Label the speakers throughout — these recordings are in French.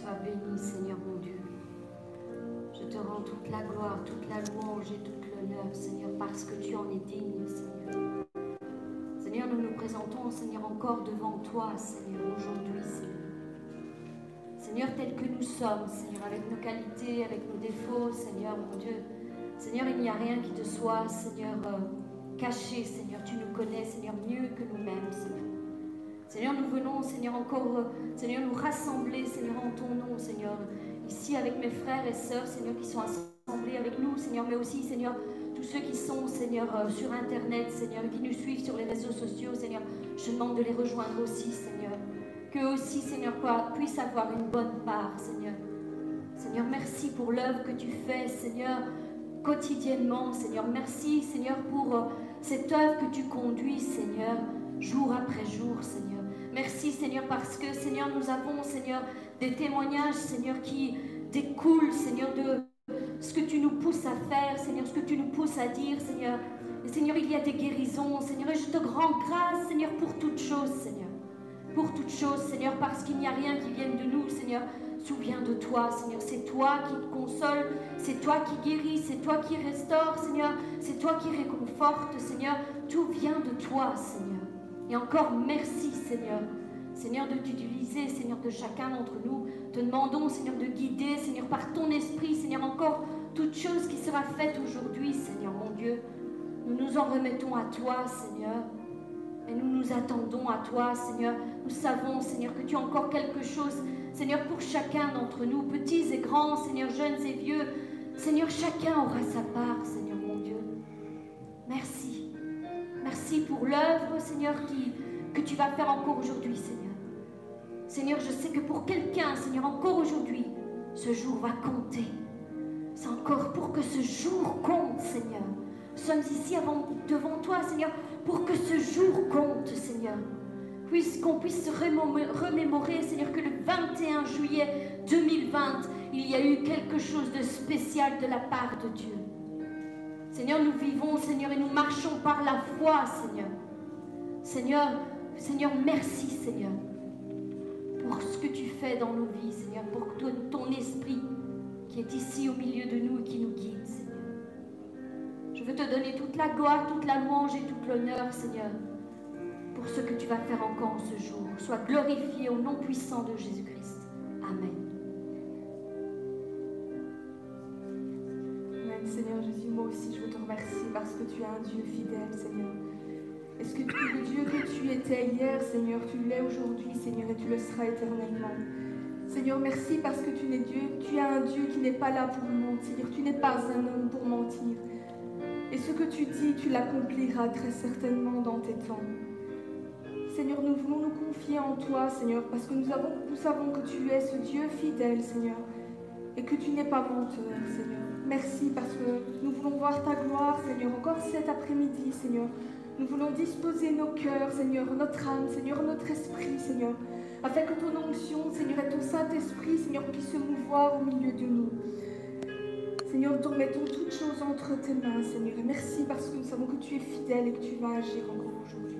Speaker 1: Sois béni, Seigneur mon Dieu. Je te rends toute la gloire, toute la louange et toute l'honneur, Seigneur, parce que tu en es digne, Seigneur. Seigneur, nous nous présentons, Seigneur, encore devant toi, Seigneur, aujourd'hui, Seigneur. Seigneur, tel que nous sommes, Seigneur, avec nos qualités, avec nos défauts, Seigneur, mon Dieu. Seigneur, il n'y a rien qui te soit, Seigneur, euh, caché, Seigneur. Tu nous connais, Seigneur, mieux que nous-mêmes, Seigneur. Seigneur, nous venons, Seigneur, encore, euh, Seigneur, nous rassembler, Seigneur, en ton nom, Seigneur. Ici, avec mes frères et sœurs, Seigneur, qui sont assemblés avec nous, Seigneur, mais aussi, Seigneur, tous ceux qui sont, Seigneur, euh, sur Internet, Seigneur, qui nous suivent sur les réseaux sociaux, Seigneur, je demande de les rejoindre aussi, Seigneur. Qu'eux aussi, Seigneur, puissent avoir une bonne part, Seigneur. Seigneur, merci pour l'œuvre que tu fais, Seigneur, quotidiennement, Seigneur. Merci, Seigneur, pour euh, cette œuvre que tu conduis, Seigneur, jour après jour, Seigneur. Merci, Seigneur, parce que, Seigneur, nous avons, Seigneur, des témoignages, Seigneur, qui découlent, Seigneur, de ce que tu nous pousses à faire, Seigneur, ce que tu nous pousses à dire, Seigneur. Et Seigneur, il y a des guérisons, Seigneur, et je te rends grâce, Seigneur, pour toutes choses, Seigneur. Pour toutes choses, Seigneur, parce qu'il n'y a rien qui vienne de nous, Seigneur. Souviens de toi, Seigneur. C'est toi qui te console, c'est toi qui guéris, c'est toi qui restaure, Seigneur. C'est toi qui réconforte, Seigneur. Tout vient de toi, Seigneur. Et encore merci, Seigneur. Seigneur, de t'utiliser, Seigneur, de chacun d'entre nous. Te demandons, Seigneur, de guider, Seigneur, par ton esprit, Seigneur, encore toute chose qui sera faite aujourd'hui, Seigneur, mon Dieu. Nous nous en remettons à toi, Seigneur. Et nous nous attendons à toi, Seigneur. Nous savons, Seigneur, que tu as encore quelque chose, Seigneur, pour chacun d'entre nous, petits et grands, Seigneur, jeunes et vieux. Seigneur, chacun aura sa part, Seigneur, mon Dieu. Merci. Merci pour l'œuvre, Seigneur, qui, que tu vas faire encore aujourd'hui, Seigneur. Seigneur, je sais que pour quelqu'un, Seigneur, encore aujourd'hui, ce jour va compter. C'est encore pour que ce jour compte, Seigneur. Nous sommes ici devant toi, Seigneur, pour que ce jour compte, Seigneur. Puisqu'on puisse se remémorer, Seigneur, que le 21 juillet 2020, il y a eu quelque chose de spécial de la part de Dieu. Seigneur, nous vivons, Seigneur, et nous marchons par la foi, Seigneur. Seigneur, Seigneur, merci, Seigneur pour ce que tu fais dans nos vies, Seigneur, pour ton, esprit qui est ici au milieu de nous et qui nous guide, Seigneur. Je veux te donner toute la gloire, toute la louange et toute l'honneur, Seigneur, pour ce que tu vas faire encore ce jour. Sois glorifié au nom puissant de Jésus-Christ. Amen.
Speaker 2: Seigneur Jésus, moi aussi je veux te remercier parce que tu es un Dieu fidèle, Seigneur. Est-ce que le Dieu que tu étais hier, Seigneur, tu l'es aujourd'hui, Seigneur, et tu le seras éternellement. Seigneur, merci parce que tu es Dieu, tu es un Dieu qui n'est pas là pour mentir, tu n'es pas un homme pour mentir. Et ce que tu dis, tu l'accompliras très certainement dans tes temps. Seigneur, nous voulons nous confier en toi, Seigneur, parce que nous, nous savons que tu es ce Dieu fidèle, Seigneur, et que tu n'es pas menteur, Seigneur. Merci parce que nous voulons voir ta gloire, Seigneur, encore cet après-midi, Seigneur. Nous voulons disposer nos cœurs, Seigneur, notre âme, Seigneur, notre esprit, Seigneur, afin que ton onction, Seigneur, et ton Saint-Esprit, Seigneur, puisse se mouvoir au milieu de nous. Seigneur, nous remettons toutes choses entre tes mains, Seigneur. Et merci parce que nous savons que tu es fidèle et que tu vas agir encore aujourd'hui.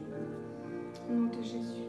Speaker 2: Au nom de Jésus.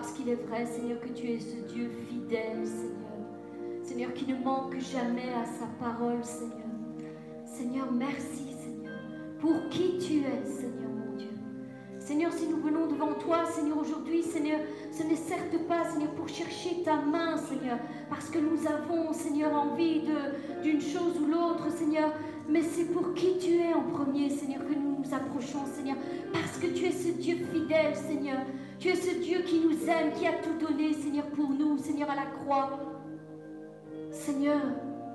Speaker 1: Parce qu'il est vrai, Seigneur, que tu es ce Dieu fidèle, Seigneur. Seigneur, qui ne manque jamais à sa parole, Seigneur. Seigneur, merci, Seigneur, pour qui tu es, Seigneur mon Dieu. Seigneur, si nous venons devant toi, Seigneur, aujourd'hui, Seigneur, ce n'est certes pas, Seigneur, pour chercher ta main, Seigneur, parce que nous avons, Seigneur, envie d'une chose ou l'autre, Seigneur, mais c'est pour qui tu es en premier, Seigneur, que nous nous approchons, Seigneur, parce que tu es ce Dieu fidèle, Seigneur. Tu es ce Dieu qui nous aime, qui a tout donné, Seigneur, pour nous, Seigneur, à la croix. Seigneur,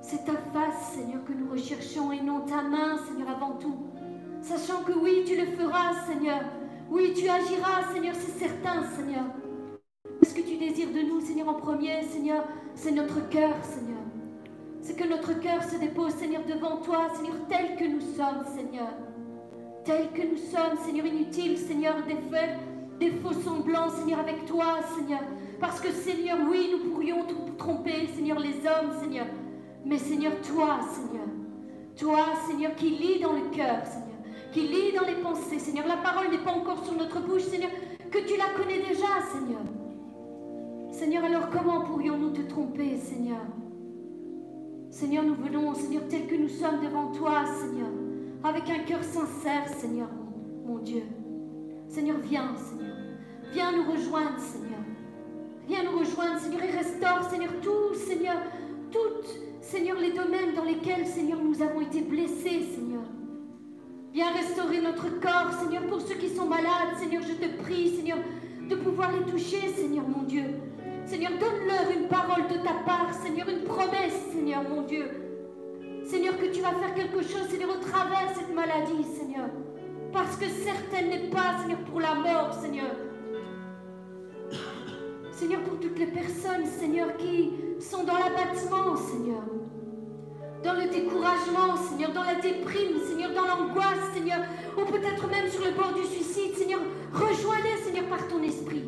Speaker 1: c'est ta face, Seigneur, que nous recherchons et non ta main, Seigneur, avant tout. Sachant que oui, tu le feras, Seigneur. Oui, tu agiras, Seigneur, c'est certain, Seigneur. Ce que tu désires de nous, Seigneur, en premier, Seigneur, c'est notre cœur, Seigneur. C'est que notre cœur se dépose, Seigneur, devant toi, Seigneur, tel que nous sommes, Seigneur. Tel que nous sommes, Seigneur, inutile, Seigneur, des faux semblants, Seigneur, avec toi, Seigneur. Parce que, Seigneur, oui, nous pourrions tromper, Seigneur, les hommes, Seigneur. Mais, Seigneur, toi, Seigneur, toi, Seigneur, qui lis dans le cœur, Seigneur, qui lis dans les pensées, Seigneur, la parole n'est pas encore sur notre bouche, Seigneur, que tu la connais déjà, Seigneur. Seigneur, alors comment pourrions-nous te tromper, Seigneur? Seigneur, nous venons, Seigneur, tel que nous sommes devant toi, Seigneur, avec un cœur sincère, Seigneur, mon Dieu. Seigneur, viens, Seigneur. Viens nous rejoindre, Seigneur. Viens nous rejoindre, Seigneur, et restaure, Seigneur, tout, Seigneur, toutes, Seigneur, les domaines dans lesquels, Seigneur, nous avons été blessés, Seigneur. Viens restaurer notre corps, Seigneur, pour ceux qui sont malades, Seigneur, je te prie, Seigneur, de pouvoir les toucher, Seigneur, mon Dieu. Seigneur, donne-leur une parole de ta part, Seigneur, une promesse, Seigneur, mon Dieu. Seigneur, que tu vas faire quelque chose, Seigneur, au travers de cette maladie, Seigneur. Parce que certaine n'est pas, Seigneur, pour la mort, Seigneur. Seigneur, pour toutes les personnes, Seigneur, qui sont dans l'abattement, Seigneur. Dans le découragement, Seigneur, dans la déprime, Seigneur, dans l'angoisse, Seigneur, ou peut-être même sur le bord du suicide, Seigneur, rejoins-les, Seigneur, par ton esprit.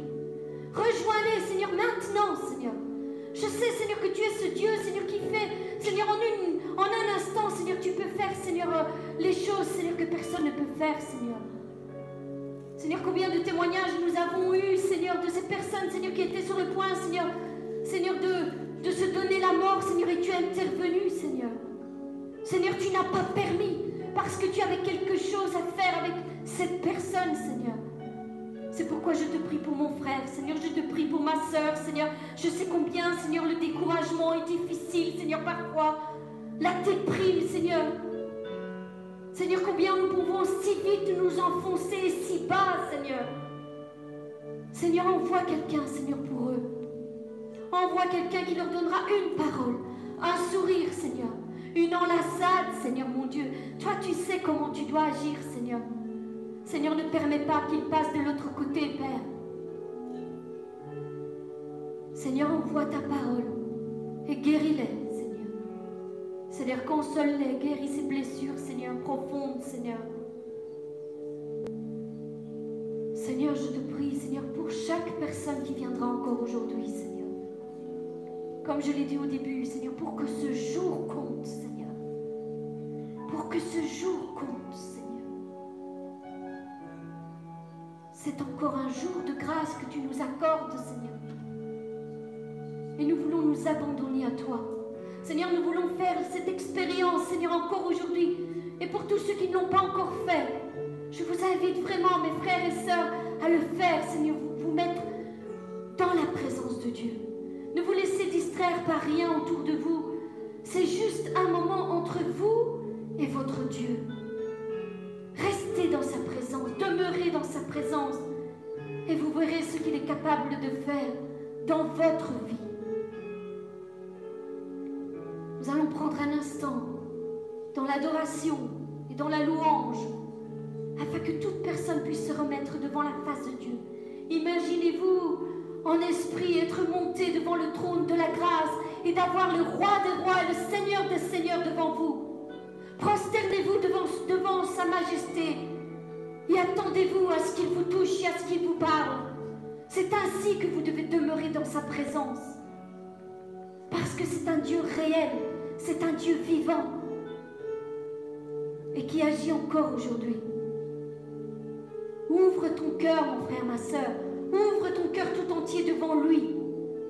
Speaker 1: Rejoins-les, Seigneur, maintenant, Seigneur. Je sais, Seigneur, que tu es ce Dieu, Seigneur, qui fait, Seigneur, en, en un instant, Seigneur, tu peux faire, Seigneur, euh, les choses, Seigneur, que personne ne peut faire, Seigneur. Seigneur, combien de témoignages nous avons eus, Seigneur, de ces personnes, Seigneur, qui étaient sur le point, Seigneur, Seigneur, de, de se donner la mort, Seigneur, et tu es intervenu, Seigneur. Seigneur, tu n'as pas permis, parce que tu avais quelque chose à faire avec cette personne, Seigneur. C'est pourquoi je te prie pour mon frère, Seigneur, je te prie pour ma soeur, Seigneur. Je sais combien, Seigneur, le découragement est difficile, Seigneur, parfois. La déprime, Seigneur. Seigneur, combien nous pouvons si vite nous enfoncer si bas, Seigneur? Seigneur, envoie quelqu'un, Seigneur, pour eux. Envoie quelqu'un qui leur donnera une parole, un sourire, Seigneur. Une enlaçade, Seigneur mon Dieu. Toi, tu sais comment tu dois agir, Seigneur. Seigneur, ne permets pas qu'ils passent de l'autre côté, Père. Seigneur, envoie ta parole et guéris-les, Seigneur. Console-les, guéris blessures, Seigneur, profondes, Seigneur. Seigneur, je te prie, Seigneur, pour chaque personne qui viendra encore aujourd'hui, Seigneur. Comme je l'ai dit au début, Seigneur, pour que ce jour compte, Seigneur. Pour que ce jour compte, Seigneur. C'est encore un jour de grâce que tu nous accordes, Seigneur. Et nous voulons nous abandonner à toi. Seigneur, nous voulons faire cette expérience, Seigneur, encore aujourd'hui. Et pour tous ceux qui ne l'ont pas encore fait, je vous invite vraiment, mes frères et sœurs, à le faire, Seigneur, vous, vous mettre dans la présence de Dieu. Ne vous laissez distraire par rien autour de vous. C'est juste un moment entre vous et votre Dieu. Restez dans sa présence, demeurez dans sa présence et vous verrez ce qu'il est capable de faire dans votre vie. Nous allons prendre un instant dans l'adoration et dans la louange afin que toute personne puisse se remettre devant la face de Dieu. Imaginez-vous en esprit être monté devant le trône de la grâce et d'avoir le roi des rois et le seigneur des seigneurs devant vous. Prosternez-vous devant, devant sa majesté et attendez-vous à ce qu'il vous touche et à ce qu'il vous parle. C'est ainsi que vous devez demeurer dans sa présence. Parce que c'est un Dieu réel, c'est un Dieu vivant et qui agit encore aujourd'hui. Ouvre ton cœur, mon frère, ma soeur. Ouvre ton cœur tout entier devant lui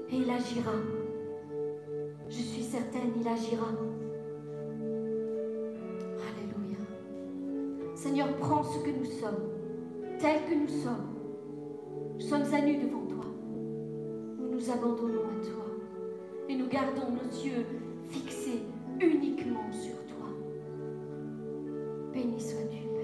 Speaker 1: et il agira. Je suis certaine, il agira. Alléluia. Seigneur, prends ce que nous sommes, tel que nous sommes. Nous sommes à nu devant toi. Nous nous abandonnons à toi et nous gardons nos yeux fixés uniquement sur toi. Béni sois-tu.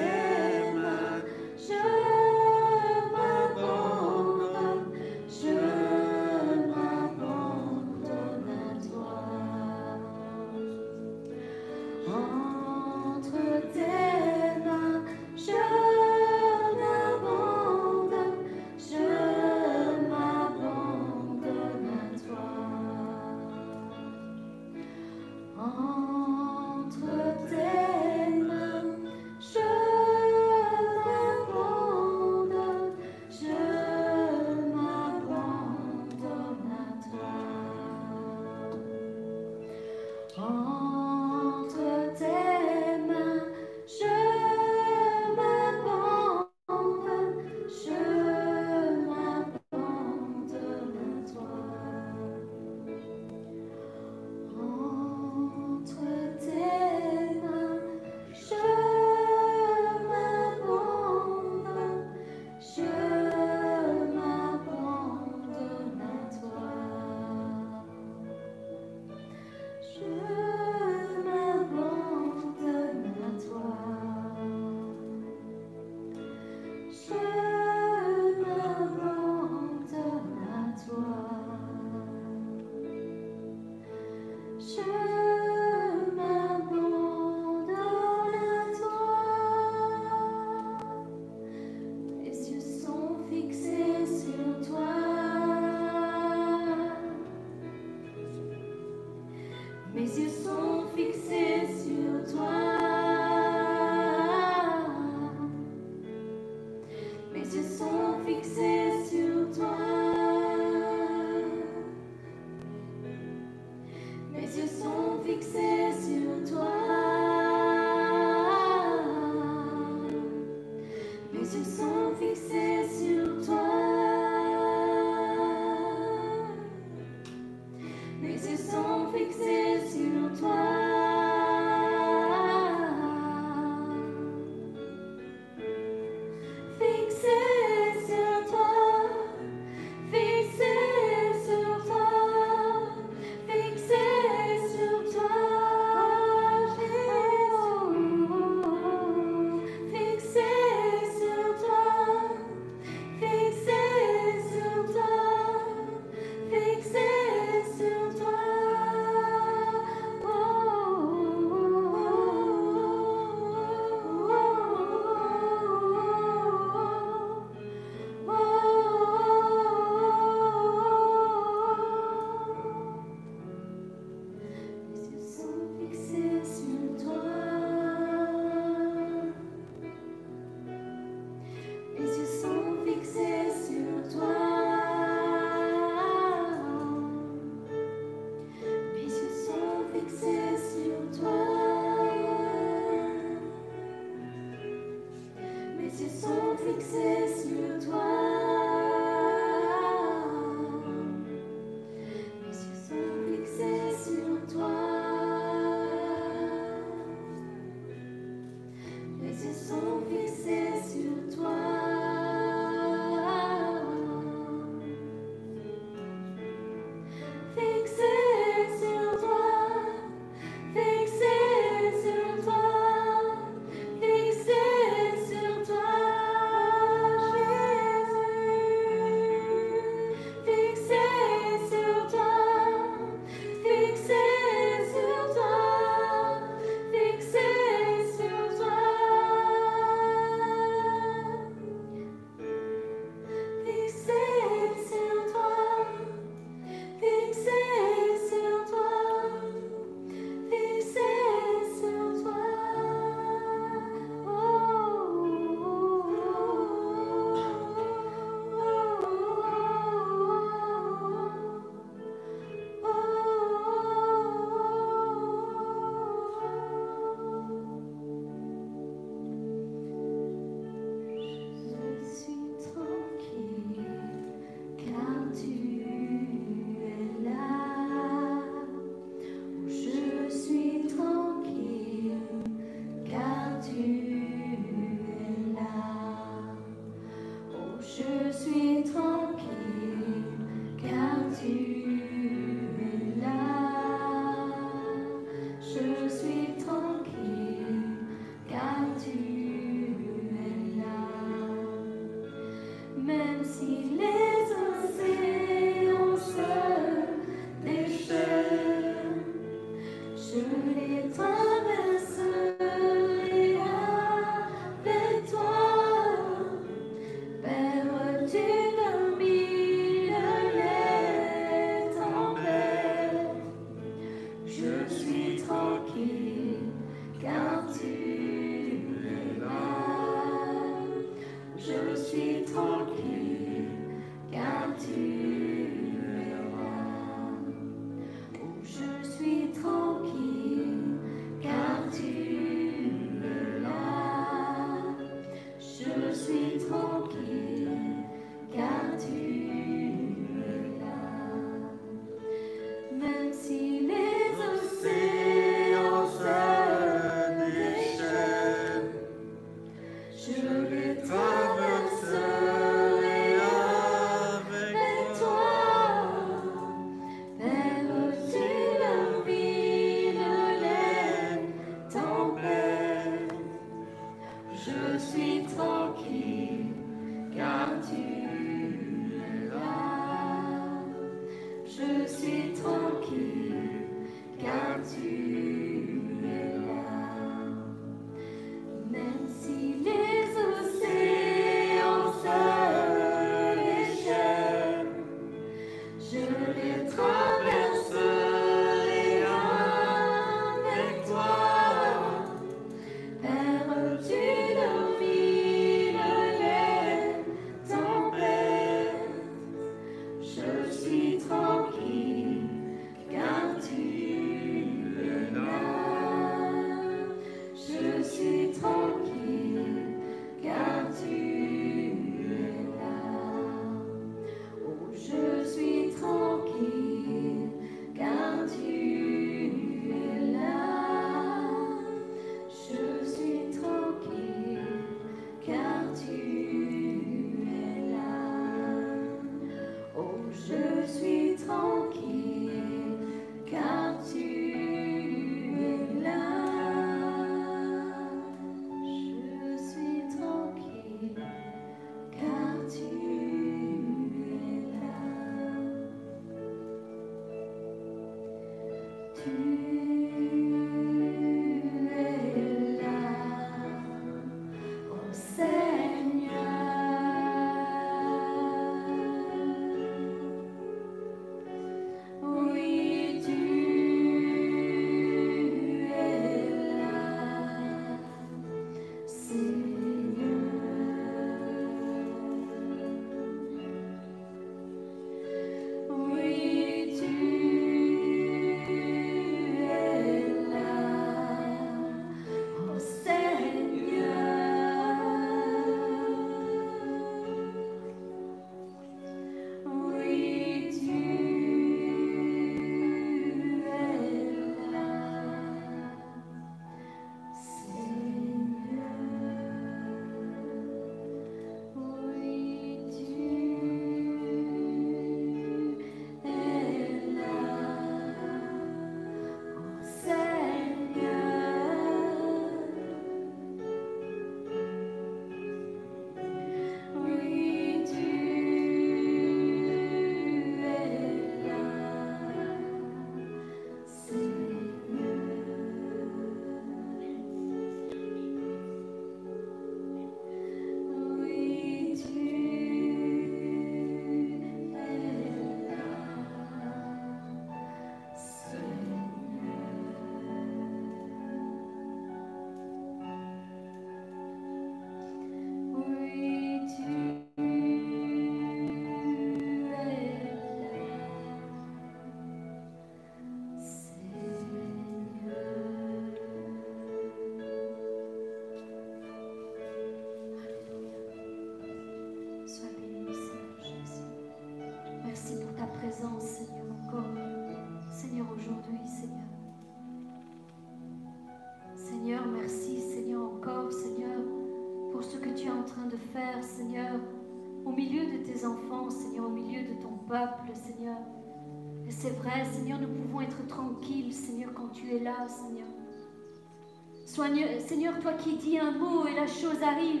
Speaker 1: Seigneur, toi qui dis un mot et la chose arrive.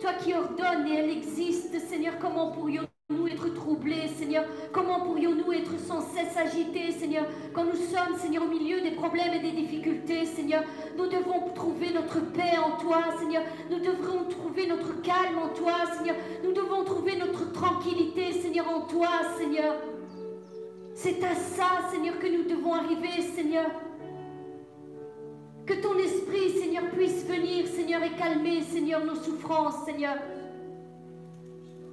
Speaker 1: Toi qui ordonnes et elle existe, Seigneur, comment pourrions-nous être troublés, Seigneur? Comment pourrions-nous être sans cesse agités, Seigneur? Quand nous sommes, Seigneur, au milieu des problèmes et des difficultés, Seigneur, nous devons trouver notre paix en toi, Seigneur. Nous devrons trouver notre calme en toi, Seigneur. Nous devons trouver notre tranquillité, Seigneur, en toi, Seigneur. C'est à ça, Seigneur, que nous devons arriver, Seigneur. Que ton esprit, Seigneur, puisse venir, Seigneur, et calmer, Seigneur, nos souffrances, Seigneur.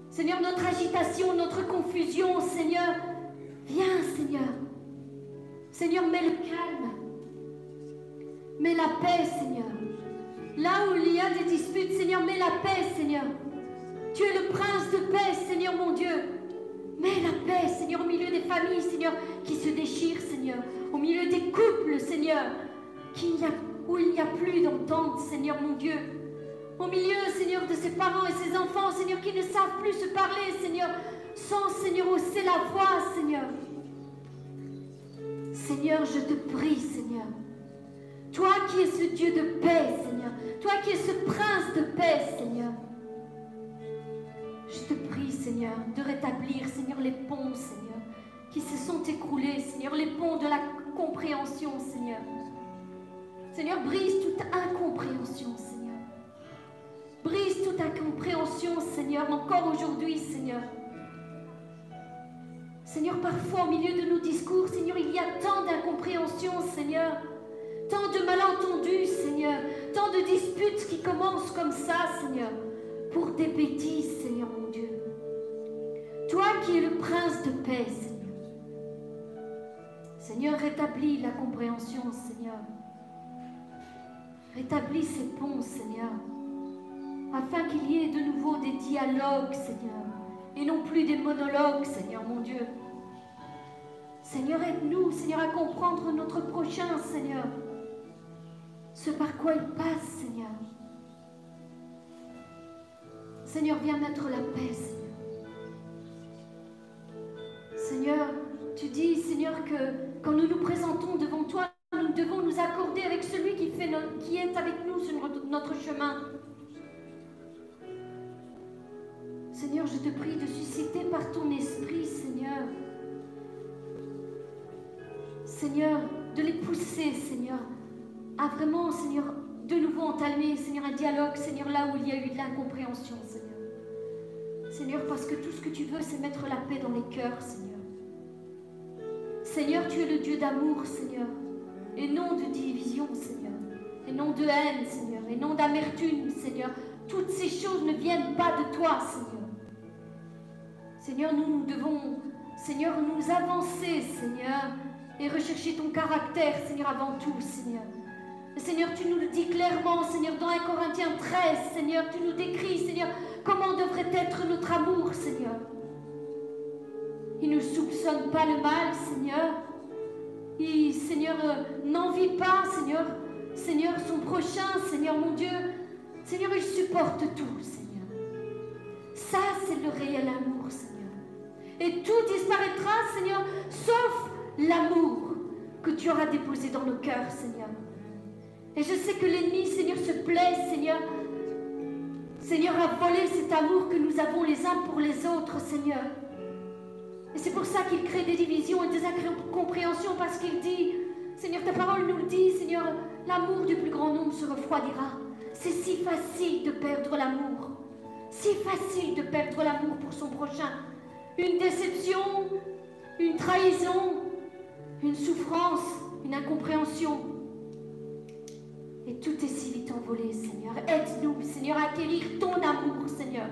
Speaker 1: Seigneur, notre agitation, notre confusion, Seigneur. Viens, Seigneur. Seigneur, mets le calme. Mets la paix, Seigneur. Là où il y a des disputes, Seigneur, mets la paix, Seigneur. Tu es le prince de paix, Seigneur mon Dieu. Mets la paix, Seigneur, au milieu des familles, Seigneur, qui se déchirent, Seigneur. Au milieu des couples, Seigneur, où il n'y a plus d'entente, Seigneur mon Dieu. Au milieu, Seigneur, de ses parents et ses enfants, Seigneur, qui ne savent plus se parler, Seigneur, sans, Seigneur, hausser la voix, Seigneur. Seigneur, je te prie, Seigneur. Toi qui es ce Dieu de paix, Seigneur. Toi qui es ce prince de paix, Seigneur. Je te prie, Seigneur, de rétablir, Seigneur, les ponts, Seigneur, qui se sont écroulés, Seigneur, les ponts de la compréhension, Seigneur. Seigneur, brise toute incompréhension, Seigneur. Brise toute incompréhension, Seigneur, encore aujourd'hui, Seigneur. Seigneur, parfois au milieu de nos discours, Seigneur, il y a tant d'incompréhension, Seigneur. Tant de malentendus, Seigneur. Tant de disputes qui commencent comme ça, Seigneur. Pour des bêtises, Seigneur mon Dieu. Toi qui es le prince de paix, Seigneur. Seigneur, rétablis la compréhension, Seigneur. Rétablis ces ponts, Seigneur. Afin qu'il y ait de nouveau des dialogues, Seigneur. Et non plus des monologues, Seigneur mon Dieu. Seigneur, aide-nous, Seigneur, à comprendre notre prochain, Seigneur ce par quoi il passe, Seigneur. Seigneur, viens mettre la paix, Seigneur. Seigneur, tu dis, Seigneur, que quand nous nous présentons devant toi, nous devons nous accorder avec celui qui, est avec nous sur notre chemin. Seigneur, je te prie de susciter par ton esprit, Seigneur. Seigneur, de les pousser, Seigneur, à vraiment, Seigneur, de nouveau entamer, Seigneur, un dialogue, Seigneur, là où il y a eu de l'incompréhension, Seigneur. Seigneur, parce que tout ce que tu veux, c'est mettre la paix dans les cœurs, Seigneur. Seigneur, tu es le Dieu d'amour, Seigneur, et non de division, Seigneur, et non de haine, Seigneur, et non d'amertume, Seigneur. Toutes ces choses ne viennent pas de toi, Seigneur. Seigneur, nous, devons, Seigneur, nous avancer, Seigneur, et rechercher ton caractère, Seigneur, avant tout, Seigneur. Seigneur, tu nous le dis clairement, Seigneur, dans 1 Corinthiens 13, Seigneur, tu nous décris, Seigneur, comment devrait être notre amour, Seigneur. Il ne soupçonne pas le mal, Seigneur. Seigneur, euh, n'envie pas, Seigneur, Seigneur, son prochain, Seigneur, mon Dieu. Seigneur, il supporte tout, Seigneur. Ça, c'est le réel amour, Seigneur. Et tout disparaîtra, Seigneur, sauf l'amour que tu auras déposé dans nos cœurs, Seigneur. Et je sais que l'ennemi, Seigneur, se plaît, Seigneur, Seigneur, à voler cet amour que nous avons les uns pour les autres, Seigneur. Et c'est pour ça qu'il crée des divisions et des incompréhensions, parce qu'il dit, Seigneur, ta parole nous le dit, Seigneur, l'amour du plus grand nombre se refroidira. C'est si facile de perdre l'amour. Si facile de perdre l'amour pour son prochain. Une déception, une trahison, une souffrance, une incompréhension. Et tout est si vite envolé, Seigneur. Aide-nous, Seigneur, à acquérir ton amour, Seigneur.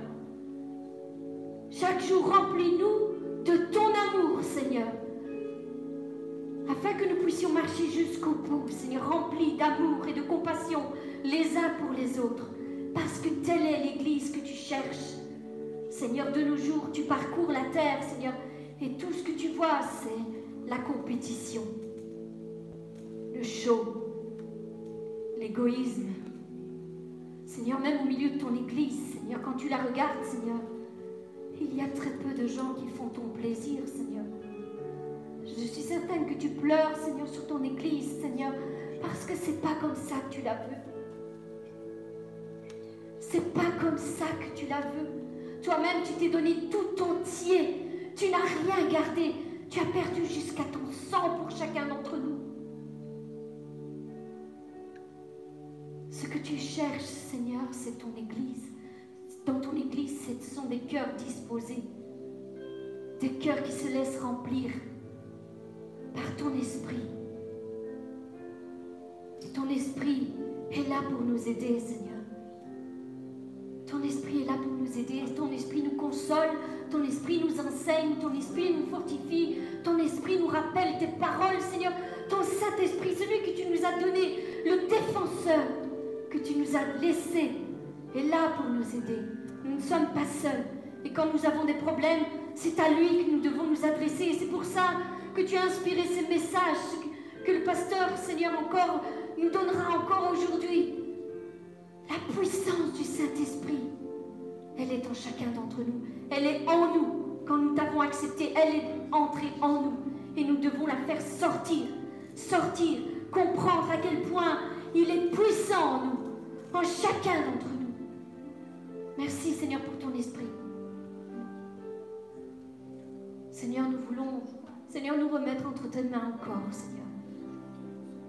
Speaker 1: Chaque jour, remplis-nous de ton amour, Seigneur, afin que nous puissions marcher jusqu'au bout, Seigneur, remplis d'amour et de compassion les uns pour les autres, parce que telle est l'Église que tu cherches. Seigneur, de nos jours, tu parcours la terre, Seigneur, et tout ce que tu vois, c'est la compétition, le show, l'égoïsme. Seigneur, même au milieu de ton Église, Seigneur, quand tu la regardes, Seigneur, il y a très peu de gens qui font ton plaisir, Seigneur. Je suis certaine que tu pleures, Seigneur, sur ton Église, Seigneur, parce que c'est pas comme ça que tu la veux. C'est pas comme ça que tu la veux. Toi-même, tu t'es donné tout entier. Tu n'as rien gardé. Tu as perdu jusqu'à ton sang pour chacun d'entre nous. Ce que tu cherches, Seigneur, c'est ton Église dans ton Église, ce sont des cœurs disposés, des cœurs qui se laissent remplir par ton esprit. Ton esprit est là pour nous aider, Seigneur. Ton esprit est là pour nous aider. Ton esprit nous console. Ton esprit nous enseigne. Ton esprit nous fortifie. Ton esprit nous rappelle tes paroles, Seigneur. Ton Saint-Esprit, celui que tu nous as donné, le défenseur que tu nous as laissé, est là pour nous aider. Nous ne sommes pas seuls. Et quand nous avons des problèmes, c'est à lui que nous devons nous adresser. Et c'est pour ça que tu as inspiré ces messages que le pasteur, Seigneur, encore nous donnera encore aujourd'hui. La puissance du Saint-Esprit, elle est en chacun d'entre nous. Elle est en nous. Quand nous t'avons accepté, elle est entrée en nous. Et nous devons la faire sortir. Sortir. Comprendre à quel point il est puissant en nous. En chacun d'entre nous. Merci Seigneur pour ton esprit. Seigneur, nous voulons, Seigneur, nous remettre entre tes mains encore, Seigneur.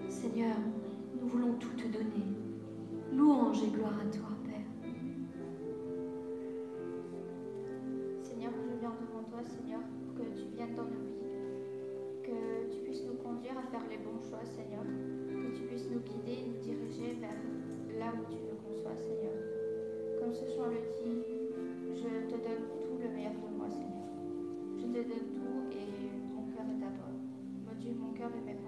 Speaker 1: Seigneur, nous voulons tout te donner. Louange et gloire à toi, Père.
Speaker 3: Seigneur, je viens devant toi, Seigneur, que tu viennes dans nos vies, que tu puisses nous conduire à faire les bons choix, Seigneur, que tu puisses nous guider et nous diriger vers là où tu nous conçois, Seigneur. Ce chant le dit, je te donne tout le meilleur de moi, Seigneur. Je te donne tout et mon cœur est à toi. Module mon cœur et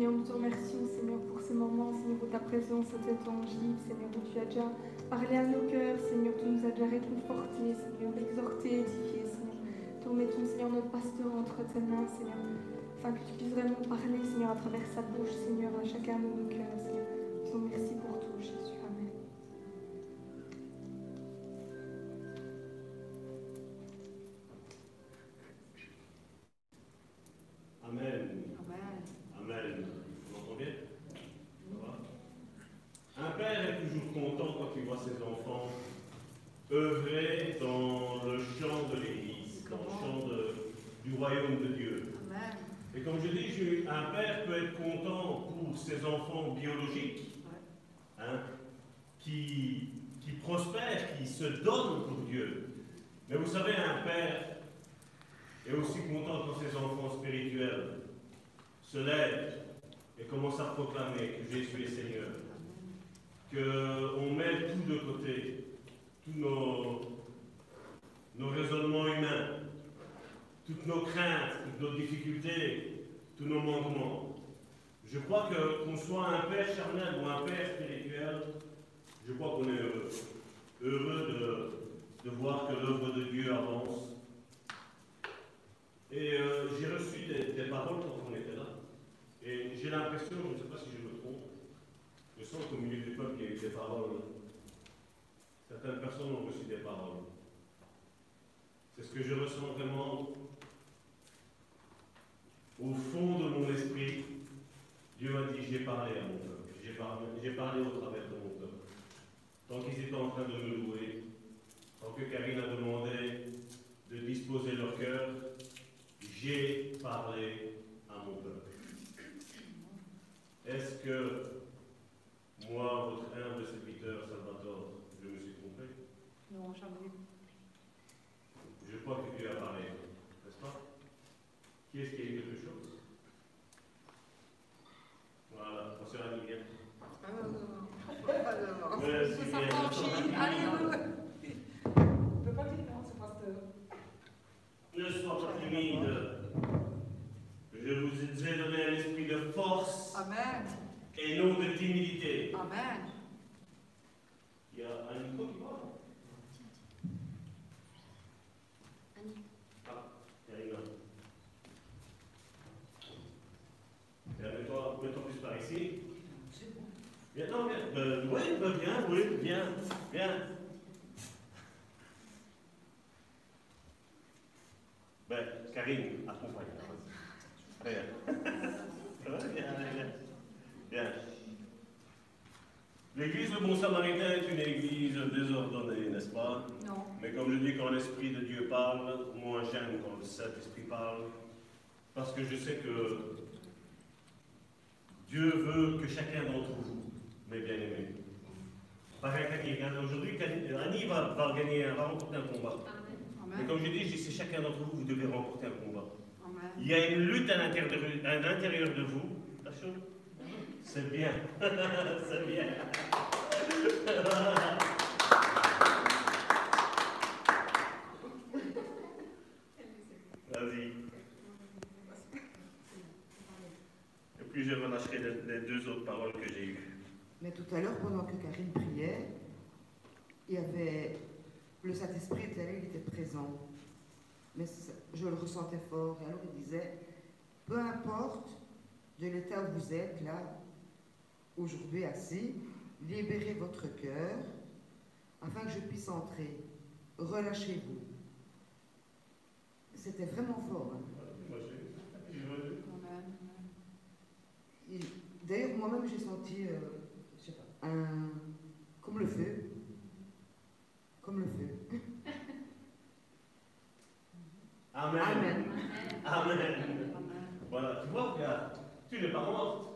Speaker 2: Seigneur, nous te remercions, Seigneur, pour ce moment, Seigneur, où ta présence était tangible, Seigneur, où tu as déjà parlé à nos cœurs, Seigneur, tu nous as déjà réconfortés, Seigneur, exhortés, édifiés, Seigneur. Te remettons, Seigneur, notre pasteur entre tes mains, Seigneur, afin que tu puisses vraiment parler, Seigneur, à travers sa bouche, Seigneur, à chacun de nos cœurs, Seigneur. Nous te remercions pour
Speaker 4: se donnent pour Dieu. Mais vous savez, un père est aussi content quand ses enfants spirituels se lèvent et commencent à proclamer que Jésus est Seigneur. Qu'on met tout de côté, tous nos, nos raisonnements humains, toutes nos craintes, toutes nos difficultés, tous nos manquements. Je crois que qu'on soit un père charnel ou un père spirituel, je crois qu'on est heureux. Heureux de, de voir que l'œuvre de Dieu avance. Et euh, j'ai reçu des, des paroles quand on était là. Et j'ai l'impression, je ne sais pas si je me trompe, je sens qu'au milieu du peuple, il y a eu des paroles. Certaines personnes ont reçu des paroles. C'est ce que je ressens vraiment au fond de mon esprit. Dieu m'a dit, j'ai parlé à mon peuple. J'ai parlé, parlé au travers de Tant qu'ils étaient en train de me louer, tant que Karine a demandé de disposer leur cœur, j'ai parlé à mon peuple. Est-ce que moi, votre humble serviteur Salvatore, je me suis trompé?
Speaker 5: Non, jamais.
Speaker 4: Je crois que Dieu a parlé, n'est-ce pas? Qui est-ce qui a eu quelque chose? Voilà, on sera bien.
Speaker 5: Ah non, non, non.
Speaker 4: Ouais,
Speaker 5: Ça s'affranchit. oui. On peut pas dire non, c'est pasteur.
Speaker 4: Ne sois pas timide. Je vous ai donné un esprit de force
Speaker 5: Amen.
Speaker 4: et non de timidité.
Speaker 5: Amen.
Speaker 4: Il y a un micro qui parle
Speaker 1: Annie.
Speaker 4: Ah, Karina. Viens, mets-toi mets-toi plus par ici. Euh, oui, ben, viens, oui, viens, viens. Ben, Karine, accompagne-la. Va, viens, viens. Viens. L'église Le Bon Samaritain est une église désordonnée, n'est-ce pas?
Speaker 5: Non.
Speaker 4: mais comme je dis, quand l'Esprit de Dieu parle, moi j'aime quand le Saint-Esprit parle, parce que je sais que Dieu veut que chacun d'entre vous, mes bien-aimés, aujourd'hui, Annie va, va gagner, va remporter un combat. Mais comme je dis, je dis, chacun d'entre vous, vous devez remporter un combat.
Speaker 5: Amen.
Speaker 4: Il y a une lutte à l'intérieur de, vous. C'est bien. c'est bien. Vas-y. Et puis je relâcherai les deux autres paroles que j'ai eues.
Speaker 6: Mais tout à l'heure, pendant que Karine priait, il y avait le Saint-Esprit était là, il était présent. Mais je le ressentais fort. Et alors il disait, peu importe de l'état où vous êtes là, aujourd'hui assis, libérez votre cœur afin que je puisse entrer. Relâchez-vous. C'était vraiment fort. hein. D'ailleurs, moi-même, j'ai senti, euh, un, comme le feu. Comme le feu.
Speaker 4: Amen.
Speaker 6: Amen.
Speaker 4: Amen.
Speaker 5: Amen.
Speaker 4: Voilà, tu vois, regarde, tu n'es pas morte.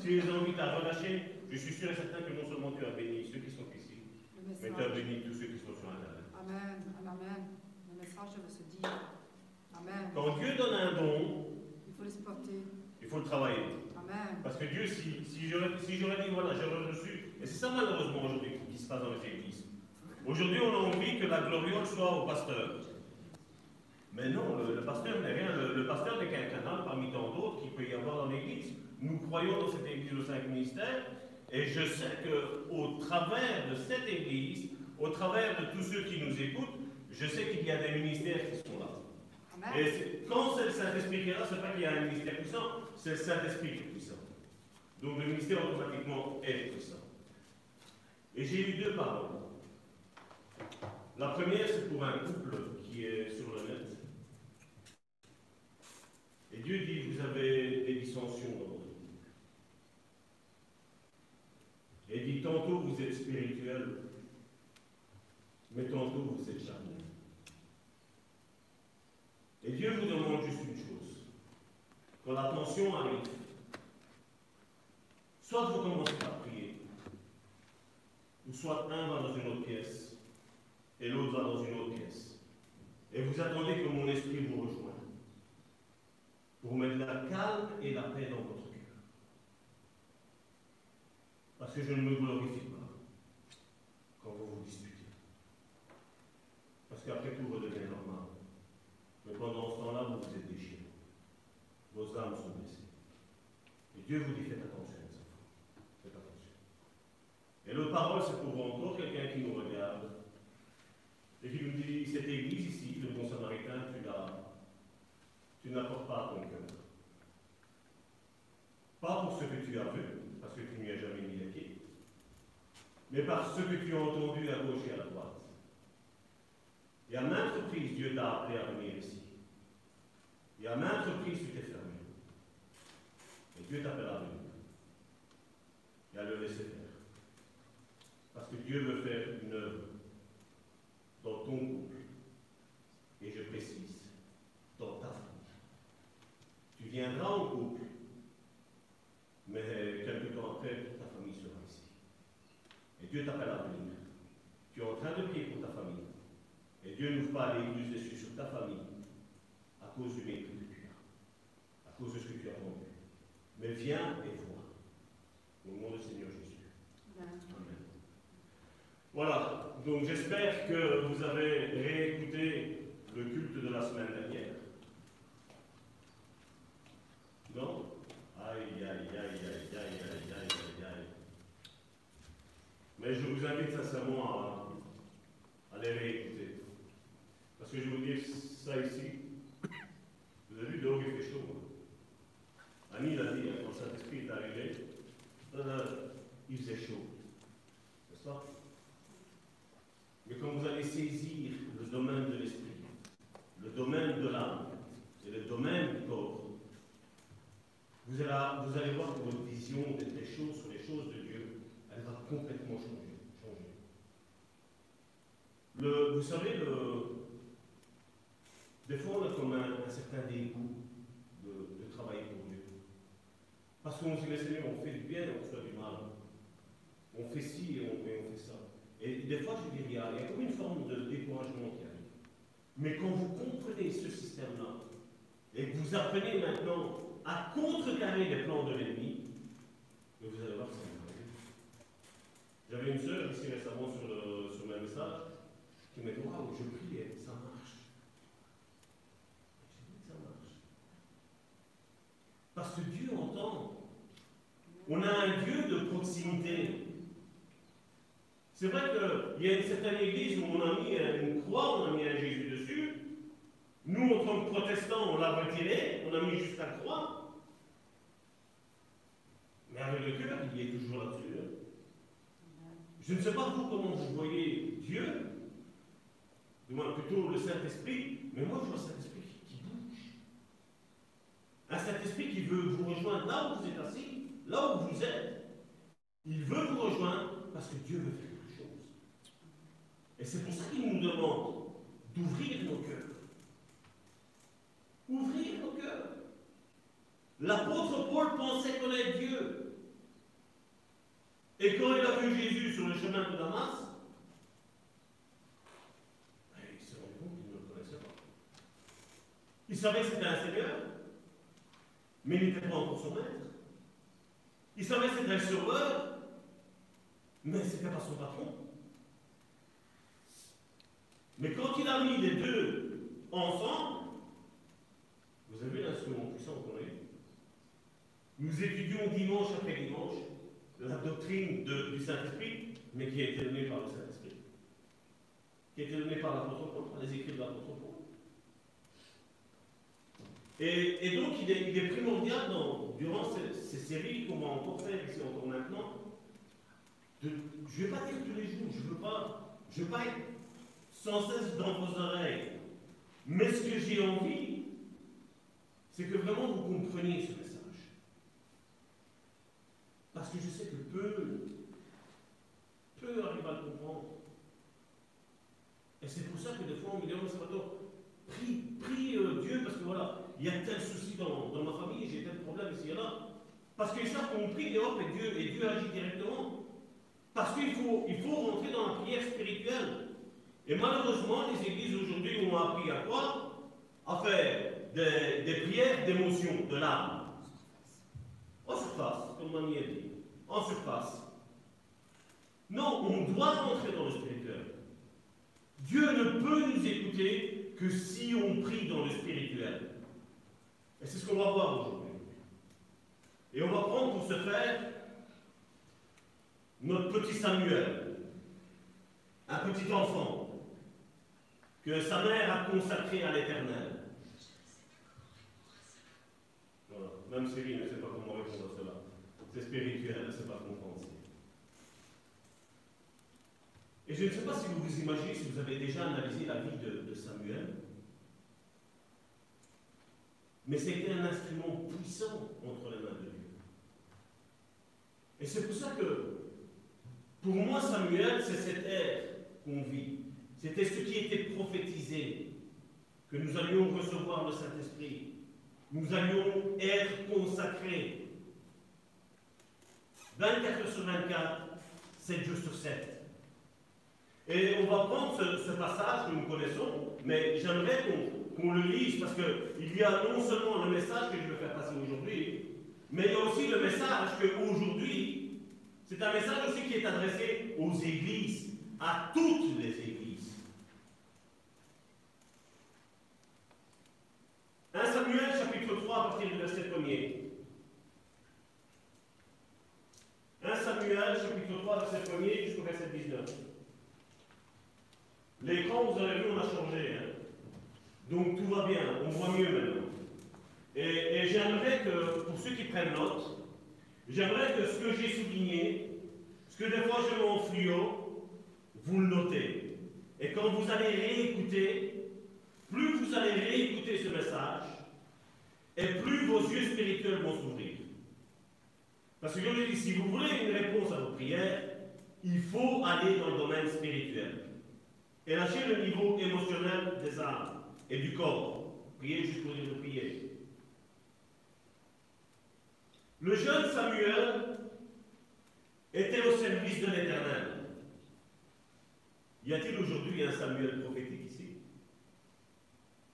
Speaker 4: Tu les invites à relâcher. Je suis sûr et certain que non seulement tu as béni ceux qui sont ici,
Speaker 5: Le
Speaker 4: mais tu as béni tous ceux qui sont sur Internet.
Speaker 5: Amen. Amen. Le message veut se dire. Amen.
Speaker 4: Quand Dieu donne un don,
Speaker 5: Il faut l'exploiter.
Speaker 4: il faut le travailler. Parce que Dieu, si, j'aurais dit, voilà, j'aurais reçu, et c'est ça malheureusement aujourd'hui qui se passe dans les églises. Aujourd'hui, on a envie que la gloriole soit au pasteur. Mais non, le, le pasteur n'est rien. Le, le pasteur n'est qu'un canal parmi tant d'autres qu'il peut y avoir dans l'église. nous croyons dans cette Église aux cinq ministères, et je sais qu'au travers de cette Église, au travers de tous ceux qui nous écoutent, je sais qu'il y a des ministères qui sont là. Et quand c'est le Saint-Esprit qui est là, c'est pas qu'il y a un ministère puissant, c'est le Saint-Esprit qui est puissant. Donc le ministère automatiquement est puissant. Et j'ai eu deux paroles. La première, c'est pour un couple qui est sur le net. Et Dieu dit, vous avez des dissensions dans votre. Et dit, tantôt vous êtes spirituel, mais tantôt vous êtes charnel. Et Dieu vous demande juste une chose. Quand la tension arrive, soit vous commencez par prier, ou soit un va dans une autre pièce, et l'autre va dans une autre pièce. Et vous attendez que mon esprit vous rejoigne, pour mettre la calme et la paix dans votre cœur. Parce que je ne me glorifie pas quand vous vous disputez. Parce qu'après tout redevient normal. Pendant ce temps-là, vous vous êtes déchirés. Vos âmes sont blessées. Et Dieu vous dit faites attention, mes enfants. Faites attention. Et l'autre parole, c'est pour encore quelqu'un qui nous regarde et qui nous dit cette église ici, le bon samaritain, tu l'as. Tu n'apportes pas à ton cœur. Pas pour ce que tu as vu, parce que tu n'y as jamais mis les pieds, mais par ce que tu as entendu à gauche et à droite. Et à maintes reprises, Dieu t'a appelé à venir ici. Et à maintes reprises, tu t'es fermé. Et Dieu t'appelle à venir. Et à le laisser faire. Parce que Dieu veut faire une œuvre dans ton couple. Et je précise, dans ta famille. Tu viendras en couple, mais quelque temps après, ta famille sera ici. Et Dieu t'appelle à venir. Tu es en train de prier pour ta famille. Et Dieu n'ouvre pas l'église dessus sur ta famille cause du à cause de ce que tu as vendu. Mais viens et vois. Au nom du Seigneur Jésus.
Speaker 5: Amen.
Speaker 4: Voilà, donc j'espère que vous avez réécouté le culte de la semaine dernière. Non? Aïe, aïe, aïe, aïe, aïe, aïe, aïe, aïe. Mais je vous invite sincèrement à, à les réécouter. Parce que je vais vous dire ça ici, Avez vu, dehors il fait chaud. hein. Annie l'a dit, hein, quand le Saint-Esprit est arrivé, il faisait chaud. N'est-ce pas? Mais quand vous allez saisir le domaine de l'esprit, le domaine de l'âme et le domaine du corps, vous allez, voir que votre vision des choses sur les choses de Dieu, elle va complètement changer. Le, vous savez, le, des fois on a comme un, certain dégoût de, travailler pour Dieu. Parce qu'on se dit, mais Seigneur, on fait du bien et on fait du mal. On fait ci et on, fait ça. Et des fois, je dire, il y, a, comme une forme de découragement qui arrive. Mais quand vous comprenez ce système-là, et que vous apprenez maintenant à contrecarrer les plans de l'ennemi, vous allez voir ça. J'avais une sœur ici récemment sur le, sur le message qui m'a dit Waouh, je prie et ça marche. J'ai dit ça marche. Parce que Dieu entend. On a un Dieu de proximité. C'est vrai qu'il y a une certaine église où on a mis une croix, on a mis un Jésus dessus. Nous, en tant que protestants, on l'a retiré, on a mis juste la croix. Mais avec le cœur, il est toujours là-dessus. Je ne sais pas vous comment vous voyez Dieu, du moins plutôt le Saint-Esprit, mais moi je vois Saint-Esprit. Un Saint-Esprit qui veut vous rejoindre là où vous êtes assis, là où vous êtes. Il veut vous rejoindre parce que Dieu veut faire quelque chose. Et c'est pour ça qu'il nous demande d'ouvrir nos cœurs. Ouvrir nos cœurs. L'apôtre Paul pensait connaître Dieu. Et quand il a vu Jésus sur le chemin de Damas, ben, il s'est rendu compte qu'il ne le connaissait pas. Il savait que c'était un Seigneur, mais n'était pas encore son maître. Il savait c'était un sauveur, mais ce n'était pas son patron. Mais quand il a mis les deux ensemble, vous avez l'instrument puissant qu'on a eu nous étudions dimanche après dimanche la doctrine du Saint-Esprit, mais qui a été donnée par le Saint-Esprit, qui a été donnée par l'apôtre Paul, par les écrits de l'apôtre Paul. Et, donc, il est, primordial, durant ces, séries qu'on va encore faire ici encore maintenant, de, je ne vais pas dire tous les jours, je ne veux pas, je veux pas être sans cesse dans vos oreilles. Mais ce que j'ai envie, c'est que vraiment vous compreniez ce message. Parce que je sais que peu, peu arrivent à le comprendre. Et c'est pour ça que des fois on me dit, oh, prie, prie euh, Dieu, parce que voilà, il y a tel souci dans, ma famille, j'ai tel problème ici et là. Parce qu'ils savent qu'on prie et hop, et Dieu, et Dieu agit directement. Parce qu'il faut, il faut rentrer dans la prière spirituelle. Et malheureusement, les églises aujourd'hui ont appris à quoi? À faire des, des prières d'émotion, de l'âme. En surface, comme mamie a dit. En surface. Non, on doit rentrer dans le spirituel. Dieu ne peut nous écouter que si on prie dans le spirituel. Et c'est ce qu'on va voir aujourd'hui. Et on va prendre pour ce faire notre petit Samuel, un petit enfant que sa mère a consacré à l'éternel. Voilà. Même Cyril ne sait pas comment répondre à cela. C'est spirituel, elle ne sait pas compréhensible. Et je ne sais pas si vous vous imaginez, si vous avez déjà analysé la vie de Samuel, mais c'était un instrument puissant entre les mains de Dieu. Et c'est pour ça que, pour moi, Samuel, c'est cette ère qu'on vit. C'était ce qui était prophétisé, que nous allions recevoir le Saint-Esprit. Nous allions être consacrés. 24 heures sur 24, 7 jours sur 7. Et on va prendre ce, ce passage que nous connaissons, mais j'aimerais qu'on qu'on le lise parce qu'il y a non seulement le message que je veux faire passer aujourd'hui, mais il y a aussi le message qu'aujourd'hui, c'est un message aussi qui est adressé aux églises, à toutes les églises. 1 Samuel chapitre 3 à partir du verset 1er. 1 Samuel chapitre 3 verset 1er jusqu'au verset 19. L'écran, vous avez vu, on a changé. hein. Donc tout va bien, on voit mieux maintenant. Et, j'aimerais que, pour ceux qui prennent note, j'aimerais que ce que j'ai souligné, ce que des fois je mets en fluo, vous le notez. Et quand vous allez réécouter, plus vous allez réécouter ce message, et plus vos yeux spirituels vont s'ouvrir. Parce que je vous dis, si vous voulez une réponse à vos prières, il faut aller dans le domaine spirituel. Et lâcher le niveau émotionnel des âmes et du corps. Prier juste pour dire de prier. Le jeune Samuel était au service de l'Éternel. Y a-t-il aujourd'hui un Samuel prophétique ici?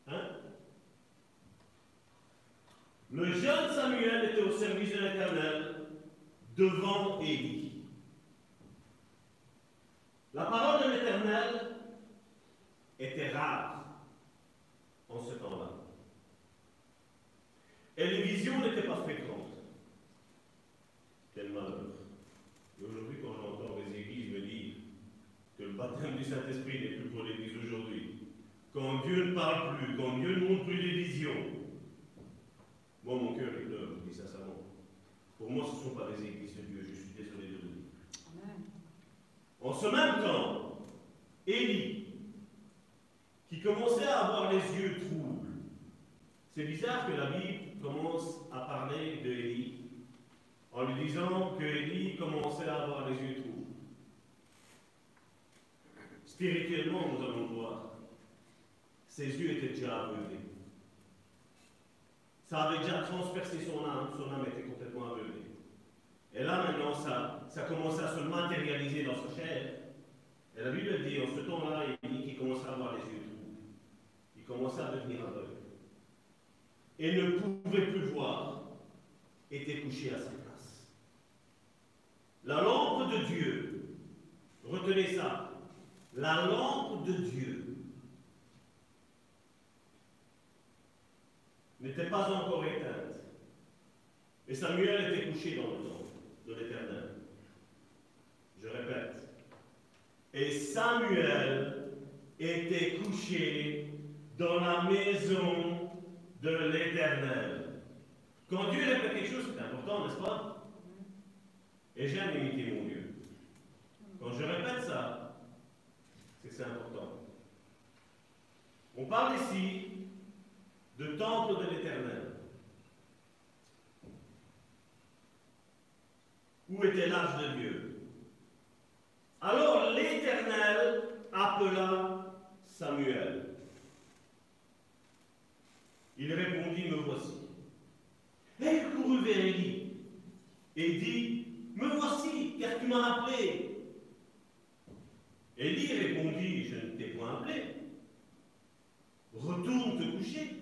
Speaker 4: Hein? Le jeune Samuel était au service de l'Éternel devant Élie. La parole de l'Éternel était rare en ce temps-là. Et les visions n'étaient pas fréquentes. Quel malheur. Et aujourd'hui, quand j'entends les églises me dire que le baptême du Saint-Esprit n'est plus pour l'église aujourd'hui, quand Dieu ne parle plus, quand Dieu ne montre plus les visions, moi, mon cœur est pleure, je dis sincèrement. Pour moi, ce ne sont pas des églises de Dieu, je suis désolé de le dire. En ce même temps, Élie, commençait à avoir les yeux troubles, c'est bizarre que la Bible commence à parler de Élie en lui disant que Élie commençait à avoir les yeux troubles. Spirituellement, nous allons voir, ses yeux étaient déjà aveuglés. Ça avait déjà transpercé son âme, son âme était complètement aveuglée. Et là, maintenant, ça, ça commençait à se matérialiser dans sa chair. Et la Bible dit, en ce temps-là, il dit qu'il commençait à avoir les yeux commençait à devenir aveugle. Et ne pouvait plus voir, était couché à sa place. La lampe de Dieu, retenez ça, la lampe de Dieu n'était pas encore éteinte Et Samuel était couché dans le temple de l'Éternel. Je répète. Et Samuel était couché dans la maison de l'Éternel. Quand Dieu répète quelque chose, c'est important, n'est-ce pas? Et j'aime imiter mon Dieu. Quand je répète ça, c'est c'est important. On parle ici de temple de l'Éternel. Où était l'âge de Dieu? Alors l'Éternel appela Samuel. Il répondit, me voici. Il courut vers Élie et dit, me voici, car tu m'as appelé. Élie répondit, je ne t'ai point appelé. Retourne te coucher.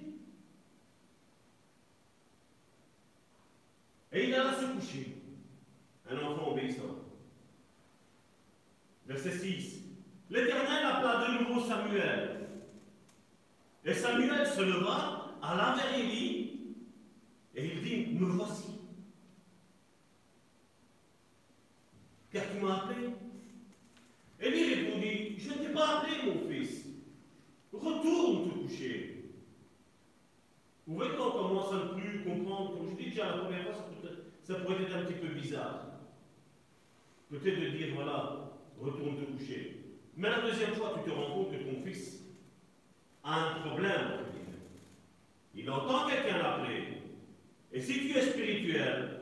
Speaker 4: Et il alla se coucher, un enfant obéissant. Verset 6. L'Éternel appela de nouveau Samuel. Et Samuel se leva, alla vers Élie, et il dit, me voici. Car tu m'as appelé. Élie répondit, je ne t'ai pas appelé, mon fils. Retourne te coucher. Vous voyez quand on commence à ne plus comprendre, comme je dis déjà la première fois, ça pourrait être un petit peu bizarre. Peut-être de dire, voilà, retourne te coucher. Mais la deuxième fois, tu te rends compte que ton fils a un problème. Il entend quelqu'un l'appeler. Et si tu es spirituel,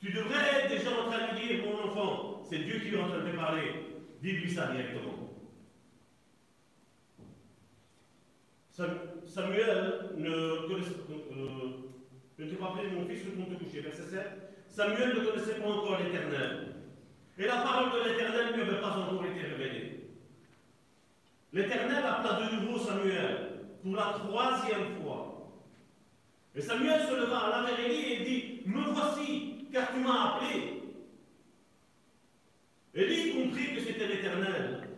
Speaker 4: tu devrais être déjà en train de dire, mon enfant, c'est Dieu qui est en train de te parler. Dis-lui ça directement. Samuel ne connaissait pas. Euh, ne pas mon fils, te coucher. Verset 7. Samuel ne connaissait pas encore l'Éternel. Et la parole de l'Éternel ne lui avait pas encore été révélée. L'Éternel appela de nouveau Samuel pour la troisième fois. Et Samuel se leva à la Élie et dit Me voici, car tu m'as appelé. Élie comprit que c'était l'Éternel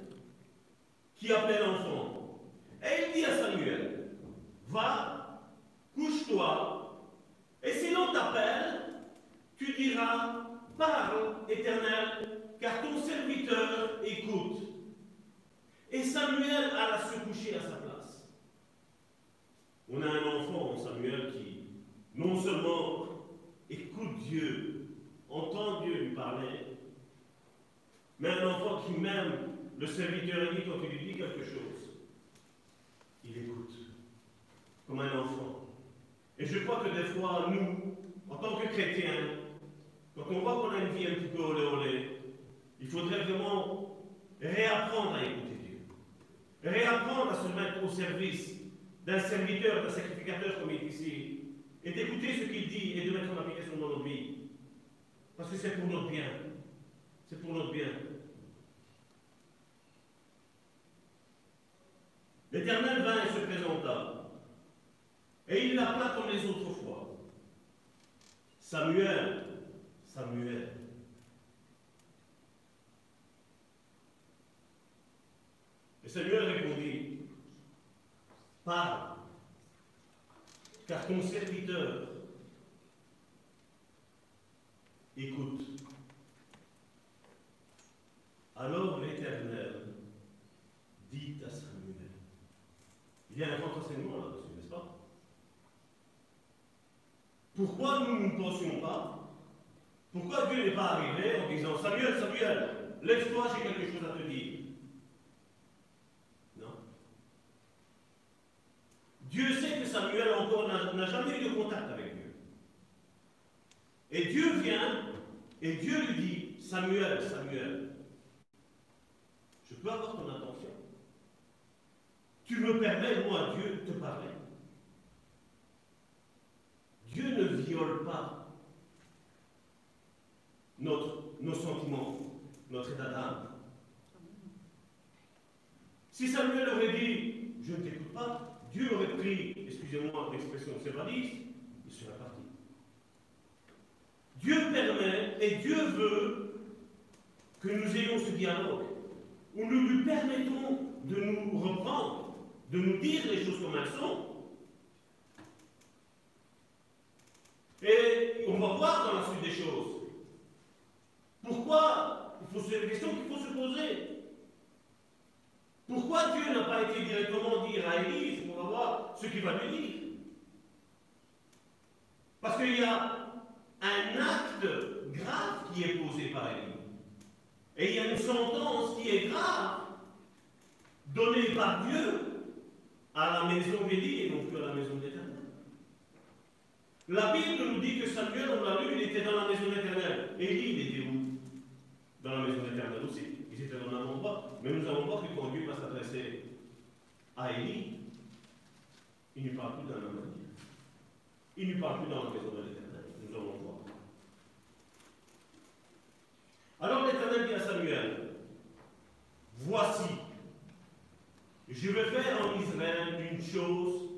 Speaker 4: qui appelait l'enfant. Et il dit à Samuel Va, couche-toi, et si l'on t'appelle, tu diras Parle, Éternel, car ton serviteur écoute. Et Samuel alla se coucher à sa place. On a un enfant, Samuel, qui non seulement écoute Dieu, entend Dieu lui parler, mais un enfant qui même le serviteur dit quand il lui dit quelque chose. Il écoute, comme un enfant. Et je crois que des fois, nous, en tant que chrétiens, quand on voit qu'on a une vie un petit peu olé olé, il faudrait vraiment réapprendre à écouter Dieu. Réapprendre à se mettre au service d'un serviteur, d'un sacrificateur comme il est ici, et d'écouter ce qu'il dit et de mettre en application dans notre vie. Parce que c'est pour notre bien. C'est pour notre bien. L'Éternel vint et se présenta. Et il l'appela comme les autres fois. Samuel, Samuel. Et Samuel répondit, parle, car ton serviteur écoute. Alors l'Éternel dit à Samuel, il y a un grand enseignement là-dessus, n'est-ce pas? Pourquoi nous ne pensions pas? Pourquoi Dieu n'est pas arrivé en disant Samuel, Samuel, lève-toi, j'ai quelque chose à te dire Non. Dieu sait que Samuel encore n'a jamais eu de contact avec Dieu. Et Dieu vient et Dieu lui dit Samuel, Samuel, je peux avoir ton attention. Tu me permets, moi, Dieu, de te parler. Dieu ne viole pas nos sentiments, notre état d'âme. Si Samuel aurait dit Je ne t'écoute pas, Dieu aurait pris, excusez-moi l'expression sévadiste, il serait parti. Dieu permet et Dieu veut que nous ayons ce dialogue où nous lui permettons de nous reprendre, de nous dire les choses comme elles sont. Et va voir dans la suite des choses. Pourquoi Il faut, la question qu'il faut se poser. Pourquoi Dieu n'a pas été directement dire à Élise On va voir ce qu'il va lui dire. Parce qu'il y a un acte grave qui est posé par Élie. Et il y a une sentence qui est grave, donnée par Dieu à la maison d'Élie et non plus à la maison d'Éternel. La Bible nous dit que Samuel, on l'a lu, il était dans la maison d'Éternel. Élie, il était où? Dans la maison d'Éternel aussi. Ils étaient dans un endroit. Mais nous allons voir que quand Dieu va s'adresser à Élie, il ne parle plus dans la maison. Il ne parle plus dans la maison de l'Éternel. Nous allons voir. Alors l'Éternel dit à Samuel, voici, je vais faire en Israël une chose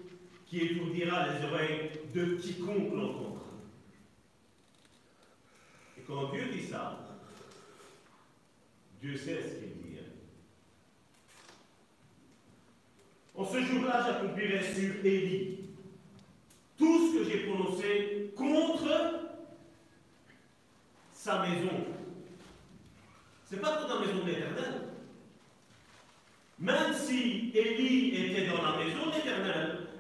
Speaker 4: qui étourdira les oreilles de quiconque l'entendra. Et quand Dieu dit ça, Dieu sait ce qu'il dit. Hein. En ce jour-là, j'accomplirai sur Élie tout ce que j'ai prononcé contre sa maison. Ce n'est pas contre la maison de l'Éternel. Même si Élie était dans la maison de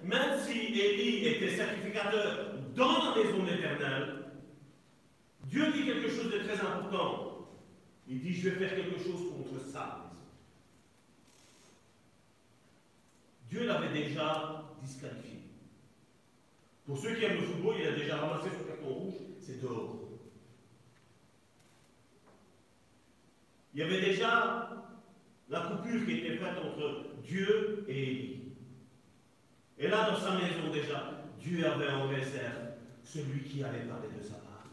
Speaker 4: même si Élie était sacrificateur dans la maison de l'Éternel, Dieu dit quelque chose de très important. Il dit, je vais faire quelque chose contre sa maison. Dieu l'avait déjà disqualifié. Pour ceux qui aiment le football, il a déjà ramassé son carton rouge, c'est dehors. Il y avait déjà la coupure qui était faite entre Dieu et Élie. Et là, dans sa maison déjà, Dieu avait en réserve celui qui allait parler de sa part,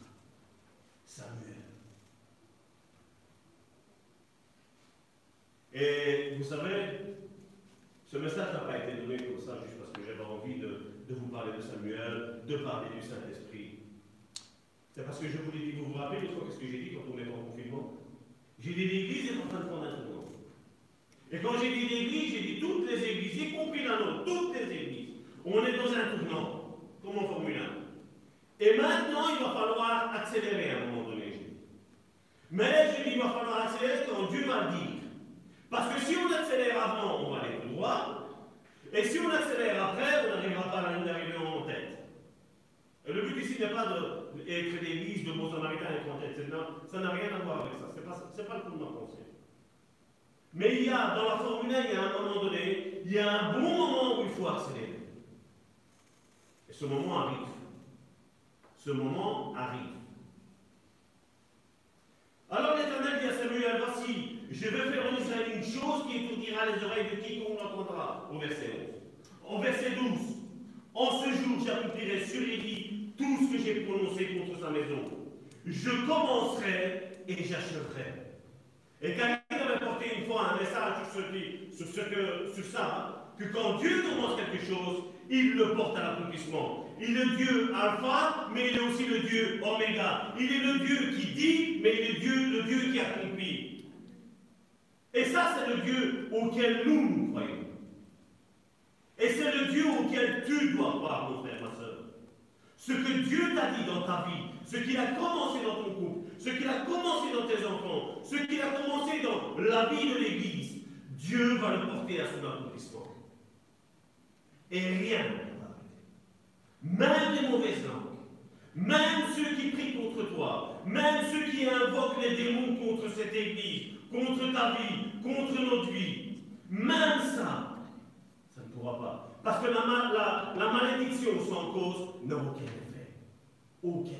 Speaker 4: Samuel. Et vous savez, ce message n'a pas été donné comme ça juste parce que j'avais envie de, vous parler de Samuel, de parler du Saint-Esprit. C'est parce que je vous l'ai dit, vous vous rappelez l'autre fois ce que j'ai dit quand on est en confinement? J'ai dit l'Église est en train de prendre un tournant. Et quand j'ai dit l'Église, j'ai dit toutes les églises, y compris la nôtre, toutes les églises. On est dans un tournant, comme en Formule 1. Et maintenant, il va falloir accélérer à un moment donné. Mais je dis, il va falloir accélérer quand Dieu va le dire. Parce que si on accélère avant, on va aller tout droit. Et si on accélère après, on n'arrivera pas à la ligne d'arrivée en tête. Et le but ici n'est pas d'être des listes de bons samaritains et en tête. Ça n'a rien à voir avec ça. Ce n'est pas, pas le coup de ma pensée. Mais il y a, dans la Formule 1, il y a un moment donné, il y a un bon moment où il faut accélérer. Et ce moment arrive. Ce moment arrive. Alors l'Éternel dit à Samuel, voici, je vais faire en Israël une chose qui étourdira les oreilles de quiconque l'entendra. Au verset 11. Au verset 12. En ce jour, j'accomplirai sur Élie tout ce que j'ai prononcé contre sa maison. Je commencerai et j'achèverai. Et Karine avait porté une fois un message sur, ce, que, sur ça, que quand Dieu commence quelque chose, il le porte à l'accomplissement. Il est Dieu alpha, mais il est aussi le Dieu oméga. Il est le Dieu qui dit, mais il est Dieu, le Dieu qui accomplit. Et ça, c'est le Dieu auquel nous, nous croyons. Et c'est le Dieu auquel tu dois croire, mon frère, ma soeur. Ce que Dieu t'a dit dans ta vie, ce qu'il a commencé dans ton couple, ce qu'il a commencé dans tes enfants, ce qu'il a commencé dans la vie de l'Église, Dieu va le porter à son accomplissement. Et rien même les mauvaises langues, même ceux qui prient contre toi, même ceux qui invoquent les démons contre cette église, contre ta vie, contre notre vie, même ça, ça ne pourra pas. Parce que la, la, malédiction sans cause n'a aucun effet. Aucun.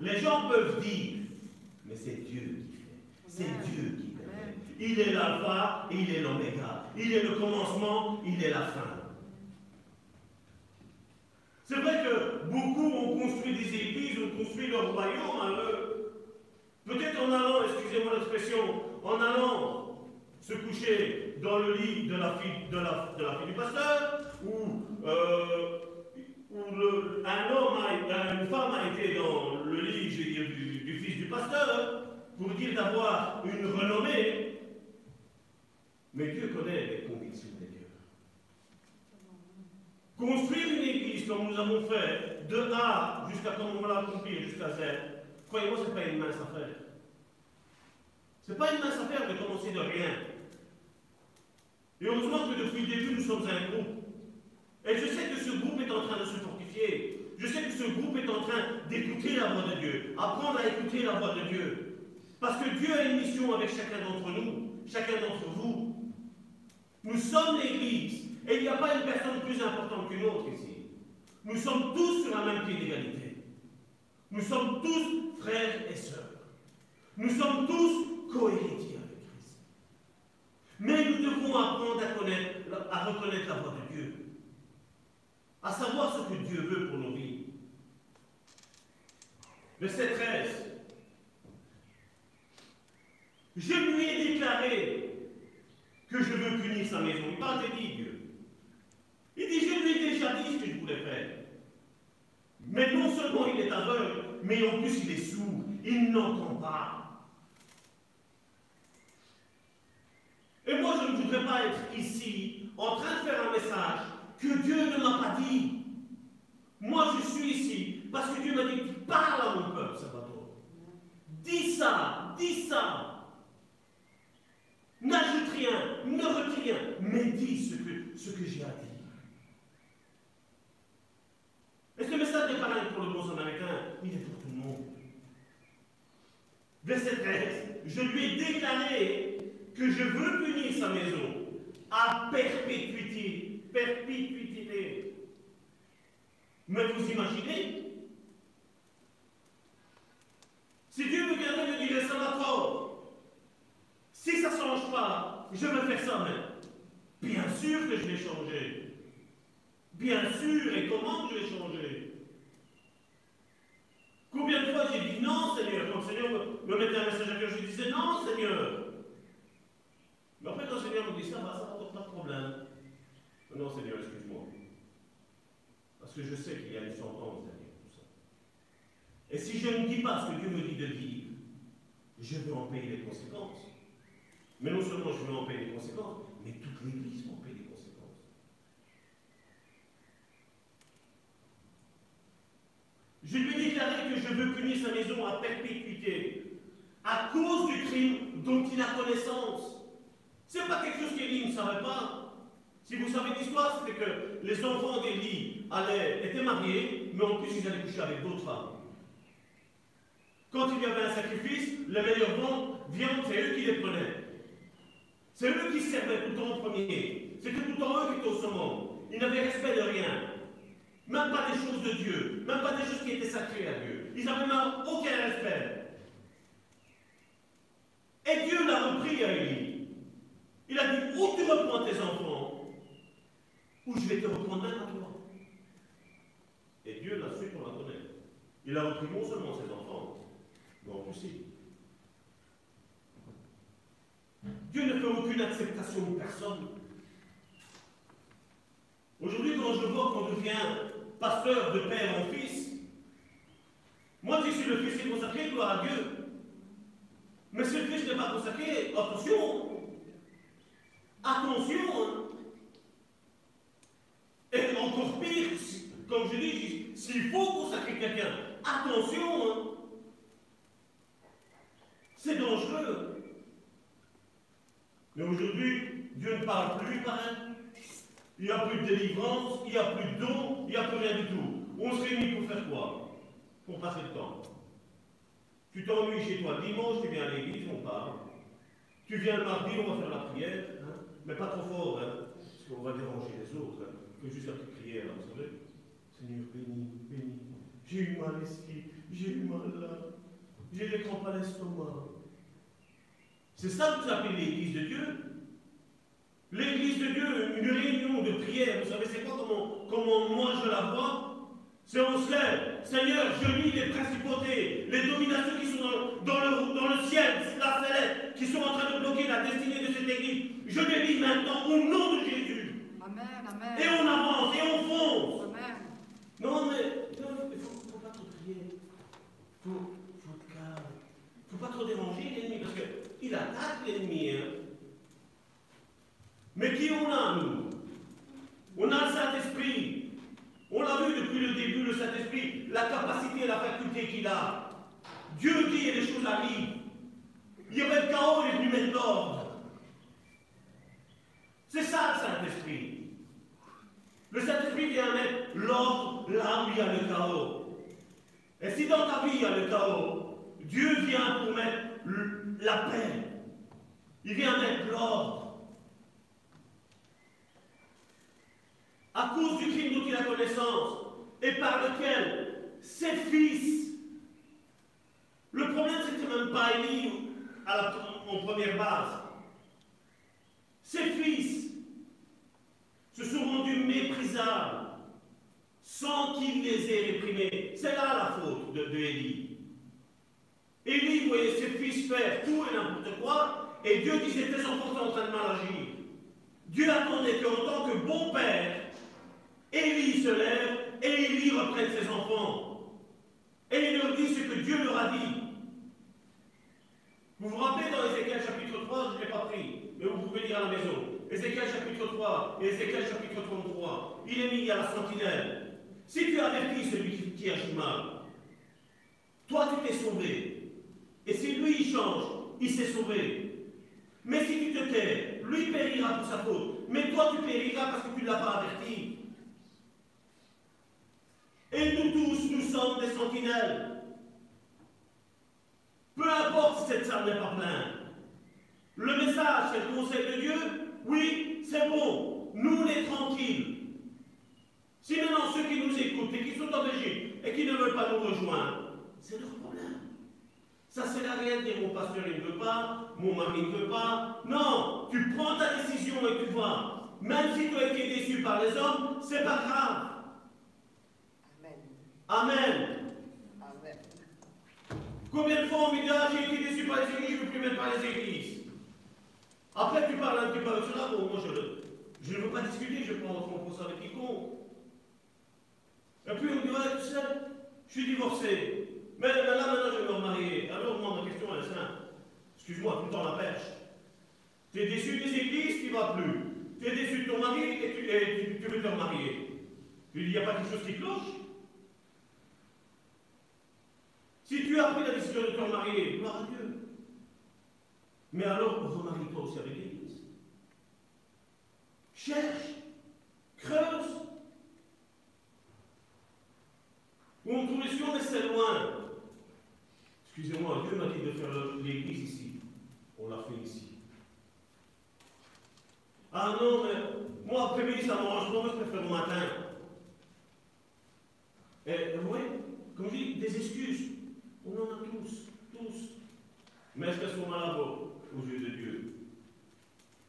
Speaker 4: Les gens peuvent dire, mais c'est Dieu qui fait. C'est Dieu qui fait. Il est l'alpha, il est l'oméga. Il est le commencement, il est la fin. C'est vrai que beaucoup ont construit des églises, ont construit leur royaume à eux. Peut-être en allant, excusez-moi l'expression, en allant se coucher dans le lit de la fille, du pasteur, ou, euh, un homme, une femme a été dans le lit, je dire, du, fils du pasteur, pour dire d'avoir une renommée. Mais Dieu connaît les convictions des cœurs. Construire une église comme nous avons fait de A jusqu'à comme on va l'accomplir, jusqu'à Z, croyez-moi, ce n'est pas une mince affaire. Ce n'est pas une mince affaire de commencer de rien. Et heureusement que depuis le début, nous sommes un groupe. Et je sais que ce groupe est en train de se fortifier. Je sais que ce groupe est en train d'écouter la voix de Dieu, apprendre à écouter la voix de Dieu. Parce que Dieu a une mission avec chacun d'entre nous, chacun d'entre vous. Nous sommes l'Église, et il n'y a pas une personne plus importante qu'une autre ici. Nous sommes tous sur la même pied d'égalité. Nous sommes tous frères et sœurs. Nous sommes tous cohéritiers avec Christ. Mais nous devons apprendre à, connaître, à reconnaître la voix de Dieu, à savoir ce que Dieu veut pour nos vies. Verset 13. Je lui ai déclaré que je veux punir sa maison. Il parle de Dieu. Il dit, je lui ai déjà dit ce que je voulais faire. Mais non seulement il est aveugle, mais en plus il est sourd. Il n'entend pas. Et moi, je ne voudrais pas être ici en train de faire un message que Dieu ne m'a pas dit. Moi, je suis ici parce que Dieu m'a dit, parle à mon peuple, Salvatore. Dis ça, dis ça. N'ajoute rien, ne retire rien, mais dis ce que, j'ai à dire. Et ce message n'est pas pour le bon samaritain, il est pour tout le monde. Verset 13. Je lui ai déclaré que je veux punir sa maison à perpétuité. Perpétuité. Mais vous imaginez? Si Dieu me viendrait me dire ça va trop, si ça ne change pas, je vais faire ça même. Bien sûr que je vais changer. Bien sûr, et comment je vais changer? Combien de fois j'ai dit non, Seigneur? Quand le Seigneur me, mettait un message à cœur, je disais non, Seigneur. Mais après, quand le Seigneur me dit ça, va, ça pas de problème. Non, Seigneur, excuse-moi. Parce que je sais qu'il y a une sentence derrière tout ça. Et si je ne dis pas ce que Dieu me dit de dire, je vais en payer les conséquences. Mais non seulement je vais en payer les conséquences, mais toute l'Église en payer les conséquences. Je lui ai déclaré que je veux punir sa maison à perpétuité à cause du crime dont il a connaissance. Ce n'est pas quelque chose qu'Élie ne savait pas. Si vous savez l'histoire, c'était que les enfants d'Élie étaient mariés, mais en plus ils allaient coucher avec d'autres femmes. Quand il y avait un sacrifice, les meilleurs viandes, c'est eux qui les prenaient. C'est eux qui servaient tout le temps en premier. C'était tout le temps eux qui étaient au sommet. Ils n'avaient respect de rien. Même pas des choses de Dieu. Même pas des choses qui étaient sacrées à Dieu. Ils n'avaient même aucun respect. Et Dieu l'a repris à Élie. Il a dit, où tu reprends tes enfants, ou je vais te reprendre même à toi. Et Dieu l'a su pour la connaître. Il a repris non seulement ses enfants, mais aussi Dieu ne fait aucune acceptation de personne. Aujourd'hui, quand je vois qu'on devient pasteur de père en fils, moi qui suis le fils qui est consacré, gloire à Dieu. Mais si le fils n'est pas consacré, attention, attention. Et encore pire, comme je dis, s'il faut consacrer quelqu'un, attention. C'est dangereux. Mais aujourd'hui, Dieu ne parle plus pareil. Il n'y a plus de délivrance, il n'y a plus de don, il n'y a plus rien du tout. On se réunit pour faire quoi? Pour passer le temps. Tu t'ennuies chez toi dimanche, tu viens à l'église, on parle. Tu viens le mardi, on va faire la prière, hein. mais pas trop fort, hein, parce qu'on va déranger les autres. Hein, que juste la petite prière. Seigneur, bénis, bénis. J'ai eu mal ici, j'ai eu mal là, j'ai des crampes à l'estomac. C'est ça que vous appelez l'Église de Dieu? L'Église de Dieu, une réunion de prière, vous savez c'est quoi comment, comment moi je la vois? C'est on se lève, Seigneur, je lis les principautés, les dominations qui sont dans, le, dans le ciel, la céleste, qui sont en train de bloquer la destinée de cette Église. Je les lis maintenant au nom de Jésus.
Speaker 5: Amen, amen.
Speaker 4: Et on avance, et on fonce.
Speaker 5: Amen.
Speaker 4: Non, mais il ne faut, pas trop prier. Il faut, faut être calme. Il ne faut pas trop déranger l'ennemi, parce que il attaque l'ennemi. Hein. Mais qui on a, nous On a le Saint-Esprit. On l'a vu depuis le début, le Saint-Esprit là. Dieu dit et les choses arrivent. Il y avait le chaos, il est venu mettre l'ordre. C'est ça le Saint-Esprit. Le Saint-Esprit vient mettre l'ordre là où il y a le chaos. Et si dans ta vie il y a le chaos, Dieu vient pour mettre la paix. Il vient mettre l'ordre. À cause du crime dont il a connaissance et par lequel ses fils. Le problème, c'était même pas Élie en première base. Ses fils se sont rendus méprisables sans qu'il les ait réprimés. C'est là la faute de, Élie. Élie voyait ses fils faire tout et n'importe quoi, et Dieu disait tes enfants sont en train de mal agir. Dieu attendait qu'en tant que bon père, Élie se lève et Élie reprenne ses enfants. Et il leur dit ce que Dieu leur a dit. Vous vous rappelez dans Ézéchiel chapitre 3, je ne l'ai pas pris, mais vous pouvez lire à la maison. Ézéchiel chapitre 3 et Ézéchiel chapitre 33. Il est mis à la sentinelle. Si tu fils, celui qui agit mal, toi tu t'es sauvé. Et si lui il change, il s'est sauvé. Mais si tu te tais, lui périra pour sa faute. Mais toi tu périras parce que tu ne l'as pas averti. Et nous tous, nous sommes des sentinelles. Peu importe si cette salle n'est pas pleine. Le message, c'est le conseil de Dieu. Oui, c'est bon. Nous, est tranquilles. Si maintenant ceux qui nous écoutent et qui sont en Belgique et qui ne veulent pas nous rejoindre, c'est leur problème. Ça rien de dire mon pasteur il ne veut pas, mon mari ne veut pas. Non, tu prends ta décision et tu vas. Même si tu as été déçu par les hommes, c'est pas grave. Amen. Amen. Combien de fois on me dit Ah, j'ai été déçu par les églises, je ne veux plus mettre par les églises Après, tu parles un petit peu avec cela, bon, moi je, je ne veux pas discuter, je prends mon ça avec quiconque. Et puis on me dit Ouais, tu sais, je suis divorcé. Mais, là, maintenant, je vais me remarier. Alors, moi, ma question est simple. Excuse-moi, tout le temps la perche. Tu es déçu des églises, tu ne vas plus. Tu es déçu de ton mari et tu, et tu veux te remarier. Tu dis Il n'y a pas quelque chose qui cloche? Si tu as pris la décision de te remarier, gloire à Dieu. Mais alors, remarie-toi aussi avec l'Église. Cherche, creuse. On trouve les mais c'est loin. Excusez-moi, Dieu m'a dit de faire l'église ici. On l'a fait ici. Ah non, mais moi, après-midi, ça m'arrange pas, je préfère le matin. Et vous voyez, comme je dis, des excuses. On en a tous, tous. Mais est-ce qu'elles sont malables aux yeux de Dieu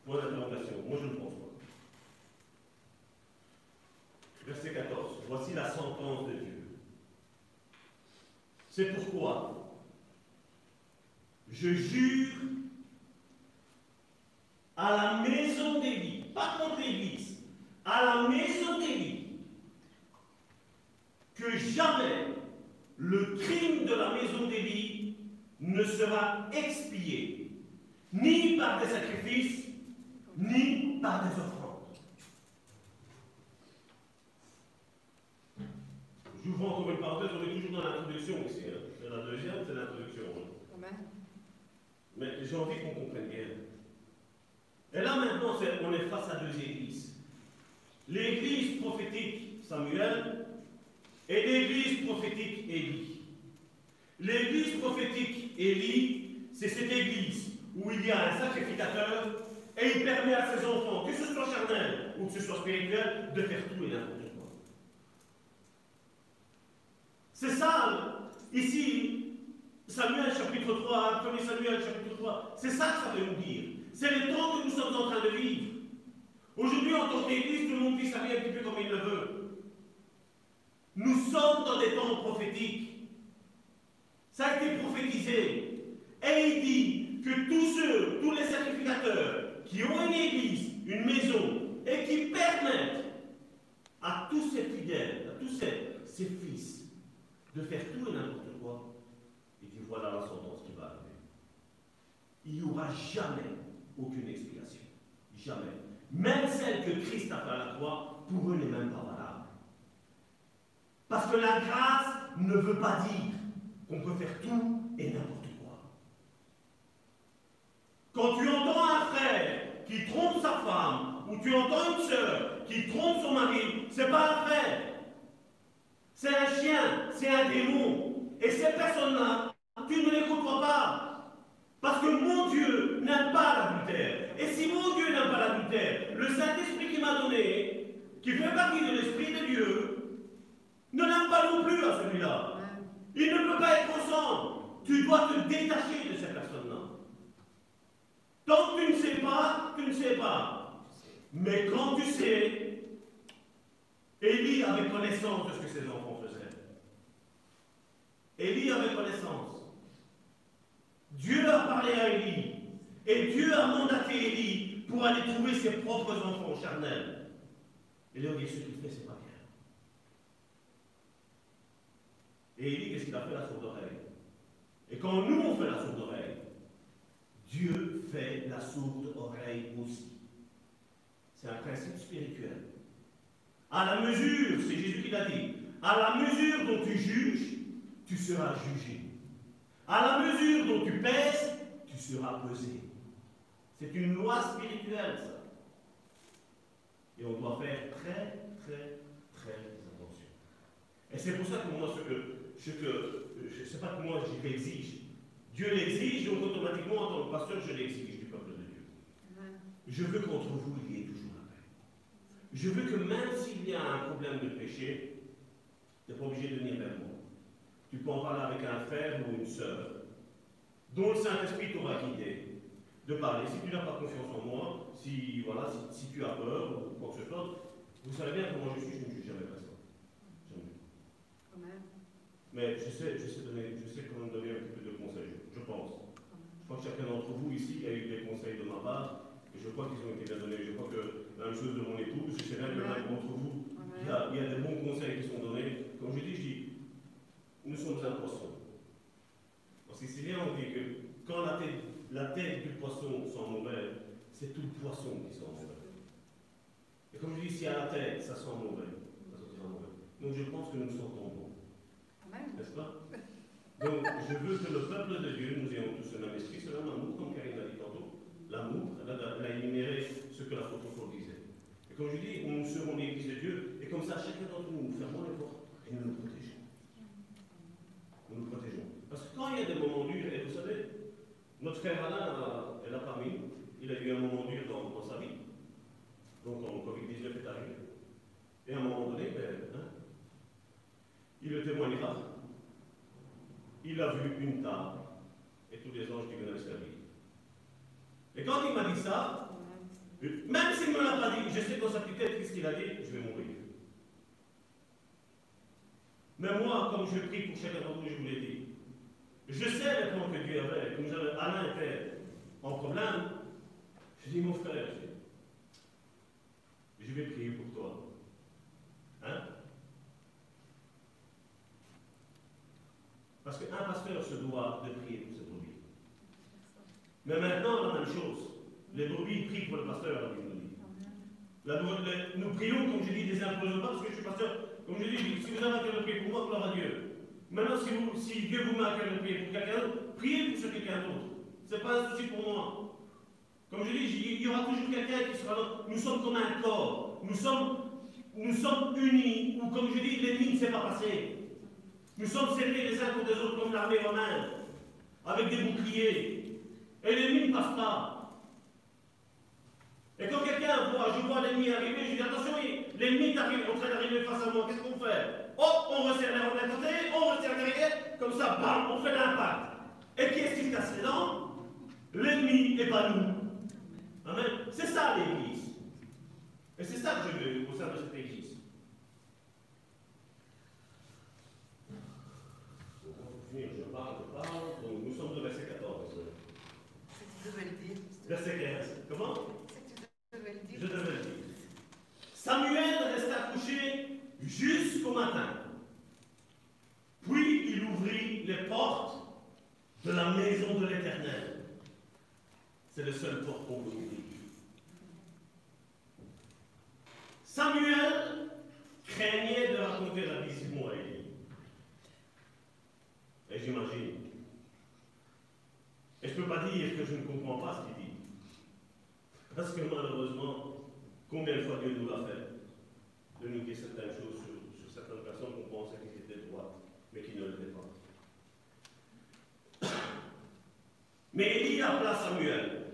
Speaker 4: Point d'interrogation. Moi, je ne pense pas. Verset 14. Voici la sentence de Dieu. C'est pourquoi je jure à la maison d'Élie, pas contre l'Église, à la maison d'Élie, que jamais le crime de la maison d'Élie ne sera expié ni par des sacrifices, ni par des offrandes. J'ouvre encore une parenthèse, on est toujours dans l'introduction ici. Hein. C'est la deuxième, c'est l'introduction. Hein. Mais j'ai envie qu'on comprenne bien. Et là maintenant, on est face à deux églises. L'église prophétique Samuel et l'église prophétique Élie. L'église prophétique Élie, c'est cette église où il y a un sacrificateur et il permet à ses enfants, que ce soit charnel ou que ce soit spirituel, de faire tout et n'importe quoi. C'est ça, ici, Samuel chapitre 3, 1 Samuel chapitre 3, c'est ça que ça veut nous dire. C'est le temps que nous sommes en train de vivre. Aujourd'hui, en tant qu'église, tout le monde vit sa vie un petit peu comme il le veut. Nous sommes dans des temps prophétiques. Ça a été prophétisé. Et il dit que tous ceux, tous les sacrificateurs qui ont une église, une maison, et qui permettent à tous ces fidèles, à tous ces, fils, de faire tout et n'importe quoi, et dit voilà la sentence qui va arriver. Il n'y aura jamais aucune expiation. Jamais. Même celle que Christ a fait à la croix, pour eux n'est même pas. Parce que la grâce ne veut pas dire qu'on peut faire tout et n'importe quoi. Quand tu entends un frère qui trompe sa femme, ou tu entends une sœur qui trompe son mari, c'est pas un frère. C'est un chien, c'est un démon. Et ces personnes-là, tu ne les côtoies pas. Parce que mon Dieu n'aime pas l'adultère. Et si mon Dieu n'aime pas l'adultère, le Saint-Esprit qui m'a donné, qui fait partie de l'Esprit de Dieu, ne l'aime pas non plus à celui-là. Il ne peut pas être ensemble. Tu dois te détacher de ces personnes-là. Tant que tu ne sais pas, tu ne sais pas. Mais quand tu sais, Élie avait connaissance de ce que ses enfants faisaient. Élie avait connaissance. Dieu a parlé à Élie. Et Dieu a mandaté Élie pour aller trouver ses propres enfants charnels. Et leur dit, ce qu'il fait, c'est pas bien. Et Élie, qu'est-ce qu'il a fait la sourde oreille Et quand nous, on fait la sourde oreille, Dieu fait la sourde oreille aussi. C'est un principe spirituel. À la mesure, c'est Jésus qui l'a dit, à la mesure dont tu juges, tu seras jugé. À la mesure dont tu pèses, tu seras pesé. C'est une loi spirituelle, ça. Et on doit faire très, très, très attention. Et c'est pour ça que moi, ce que, ce que je ne sais pas que moi, je l'exige. Dieu l'exige, donc automatiquement, en tant que pasteur, je l'exige du peuple de Dieu. Je veux qu'entre vous, il y ait toujours la paix. Je veux que même s'il y a un problème de péché, tu n'es pas obligé de venir vers moi. Tu peux en parler avec un frère ou une sœur, dont le Saint-Esprit t'aura guidé, de parler. Si tu n'as pas confiance en moi, si, voilà, si, si, tu as peur ou quoi que ce soit, vous savez bien comment je suis, je ne juge. Jamais. Mais je sais, je sais, donner, je sais quand même donner un petit peu de conseils, je pense. Je crois que chacun d'entre vous ici a eu des conseils de ma part, et je crois qu'ils ont été bien donnés. Je crois que la même chose de mon épouse, je sais bien en a d'entre vous, il y, a, il y, a, des bons conseils qui sont donnés. Comme je dis, je dis, nous sommes un poisson. Parce que c'est bien, on dit que quand la tête, la tête du poisson sent mauvais, c'est tout le poisson qui sent mauvais. Et comme je dis, si à la tête, ça sent mauvais, ça mauvais. Donc je pense que nous sentons bon. N'est-ce pas? Donc je veux que le peuple de Dieu, nous ayons tous le même esprit, c'est même amour, comme Karine l'a dit tantôt. L'amour, elle a énuméré ce que la photo disait. Et comme je dis, nous serons l'église de Dieu, et comme ça, chacun d'entre nous, nous fermons les portes et nous nous protégeons. Nous nous protégeons. Parce que quand il y a des moments durs, et vous savez, notre frère Alain est là parmi nous, il a eu un moment dur dans, dans sa vie. Donc, quand le Covid-19 est arrivé. Et à un moment donné, ben, hein, il le témoignera. Il a vu une table et tous les anges qui venaient le servir. Et quand il m'a dit ça, même s'il ne me l'a pas dit, je sais dans sa petite tête qu'est-ce qu'il a dit, je vais mourir. Mais moi, comme je prie pour chacun d'entre vous, je vous l'ai dit, je sais les plans que Dieu avait. Comme Alain était en problème, je dis, mon frère, je vais prier pour toi. Hein? Parce qu'un pasteur se doit de prier pour ses brebis. Mais maintenant, la même chose. Les brebis prient pour le pasteur, la Bible dit. Nous prions, comme je dis, des imposons pas, parce que je suis pasteur. Comme je dis, si vous avez un cœur de prier pour moi, gloire à Dieu. Maintenant, si Dieu vous met un cœur de prier pour quelqu'un d'autre, priez pour ce quelqu'un d'autre. Ce n'est pas un souci pour moi. Comme je dis, il y aura toujours quelqu'un qui sera là. Nous sommes comme un corps. Nous sommes, nous sommes unis. Ou comme je dis, l'ennemi ne s'est pas passé. Nous sommes serrés les uns contre les autres comme l'armée romaine, avec des boucliers. Et l'ennemi ne passe pas. Et quand quelqu'un voit, je vois l'ennemi arriver, je dis attention, l'ennemi est en train d'arriver face à moi, qu'est-ce qu'on fait? Hop, on resserre les rangs côté, on resserre derrière, comme ça, bam, on fait l'impact. Et qui est-ce qui se casse les dents L'ennemi et pas nous. Amen. C'est ça l'Église. Et c'est ça que je veux au sein de cette Église. Je parle, je parle. Donc nous sommes au verset 14.
Speaker 6: Tu devais le dire.
Speaker 4: Verset 15. Comment?
Speaker 6: Tu devais le dire.
Speaker 4: Je devais le dire. Samuel resta couché jusqu'au matin. Puis il ouvrit les portes de la maison de l'Éternel. C'est le seul porte qu'on ouvrir. Samuel craignait de raconter la vision à Élie. Et j'imagine. Et je ne peux pas dire que je ne comprends pas ce qu'il dit. Parce que malheureusement, combien de fois Dieu nous l'a fait de nous dire certaines choses sur, certaines personnes qu'on pensait qu'ils étaient droites, mais qui ne l'étaient pas. Mais Élie appela Samuel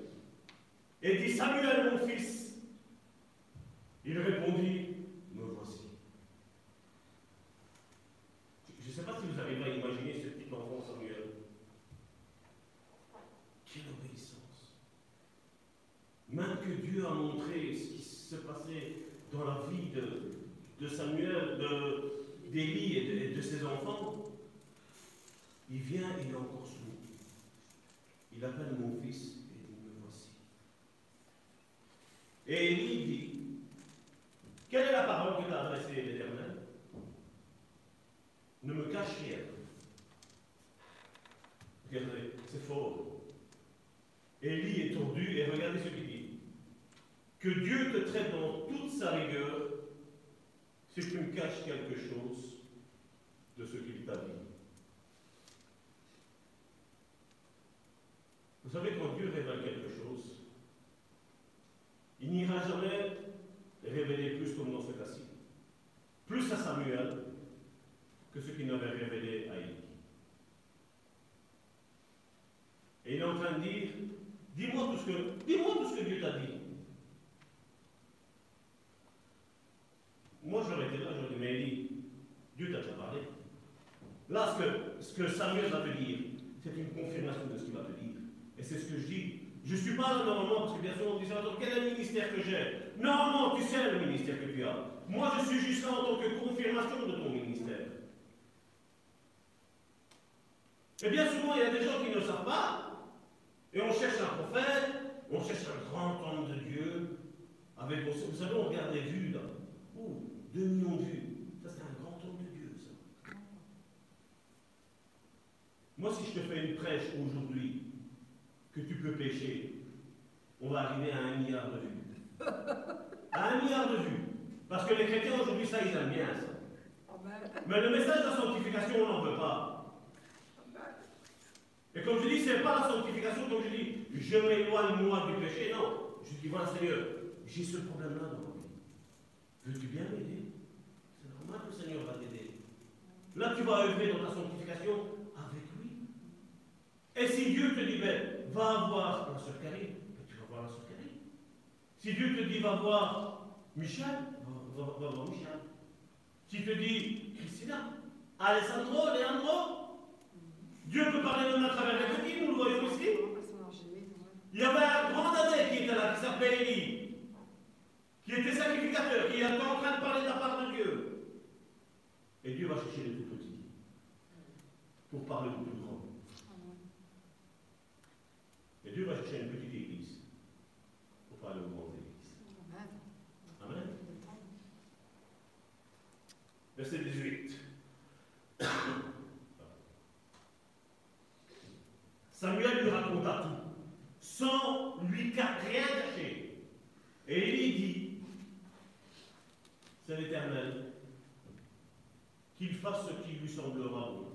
Speaker 4: et dit Samuel, mon fils. Il répondit Me voici. Je ne sais pas si vous arrivez à imaginer ce petit enfant Samuel. Quelle obéissance. Même que Dieu a montré ce qui se passait dans la vie de, Samuel, d'Élie et, de, et de ses enfants, il vient, il est encore sourd. Il appelle mon fils et il me voici. Et Élie dit, quelle est la parole que t'a adressée l'Éternel? Ne me cache rien. Regardez, c'est fort. Élie est tordu et regardez ce qu'il. Que Dieu te traite dans toute sa rigueur si tu me caches quelque chose de ce qu'il t'a dit. Vous savez, quand Dieu révèle quelque chose, il n'ira jamais révéler plus comme dans ce cas-ci. Plus à Samuel que ce qu'il n'avait révélé à Élie. Et il est en train de dire, dis-moi tout, ce que, dis-moi tout ce que Dieu t'a dit. Moi, j'aurais été là, j'aurais dit, mais Élie, Dieu t'a déjà parlé. Là, ce que, Samuel va te dire, c'est une confirmation de ce qu'il va te dire. Et c'est ce que je dis. Je ne suis pas là normalement, parce que bien sûr on dit ça, quel est le ministère que j'ai? Non, non, tu sais le ministère que tu as. Moi, je suis juste là en tant que confirmation de ton ministère. Et bien souvent, il y a des gens qui ne savent pas, et on cherche un prophète, on cherche un grand homme de Dieu, avec, vous savez, on regarde les vues là. Oh, 2 millions de vues. Ça, c'est un grand homme de Dieu, ça. Moi, si je te fais une prêche aujourd'hui, que tu peux pécher, on va arriver à un milliard de vues. À un milliard de vues. Parce que les chrétiens aujourd'hui, ça, ils aiment bien ça. Mais le message de la sanctification, on n'en veut pas. Et comme je dis, ce n'est pas la sanctification, comme je dis, je m'éloigne moi du péché. Non. Je dis, voilà Seigneur, j'ai ce problème-là dans ma vie. Veux-tu bien m'aider? C'est normal que le Seigneur va t'aider. Là, tu vas œuvrer dans ta sanctification. Et si Dieu te dit, ben, va voir la soeur Karine, tu vas voir la soeur Karine. Si Dieu te dit, va voir Michel, va, voir Michel. S'il te dit, Christina, Alessandro, Leandro, Dieu peut parler même à travers les petits, nous le voyons ici. Il y avait un grand année qui était là, qui s'appelait Élie, qui était sacrificateur, qui était en train de parler de la part de Dieu. Et Dieu va chercher les tout petits pour parler aux plus grands. Et Dieu va chercher une petite église pour parler aux grandes églises. Amen. Verset 18. Samuel lui raconta tout, sans lui rien cacher. Et Élie dit, c'est l'Éternel, qu'il fasse ce qui lui semblera bon.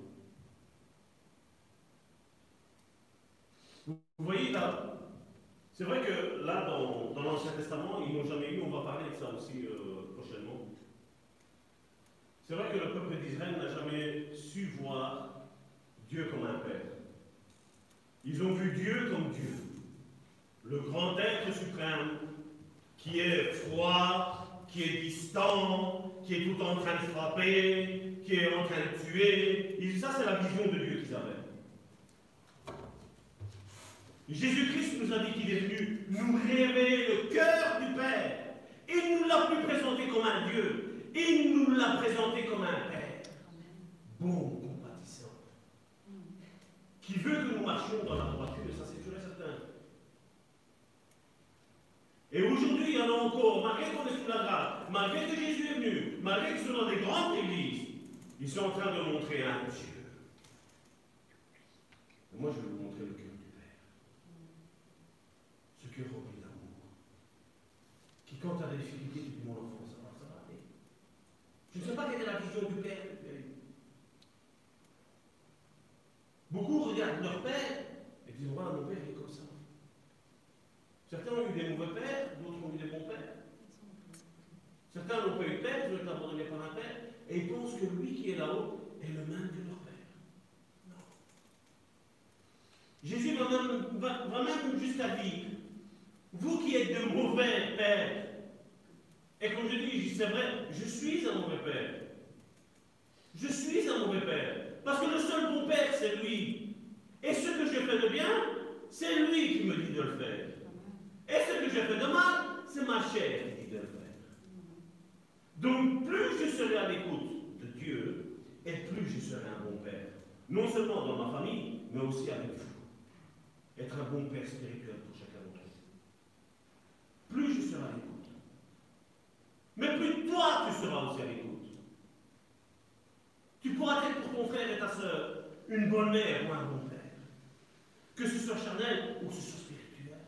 Speaker 4: Vous voyez là, c'est vrai que là, dans, l'Ancien Testament, ils n'ont jamais eu, on va parler de ça aussi euh, prochainement. C'est vrai que le peuple d'Israël n'a jamais su voir Dieu comme un père. Ils ont vu Dieu comme Dieu, le grand être suprême, qui est froid, qui est distant, qui est tout en train de frapper, qui est en train de tuer. Ça, c'est la vision de Dieu qu'ils avaient. Jésus-Christ nous a dit qu'il est venu nous révéler le cœur du Père. Il nous l'a plus présenté comme un Dieu. Il nous l'a présenté comme un Père. Bon, compatissant. Qui veut que nous marchions dans la droiture, ça c'est sûr et certain. Et aujourd'hui, il y en a encore, malgré qu'on est sous la grâce, malgré que Jésus est venu, malgré qu'ils sont dans des grandes églises, ils sont en train de montrer un Dieu. Et moi, je vais vous montrer le cœur Qui, tu dis mon enfant, ça va, ça va. Je ne sais pas quelle est la vision du Père. regardent leur père et disent Voilà, mon père est comme ça. Certains ont eu des mauvais pères, d'autres ont eu des bons pères. Certains n'ont pas eu de père, ils ont été abandonnés par un père, et ils pensent que lui qui est là-haut est le même que leur père. Non. Jésus va même, même jusqu'à dire Vous qui êtes de mauvais pères, et comme je dis, c'est vrai, je suis un mauvais père. Je suis un mauvais père. Parce que le seul bon père, c'est lui. Et ce que je fais de bien, c'est lui qui me dit de le faire. Et ce que je fais de mal, c'est ma chair qui dit de le faire. Donc plus je serai à l'écoute de Dieu, et plus je serai un bon père. Non seulement dans ma famille, mais aussi avec vous. Être un bon père spirituel pour chacun d'entre vous. Plus je serai à l'écoute. Mais plus toi, tu seras aussi à l'écoute. Tu pourras être pour ton frère et ta soeur une bonne mère ou un bon père. Que ce soit charnel ou ce soit spirituel.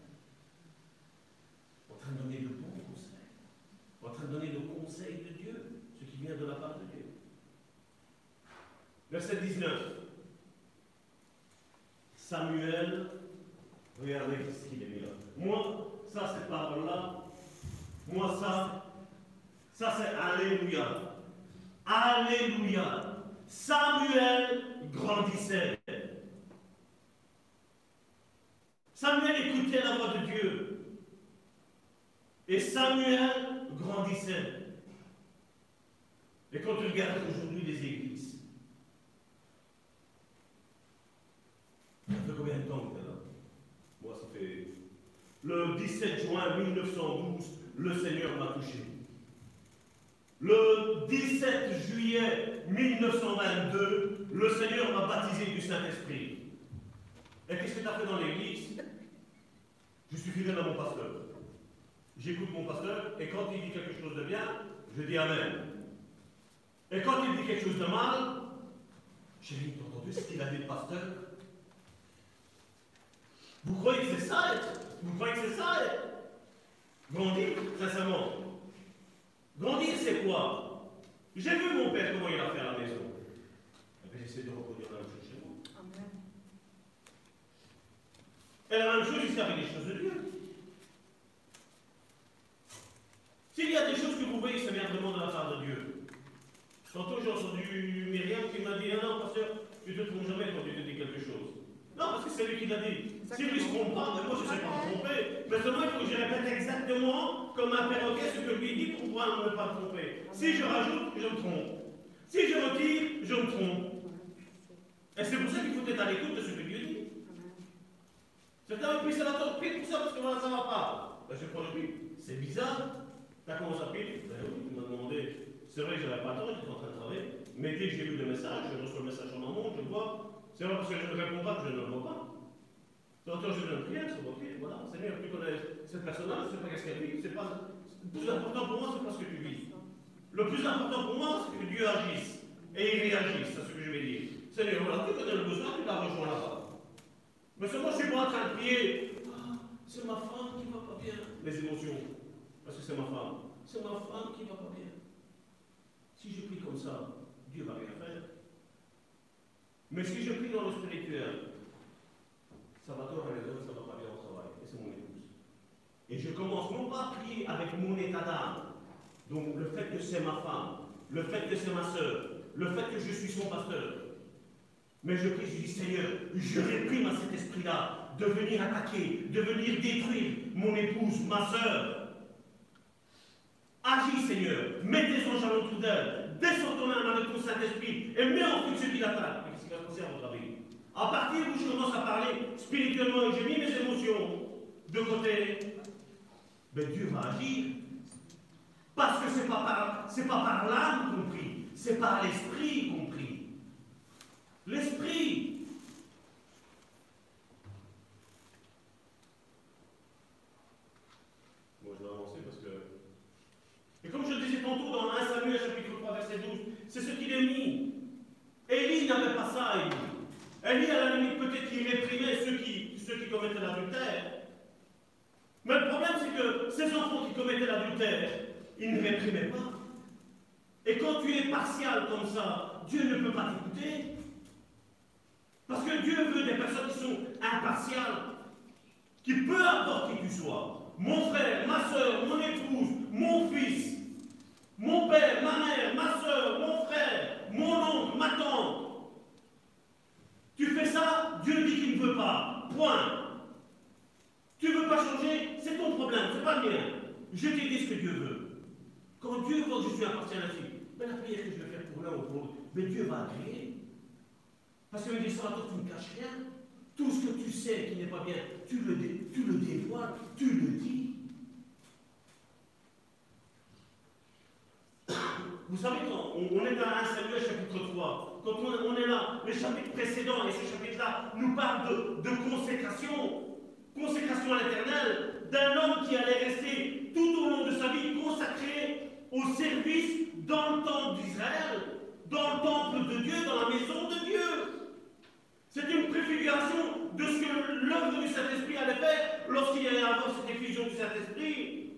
Speaker 4: En train de donner de bons conseils. En train de donner le conseil de Dieu, ce qui vient de la part de Dieu. Verset 19. Samuel, regardez ce qu'il est là. Moi, ça, cette parole-là, moi, ça, ça, c'est Alléluia. Alléluia. Samuel grandissait. Samuel écoutait la voix de Dieu. Et Samuel grandissait. Et quand tu regardes aujourd'hui les églises, ça fait combien de temps que tu es là Moi, ça fait. Le 17 juin 1912, le Seigneur m'a touché. Le 17 juillet 1922, le Seigneur m'a baptisé du Saint-Esprit. Et qu'est-ce que tu as fait dans l'église? Je suis fidèle à mon pasteur. J'écoute mon pasteur, et quand il dit quelque chose de bien, je dis Amen. Et quand il dit quelque chose de mal, j'ai entendu ce qu'il a dit le pasteur? Vous croyez que c'est ça Vous croyez que c'est ça Grandir, sincèrement. Grandir, c'est quoi? J'ai vu mon père comment il a fait à la maison. Puis j'essaie de reproduire la même chose chez moi.
Speaker 5: Amen.
Speaker 4: Et la même chose ici avec les choses de Dieu. S'il y a des choses que vous voyez, ça vient vraiment de la part de Dieu. Tantôt, j'ai entendu Myriam qui m'a dit Ah non, pasteur, tu ne te trompes jamais quand tu te dis quelque chose. Non, parce que c'est lui qui l'a dit. Si lui se trompe pas, moi je ne sais pas me tromper. Seulement, il faut que je répète exactement comme un perroquet ce que lui dit pour pouvoir ne pas me tromper? Si je rajoute, je me trompe. Si je retire, je me trompe. Et c'est pour ça qu'il faut être à l'écoute de ce que Dieu dit. Certains disent, ça va pile pour ça parce que voilà, ça ne va pas. Ben, je prends le. C'est bizarre. Tu as commencé à pile Ben oui, tu m'as demandé. C'est vrai que j'avais pas temps, j'étais en train de travailler. Mais dès que j'ai lu le message, je reçois le message en amont, je vois. C'est vrai parce que je ne réponds pas que je ne le vois pas. Tantôt je donne une prière, c'est ok, voilà. Seigneur, tu connais cette personne-là, je ne sais pas qu'est-ce qu'elle vit. C'est pas... Le plus important pour moi, c'est pas ce que tu vis. Le plus important pour moi, c'est que Dieu agisse. Et il réagisse, c'est ce que je vais dire. Seigneur, voilà, tu connais le besoin, tu l'as rejoint là-bas. Mais seulement, je ne suis pas en train de prier. Ah, c'est ma femme qui ne va pas bien. Les émotions. Parce que c'est ma femme. C'est ma femme qui ne va pas bien. Si je prie comme ça, Dieu va rien faire. Mais si je prie dans le spirituel, ça va tort à les autres, ça va pas bien au travail. Et c'est mon épouse. Et je commence non pas à prier avec mon état d'âme. Donc le fait que c'est ma femme, le fait que c'est ma soeur, le fait que je suis son pasteur. Mais je prie, je dis Seigneur, je réprime à cet esprit-là de venir attaquer, de venir détruire mon épouse, ma soeur. Agis Seigneur, mets tes anges à l'autre d'elle, descends ton âme avec ton Saint-Esprit et mets en fuite ce qui l'attaque. Mais qu'est-ce qui va se passer à votre avis À partir où je commence à parler spirituellement et j'ai mis mes émotions de côté, ben Dieu va agir. Parce que ce n'est pas par, par l'âme qu'on prie, c'est par l'esprit qu'on prie. L'esprit. Bon, je vais avancer parce que. Et comme je le disais tantôt dans 1 Samuel chapitre 3, verset 12, c'est ce qu'il est mis. Élie n'avait pas ça. Élie, à la limite, peut-être qu'il réprimait ceux qui, ceux qui commettaient l'adultère. Mais le problème, c'est que ces enfants qui commettaient l'adultère, ils ne réprimaient pas. Et quand tu es partial comme ça, Dieu ne peut pas t'écouter. Parce que Dieu veut des personnes qui sont impartiales, qui peu importe qui tu sois, mon frère, ma soeur, mon épouse, mon fils, mon père, ma mère, ma soeur, mon frère, mon oncle, ma tante. Tu fais ça, Dieu dit qu'il ne veut pas. Point. Tu ne veux pas changer, c'est ton problème, c'est pas le mien. Je t'ai dit ce que Dieu veut. Quand Dieu que je suis impartial ainsi, mais la prière que je vais faire pour l'un ou pour l'autre, mais Dieu va agréer. Parce me dit, ça, tu ne caches rien. Tout ce que tu sais qui n'est pas bien, tu le, tu le dévoiles, tu le dis. Vous savez, quand on, est dans 1 Samuel chapitre 3, quand on, est là, le chapitre précédent et ce chapitre-là nous parle de, consécration, consécration à l'éternel, d'un homme qui allait rester tout au long de sa vie consacré au service dans le temple d'Israël, dans le temple de Dieu, dans la maison de Dieu. C'est une préfiguration de ce que l'œuvre du Saint-Esprit allait faire lorsqu'il allait avoir cette effusion du Saint-Esprit.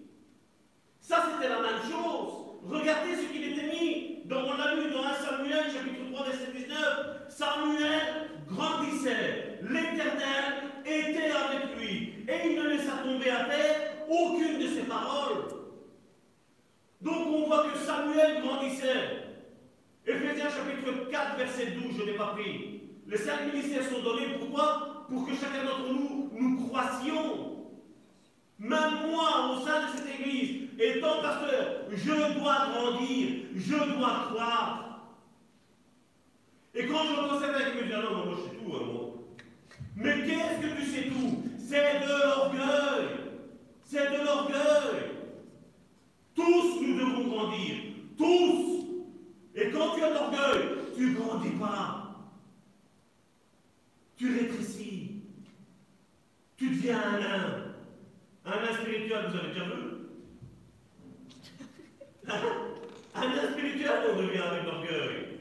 Speaker 4: Ça, c'était la même chose. Regardez ce qu'il était mis. Dans, on l'a lu dans 1 Samuel, chapitre 3, verset 19. Samuel grandissait. L'Éternel était avec lui. Et il ne laissa tomber à terre aucune de ses paroles. Donc on voit que Samuel grandissait. Éphésiens chapitre 4, verset 12, je n'ai pas pris. Les cinq ministères sont donnés, pourquoi? Pour que chacun d'entre nous, nous croissions. Même moi, au sein de cette église, étant pasteur, je dois grandir, je dois croire. Et quand je j'entends ça, il me dit, ah non, moi je sais tout, hein, moi. Mais qu'est-ce que tu sais tout? C'est de l'orgueil. C'est de l'orgueil. Tous nous devons grandir. Tous. Et quand tu as de l'orgueil, tu ne grandis pas tu rétrécis, tu deviens un nain. Un nain spirituel, vous avez déjà vu? Un spirituel, on devient avec l'orgueil.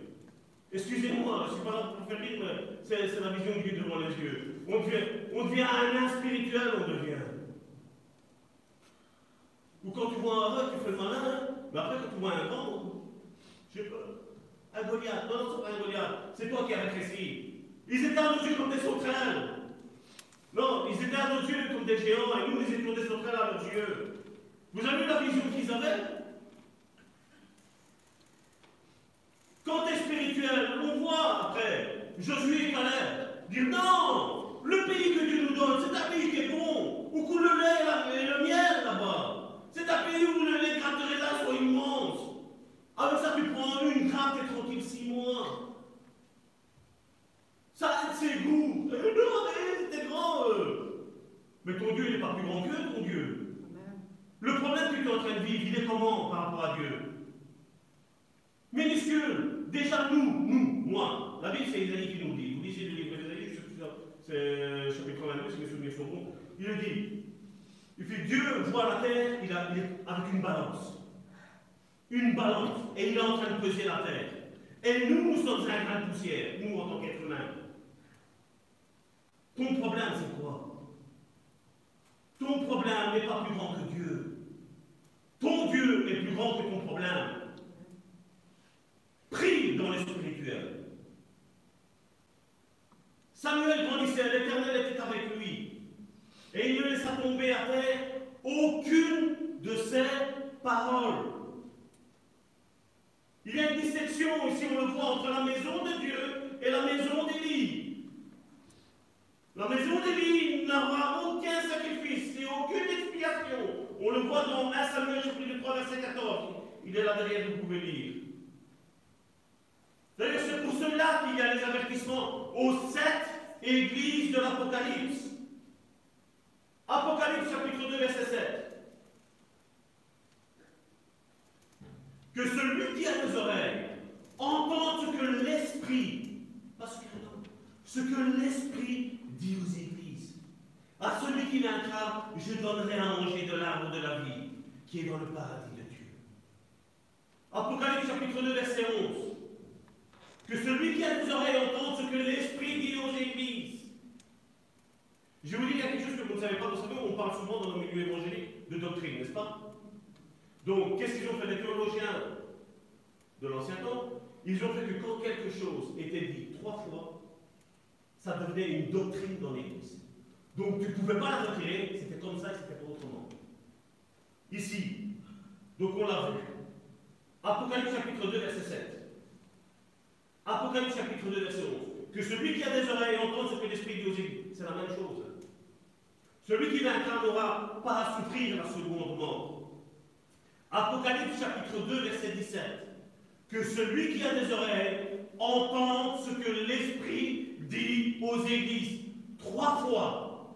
Speaker 4: Excusez-moi, je ne suis pas là pour faire rire, mais c'est la vision qui est devant les yeux. On devient, on devient un spirituel, on devient. Ou quand tu vois un rat, tu fais malin, mais après quand tu vois un grand, sais pas, un Goliath, non, non, c'est pas un Goliath, c'est toi qui as rétréci. Ils étaient à nos yeux comme des sauterelles. Non, ils étaient à nos yeux comme des géants et nous, nous étions des sauterelles à leurs yeux. Vous avez vu la vision qu'ils avaient? Es spirituel, on voit après Josué et Caleb dire non, le pays que Dieu nous donne, c'est un pays qui est bon, où coule le lait et le miel là-bas. C'est un pays où les de raisin sont immenses. Avec ça, tu prends une grappe, et tranquille six mois. Ça a ses goûts. Euh, non, mais c'était grand. Euh. Mais ton Dieu, il n'est pas plus grand que ton Dieu. Le problème que tu es en train de vivre, il est comment par rapport à Dieu? Minuscule. Déjà, nous, nous, moi. La Bible, c'est Isaïe qui nous dit. Vous lisez le livre d'Isaïe, c'est chapitre 22, si mes souvenirs sont bons. Il le dit. Il fait Dieu voit la terre, il, a, avec une balance. Une balance. Et il est en train de peser la terre. Et nous, nous sommes un grain de poussière, nous en tant qu'êtres humains. Ton problème, c'est quoi? Ton problème n'est pas plus grand que Dieu. Ton Dieu est plus grand que ton problème. Prie dans les spirituel. Samuel grandissait, l'Éternel était avec lui. Et il ne laissa tomber à terre aucune de ses paroles. Il y a une distinction ici, on le voit, entre la maison de Dieu et la maison d'Élie. La maison d'Élie n'aura aucun sacrifice et aucune expiation. On le voit dans 1 Samuel chapitre 3, verset 14. Il est là derrière, vous pouvez lire. D'ailleurs, c'est pour cela qu'il y a les avertissements aux sept églises de l'Apocalypse. Apocalypse chapitre 2, verset 7. Que celui qui a des oreilles entende ce que l'Esprit, parce ce que l'Esprit dit aux églises, à celui qui vaincra, je donnerai à manger de l'arbre de la vie, qui est dans le paradis de Dieu. Apocalypse chapitre 2, verset 11. Que celui qui a des oreilles entende ce que l'Esprit dit aux églises. Je vous dis quelque chose que vous ne savez pas, vous savez, on parle souvent dans nos milieux évangéliques de doctrine, n'est-ce pas? Donc, qu'est-ce qu'ils ont fait les théologiens de l'ancien temps? Ils ont fait que quand quelque chose était dit trois fois, ça devenait une doctrine dans l'Église. Donc tu ne pouvais pas la retirer, c'était comme ça et c'était pas autrement. Ici, donc on l'a vu. Apocalypse chapitre 2, verset 7. Apocalypse chapitre 2, verset 11. Que celui qui a des oreilles entende ce que l'Esprit dit aux églises. C'est la même chose. Celui qui vaincra pas à souffrir la seconde mort. Apocalypse chapitre 2, verset 17. Que celui qui a des oreilles entende ce que l'Esprit dit aux églises. Trois fois.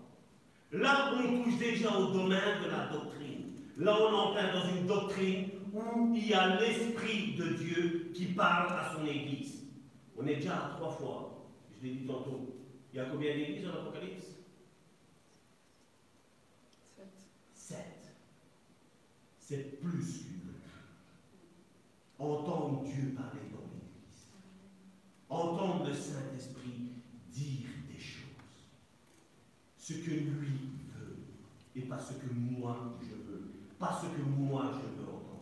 Speaker 4: Là, on touche déjà au domaine de la doctrine. Là, on en dans une doctrine où il y a l'Esprit de Dieu qui parle à son Église. On est déjà à trois fois. Je l'ai dit tantôt. Il y a combien d'églises dans l'Apocalypse Sept. C'est plus qu'une Entendre Dieu parler dans l'Église. Entendre le Saint-Esprit dire des choses. Ce que lui veut et pas ce que moi je veux. Pas ce que moi je veux entendre.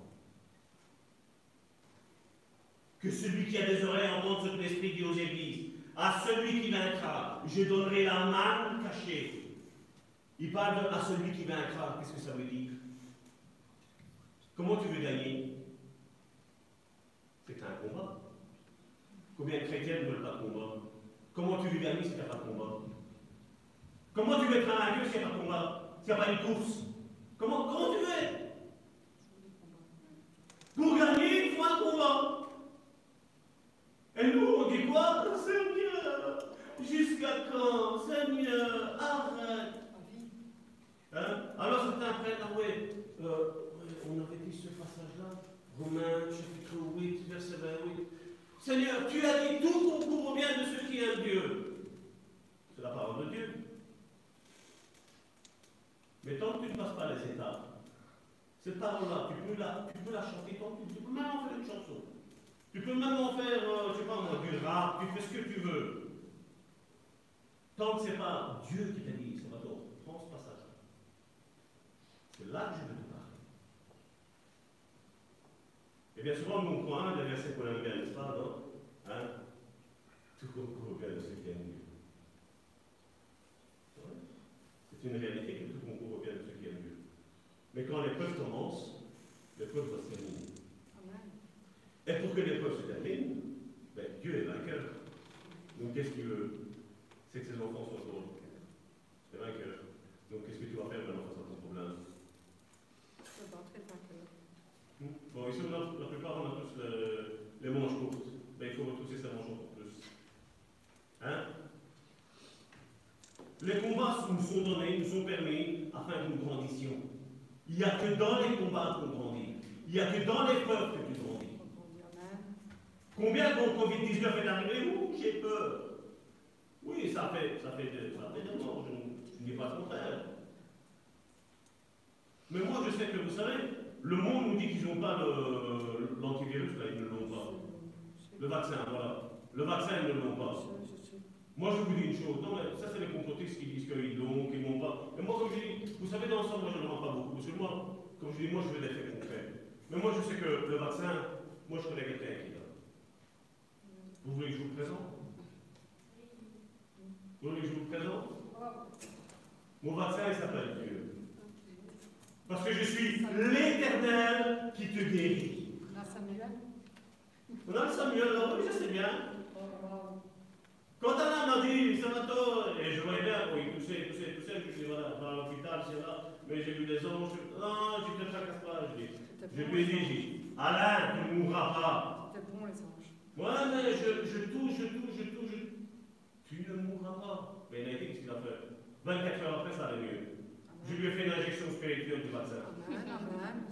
Speaker 4: Que celui qui a des oreilles entende ce que l'Esprit dit aux églises. À celui qui vaincra, je donnerai la main cachée. Il parle à celui qui vaincra. Qu'est-ce que ça veut dire? Comment tu veux gagner? C'est un combat. Combien de chrétiens ne veulent pas de combat? Comment tu veux gagner si tu n'as pas de combat? Comment tu veux être un vainqueur s'il n'y a pas de combat? S'il n'y a pas une course? Comment, comment tu veux être Pour gagner, il faut un combat. Et nous, on dit quoi Seigneur, jusqu'à quand Seigneur, arrête. Hein Alors certains prennent, ah ouais, euh, on avait dit ce passage-là, Romains chapitre 8, verset 28. Seigneur, tu as dit tout concourt au bien de ceux qui aiment Dieu. C'est la parole de Dieu. Mais tant que tu ne passes pas les étapes, cette parole-là, tu peux la, chanter tant que tu peux même en faire une chanson. Tu peux même en faire, euh, je sais pas moi, du rap, tu fais ce que tu veux. Tant que ce n'est pas Dieu qui t'a dit, c'est toi, prends ce passage. C'est là que je veux te parler. Et bien souvent, mon coin, le verset qu'on aime bien, n'est-ce pas, non hein? Tout concourt au bien de ceux qui aiment Dieu. C'est une réalité que tout concourt au bien de ceux qui aiment Dieu. Mais quand l'épreuve commence, l'épreuve va se terminer. Et pour que l'épreuve se termine, ben, Dieu est vainqueur. Donc qu'est-ce qu'il veut? C'est que ses enfants soient heureux. C'est vainqueur. Donc qu'est-ce que tu vas faire maintenant face à ton problème? Hmm? Bon, ici, la, la plupart, on a tous le, les manches courtes. Ben, il faut retrousser ses manches encore plus. Hein? Les combats nous sont donnés, nous sont permis afin que nous grandissions. Il n'y a que dans les combats qu'on grandit. Il n'y a que dans l'épreuve que tu grandis. Combien quand Covid-19 est arrivé? Ouh, j'ai peur. Oui, ça fait, ça fait, morts, je, ne dis pas le contraire. Mais moi, je sais que, vous savez, le monde nous dit qu'ils n'ont pas l'antivirus, ils ne l'ont pas. Le vaccin, voilà. Le vaccin, ils ne l'ont pas. Moi, je vous dis une chose. Non, mais ça, c'est les complotistes qui disent qu'ils l'ont, qu'ils ne l'ont pas. Mais moi, comme je dis, vous savez, dans l'ensemble, moi, je ne rends pas beaucoup. Parce que moi, comme je dis, moi, je veux des faits concrets. Mais moi, je sais que le vaccin, moi, je connais quelqu'un qui l'a. Vous voulez que je vous le présente? Vous voulez que je vous le présente? Mon vaccin, il s'appelle Dieu. Parce que je suis l'éternel qui te guérit.
Speaker 5: On a Samuel
Speaker 4: là, oui, je sais bien. Quand Anna m'a dit, Salvatore, et je voyais bien, oui, il toussait, toussait, toussait, je dis, voilà, dans l'hôpital, c'est là, mais j'ai vu des anges, non, tu te tracasses pas, je dis. Je lui ai dit, Alain, tu ne mourras pas.
Speaker 5: C'était bon, les anges.
Speaker 4: Ouais, mais je, je touche, je touche, je touche. Je... Tu ne mourras pas. Mais il a dit qu'est-ce qu'il a fait? 24 heures après, ça allait mieux. Je lui ai fait une injection spirituelle du vaccin.
Speaker 5: Amen, vrai. Amen.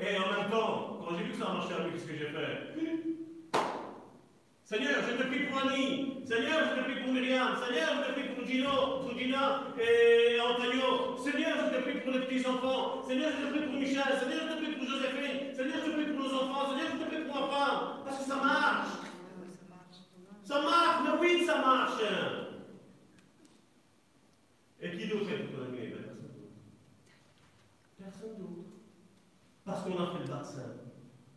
Speaker 4: Et en même temps, quand j'ai vu que ça marchait à lui, qu'est-ce que j'ai fait Seigneur, je te prie pour Annie. Seigneur, je te prie pour Myriam. Seigneur, je te prie pour Gino, pour Gina et Antonio. Seigneur, je te prie pour les petits-enfants. Seigneur, je te prie pour Michel. Seigneur, je te prie pour Joséphine. Seigneur, je te prie pour nos enfants. Seigneur, je te prie pour ma femme. Parce que ça marche.
Speaker 5: Ça marche.
Speaker 4: Mais oui, ça marche. Et qui d'autre est pour donner Personne d'autre. Personne d'autre. Parce qu'on a fait le vaccin.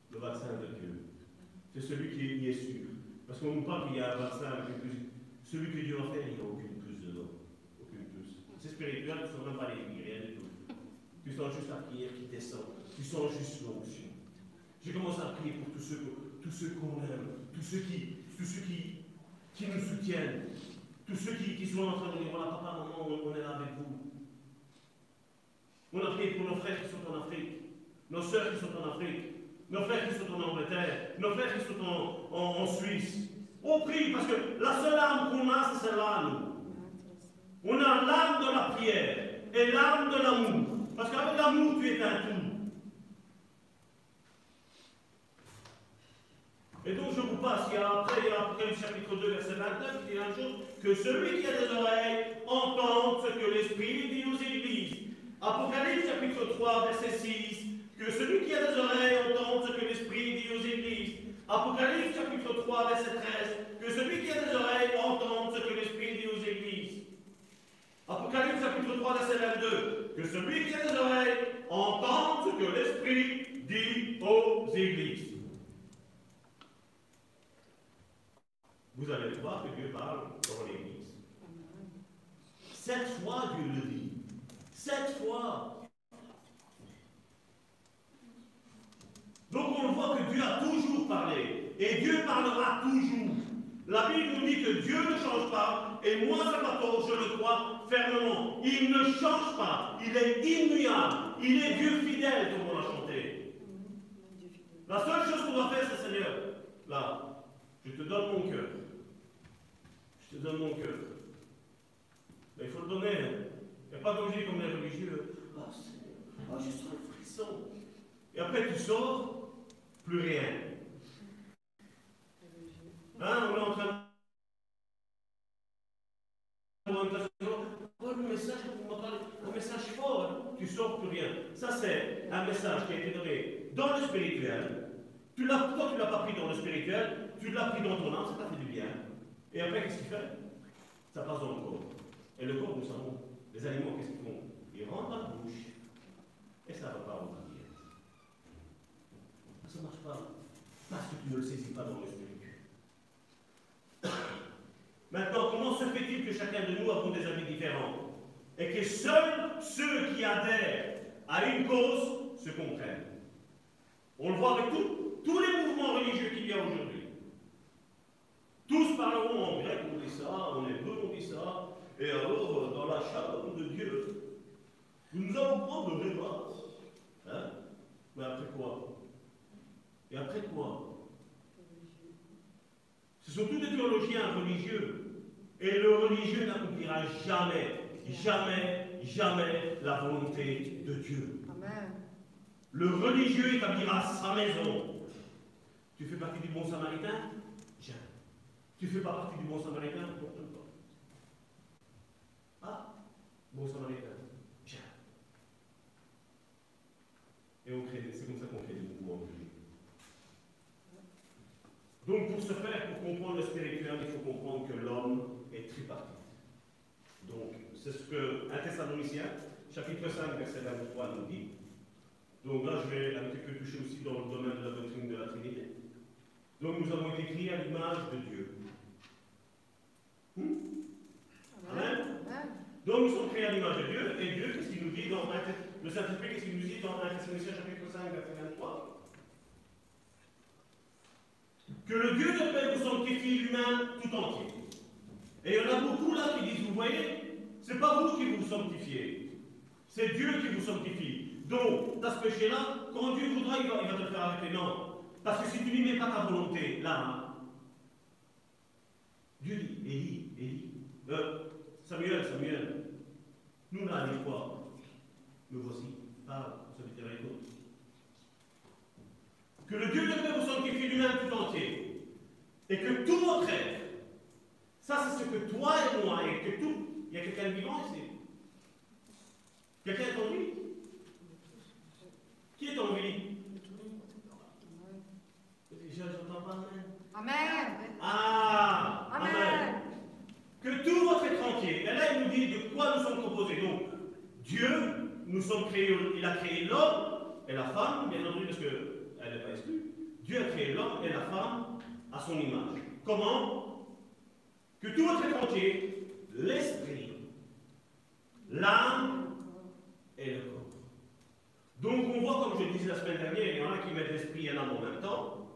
Speaker 4: Le vaccin de Dieu. C'est celui qui est sûr. Parce qu'on nous parle qu'il y a un vaccin avec plus celui que Dieu a fait, il n'y a aucune puce dedans. Aucune puce. C'est spirituel, tu ne sens même pas les rien du tout. Tu sens juste la prière qui descend. Tu sens juste l'onction. J'ai commencé à prier pour tous ceux, tous ceux qu'on aime, tous ceux qui, tous ceux qui, qui nous soutiennent, tous ceux qui, qui sont en train de dire voilà, papa, maman, on, est là avec vous. On a prié pour nos frères qui sont en Afrique, nos soeurs qui sont en Afrique, nos frères qui sont en Angleterre, nos frères qui sont en, Suisse. On prie parce que la seule arme qu'on a, c'est celle-là, nous. On a l'arme de la prière et l'arme de l'amour. Parce qu'avec l'amour, tu es un tout. Et donc je vous passe, il y a après, il y a Apocalypse chapitre 2, verset 29, qui dit un jour que celui qui a des oreilles entende ce que l'Esprit dit aux églises. Apocalypse chapitre 3, verset 6, que celui qui a des oreilles entende ce que l'Esprit dit aux églises. Apocalypse chapitre 3, verset 13, que celui qui a des oreilles entende ce que l'Esprit dit aux églises. Apocalypse chapitre 3, verset 22, que celui qui a des oreilles entende ce que l'Esprit dit aux églises. vous allez voir que Dieu parle dans l'Église. Cette fois, Dieu le dit. Cette fois. Donc on voit que Dieu a toujours parlé. Et Dieu parlera toujours. La Bible nous dit que Dieu ne change pas. Et moi, Salvatore, je le crois fermement. Il ne change pas. Il est immuable. Il est Dieu fidèle, comme on l'a chanté. La seule chose qu'on doit faire, c'est Seigneur, là, je te donne mon cœur. Je te donne mon cœur. Mais il faut le donner. Hein. Il n'y a pas d'objet comme les religieux. Ah, oh, Seigneur, oh, je sens le frisson. Et après, tu sors, plus rien. Hein, on est en train le message, un message fort, tu sors plus rien. Ça, c'est un message qui a été donné dans le spirituel. Tu l'as, toi, tu ne l'as pas pris dans le spirituel, tu l'as pris dans ton âme, ça t'a fait du bien. Et après, qu'est-ce qu'il fait? Ça passe dans le corps. Et le corps, nous savons, les aliments, qu'est-ce qu'ils font? Ils rentrent dans la bouche et ça va pas au. Ça ne marche pas parce que tu ne le saisis pas dans le spirituel. Maintenant, comment se fait-il que chacun de nous avons des avis différents et que seuls ceux qui adhèrent à une cause se comprennent? On le voit avec tous les mouvements religieux qu'il y a aujourd'hui. Tous parleront en grec, on dit ça, en hébreu, on dit ça. Et alors, euh, dans la chaleur de Dieu, nous allons prendre le débat. Hein? Mais après quoi? Et après quoi? Ce sont tous des théologiens religieux. Et le religieux n'accomplira jamais, jamais, jamais la volonté de Dieu. Amen. Le religieux établira sa maison. Tu fais partie du bon samaritain? Tu ne fais pas partie du bon samaritain? Pas. Ah, bon samaritain. Bien. Et on crée, c'est comme ça qu'on crée des mouvements Donc, pour ce faire, pour comprendre le spirituel, il faut comprendre que l'homme est tripartite. Donc, c'est ce que 1 Thessalonicien, chapitre 5, verset 23, nous dit. Donc là, je vais un petit peu toucher aussi dans le domaine de la doctrine de la Trinité. Donc, nous avons été créés à l'image de Dieu. Hmm? Amen? Donc nous sommes créés à l'image de Dieu, et Dieu, qu'est-ce qu'il nous dit dans le Saint-Esprit, qu'est-ce qu'il nous dit dans 1 Thessaloniciens chapitre 5, verset 23 Que le Dieu de paix vous sanctifie l'humain tout entier. Et il y en a beaucoup là qui disent, vous voyez, c'est pas vous qui vous sanctifiez, c'est Dieu qui vous sanctifie. Donc, dans ce péché-là, quand Dieu voudra, il va, te le faire arrêter. Non. Parce que si tu n'y mets pas ta volonté, là, Dieu dit, Élie, Élie, euh, Samuel, Samuel, nous là, les quoi Me voici, parle, vous savez avec. Que le Dieu de paix vous sanctifie lui-même tout entier, et que tout votre être, ça c'est ce que toi et moi, et que tout, il y a quelqu'un de vivant ici. Quelqu'un est en vie? Qui est en vie? J'entends pas
Speaker 5: Amen.
Speaker 4: Ah Amen. Que tout votre être entier. Et là, il nous dit de quoi nous sommes composés. Donc, Dieu, nous sommes créés, il a créé l'homme et la femme, bien entendu, parce qu'elle n'est pas exclue. Dieu a créé l'homme et la femme à son image. Comment? Que tout votre entier, l'esprit, l'âme et le corps. Donc on voit, comme je disais la semaine dernière, il y en a qui mettent l'esprit et l'âme en même temps.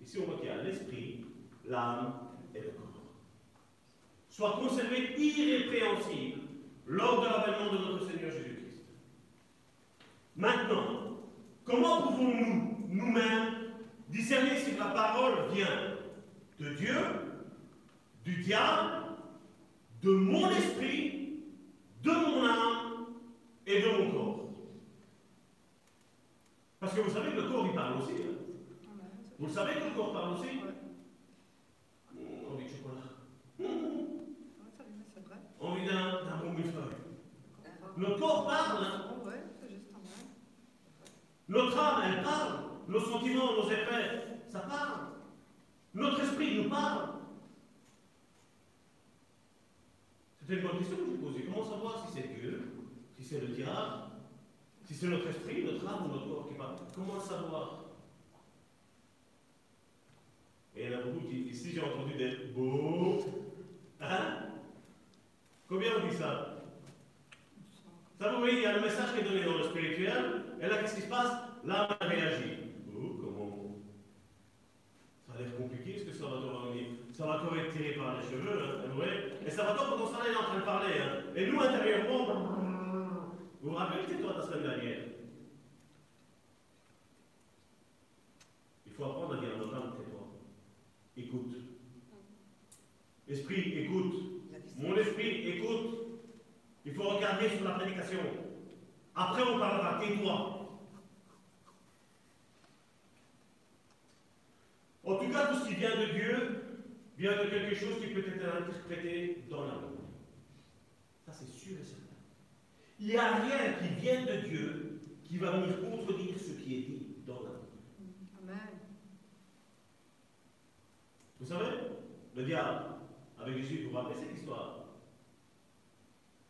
Speaker 4: Ici, on voit qu'il y a l'esprit, l'âme et le corps. Soit conservés irrépréhensibles lors de l'avènement de notre Seigneur Jésus-Christ. Maintenant, comment pouvons-nous, nous-mêmes, discerner si la parole vient de Dieu, du diable, de mon esprit, de mon âme et de mon corps Parce que vous savez que le corps, il parle aussi. hein. Vous le savez que le corps parle aussi Mmh, Envie de chocolat. Mmh. Envie d'un bon millefeuille. Notre corps parle. hein.
Speaker 5: Oh, ouais, c'est juste en vrai.
Speaker 4: Notre âme, elle parle. Nos sentiments, nos effets, ça parle. Notre esprit nous parle. C'était une bonne question que j'ai posée. Comment savoir si c'est Dieu, si c'est le diable, si c'est notre esprit, notre âme ou notre corps qui parle? Comment savoir? Et il y en a beaucoup qui, ici j'ai entendu des beaux. Hein? Combien on dit ça Ça, vous voyez, il y a le message qui est donné dans le spirituel, et là, qu'est-ce qui se passe L'âme réagit. Oh, comment Ça a l'air compliqué ce que Salvatore a dit. Salvatore est tiré par les cheveux, hein, vous voyez Et Salvatore, pendant ce temps-là, il est en train de parler. Hein. Et nous, intérieurement, vous vous rappelez, c'est toi, ta semaine dernière Il faut apprendre à dire à notre âme, tais-toi. Écoute. Esprit, écoute. Mon esprit, écoute. Il faut regarder sur la prédication. Après, on parlera. Tais-toi. En tout cas, tout ce qui vient de Dieu vient de quelque chose qui peut être interprété dans l'amour. Ça, c'est sûr et certain. Il n'y a rien qui vient de Dieu qui va venir contredire ce qui est dit dans l'amour.
Speaker 5: Amen.
Speaker 4: Vous savez, le diable, avec Jésus, vous vous rappelez cette histoire?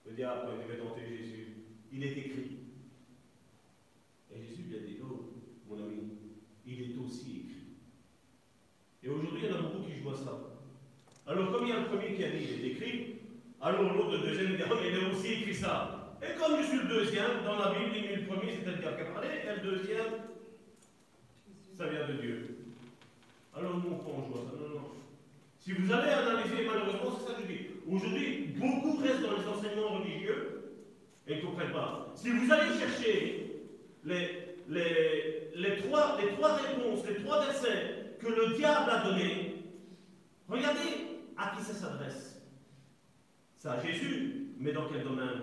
Speaker 4: Le diable, il devait tenter Jésus, il est écrit. Et Jésus lui a dit, oh, mon ami, il est aussi écrit. Et aujourd'hui, il y en a beaucoup qui jouent à ça. Alors, comme il y a le premier qui a dit, il est écrit, alors l'autre, le deuxième, dit, oh, il a aussi écrit ça. Et comme je suis le deuxième, dans la Bible, il met le premier, qui a parlé, et le deuxième, ça vient de Dieu. Alors nous, on joue à ça. Non, non. Si vous allez analyser, malheureusement, c'est ça que je dis. Aujourd'hui, beaucoup restent dans les enseignements religieux et ne comprennent pas. Si vous allez chercher les, trois, réponses, les trois versets que le diable a donnés, regardez à qui ça s'adresse. C'est à Jésus, mais dans quel domaine?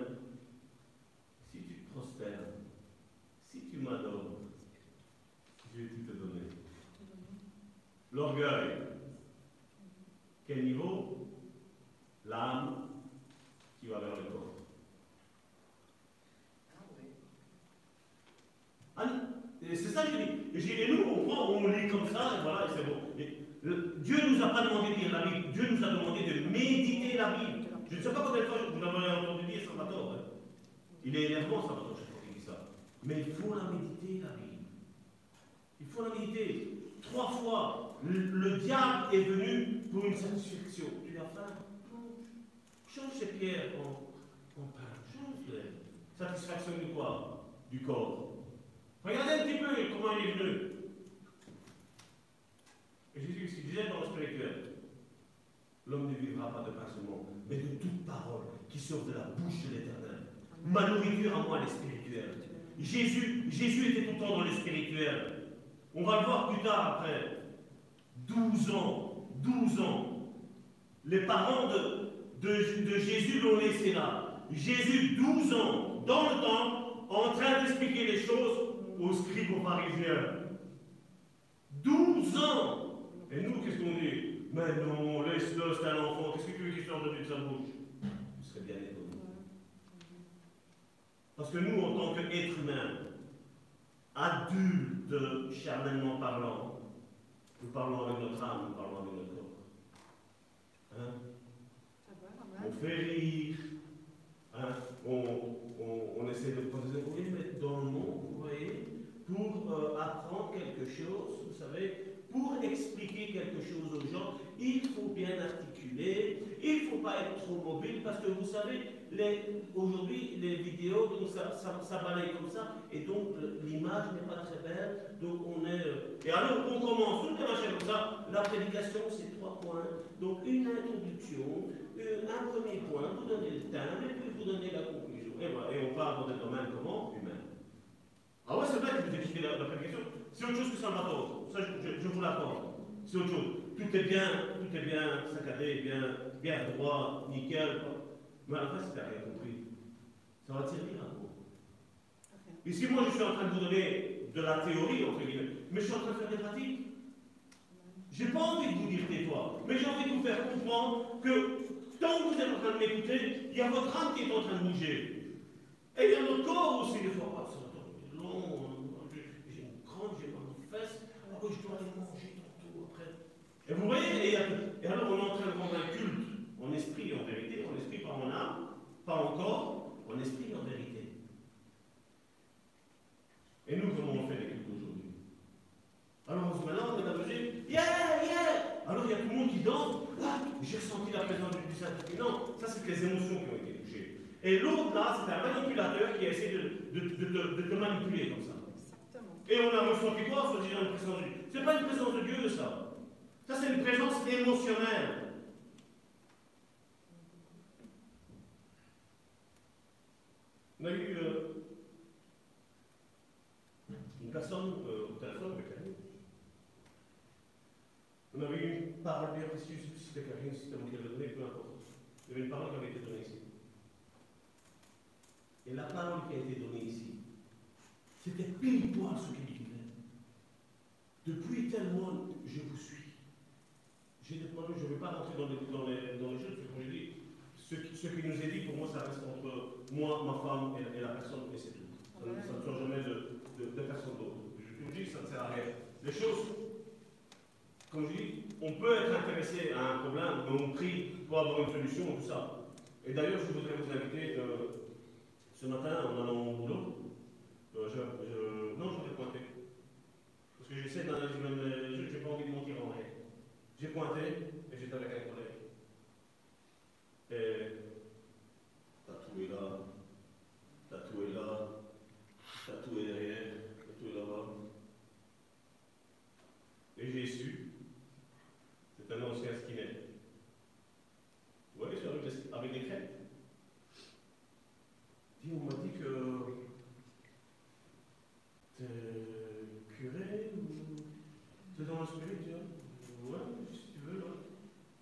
Speaker 4: Si tu prospères, si tu m'adores, je vais tout te donner. L'orgueil. Quel niveau? L'âme qui va vers le corps. Ah, et c'est ça que je dis. Et, nous, on on lit comme ça, et voilà, et c'est bon. Dieu ne nous a pas demandé de lire la Bible, Dieu nous a demandé de méditer la Bible. Je ne sais pas combien de fois vous l'avez entendu dire Salvatore. hein. Il est énervant, Salvatore, chaque fois qu'il dit ça. Mais il faut la méditer, la Bible. Il faut la méditer. Trois fois, le, le diable est venu pour une satisfaction. Tu as faim. Change ces pierres en, en pain. Change-les. Satisfaction de quoi? Du corps. Regardez un petit peu comment il est venu. Et Jésus, ce qu'il disait dans le spirituel, l'homme ne vivra pas de pain seulement, mais de toute parole qui sort de la bouche de l'éternel. Ma nourriture à moi, elle est spirituelle. Jésus, Jésus était tout le temps dans le spirituel. On va le voir plus tard après. 12 ans, 12 ans. Les parents de, de, Jésus l'ont laissé là. Jésus, 12 ans, dans le temps, en train d'expliquer les choses aux scribes, aux pharisiens. 12 ans Et nous, qu'est-ce qu'on dit Mais non, laisse-le, c'est un enfant. Qu'est-ce que tu veux qu'il sorte de sa bouche? Vous serez bien étonné. Parce que nous, en tant qu'êtres humains, adultes, charnellement parlant, nous parlons avec notre âme, nous parlons avec notre corps. Hein
Speaker 5: Ça va,
Speaker 4: on fait rire, hein, on, on, on essaie de oui, mais dans le monde, vous voyez, pour euh, apprendre quelque chose, vous savez, pour expliquer quelque chose aux gens, il faut bien faut pas être trop mobile parce que vous savez, aujourd'hui, les vidéos, donc ça, ça, balaye comme ça, et donc le- l'image n'est pas très belle, donc on est. euh, Et alors on commence, tout est machin comme ça, la prédication c'est trois points, donc une introduction, euh, un premier point, vous donnez le thème, et puis vous donnez la conclusion. Et voilà, et on parle dans un domaine comment Humain. Ah ouais, c'est vrai que vous expliquez la, la prédication, c'est autre chose que Salvatore, ça je, je, je vous l'accorde, c'est autre chose. Tout est bien, tout est bien saccadé, bien, bien droit, nickel. Mais à la fin, si tu n'as rien compris, ça va te servir à quoi Ici, moi, je suis en train de vous donner de la théorie, entre guillemets, mais je suis en train de faire des pratiques. J'ai pas envie de vous dire tais-toi, mais j'ai envie de vous faire comprendre que tant que vous êtes en train de m'écouter, il y a votre âme qui est en train de bouger. Et il y a notre corps aussi, des fois. Ah, être long, j'ai une crampe, j'ai mal aux fesses, ah oui, je dois aller manger tantôt après. Et vous voyez, et, alors on est en train de rendre un culte en esprit en vérité, en esprit par mon âme, pas encore, en esprit en vérité. Et nous, comment on fait les Alors on est amusé, yeah, yeah Alors il y a tout le monde qui danse, ah, j'ai ressenti la présence du Saint-Esprit. Non, ça c'est les émotions qui ont été touchées. Et l'autre là, c'est un manipulateur qui a essayé de, de, de, de- de te manipuler comme ça.
Speaker 5: Exactement.
Speaker 4: Et on a ressenti quoi se disant une présence de Dieu C'est pas une présence de Dieu, ça. Ça, c'est une présence émotionnelle. On a eu euh, une personne euh, au téléphone. On avait eu une parole bien plus si c'était Karine, si c'était moi qui l'avais donnée, peu importe. Il y avait une parole qui avait été donnée ici. Et la parole qui a été donnée ici, c'était pile poil ce qu'il disait. Depuis tel mois, je vous suis. J'ai demandé, je ne vais pas rentrer dans les, dans les, dans les jeux, parce que comme je dis, ce qui, ce qui nous est dit, pour moi, ça reste entre moi, ma femme et, et la personne, et c'est tout. Ça, ne- ça ne sort jamais de, de, de personne d'autre. Je vous dis ça ne sert à rien. Les choses, comme je dis, on peut être intéressé à un problème, mais on prie pour avoir une solution, tout ça. Et d'ailleurs, je voudrais vous inviter, euh, ce matin, en allant au boulot, euh, non, je vais pointer. Parce que j'essaie d'analyser je n'ai pas envie de mentir en règle. J'ai pointé et j'étais avec un collègue. Et tatoué là, tatoué là, tatoué derrière, tatoué là-bas. Et j'ai su, c'est un ancien skinhead. Vous voyez, avec des, avec des crêpes. Dis, on m'a dit que t'es curé ou t'es dans le spirit, tu vois Ouais, si tu veux, là.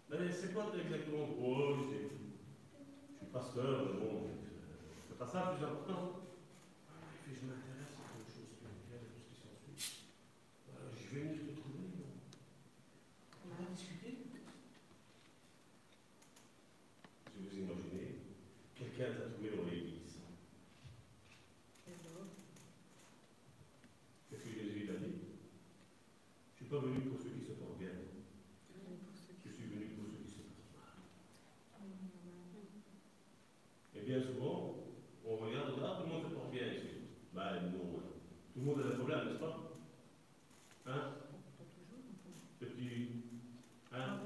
Speaker 4: Mais c'est quoi exactement? Oh, je suis pasteur, bon, c'est pas ça le plus important. Ah, il fait, je m'intéresse à quelque chose spirituel et tout ce qui s'ensuit. Euh, je vais venir te trouver. non On va discuter. Si vous imaginez, quelqu'un tatoué dans l'église. Qu'est-ce que Jésus il a dit Je ne suis pas venu pour ceux qui se portent bien. Je suis venu pour ceux qui se portent mal. Et bien souvent, on regarde, ah, tout le monde se porte bien ici. Ben non. Tout le monde a des problèmes, n'est-ce pas Hein Petit. Hein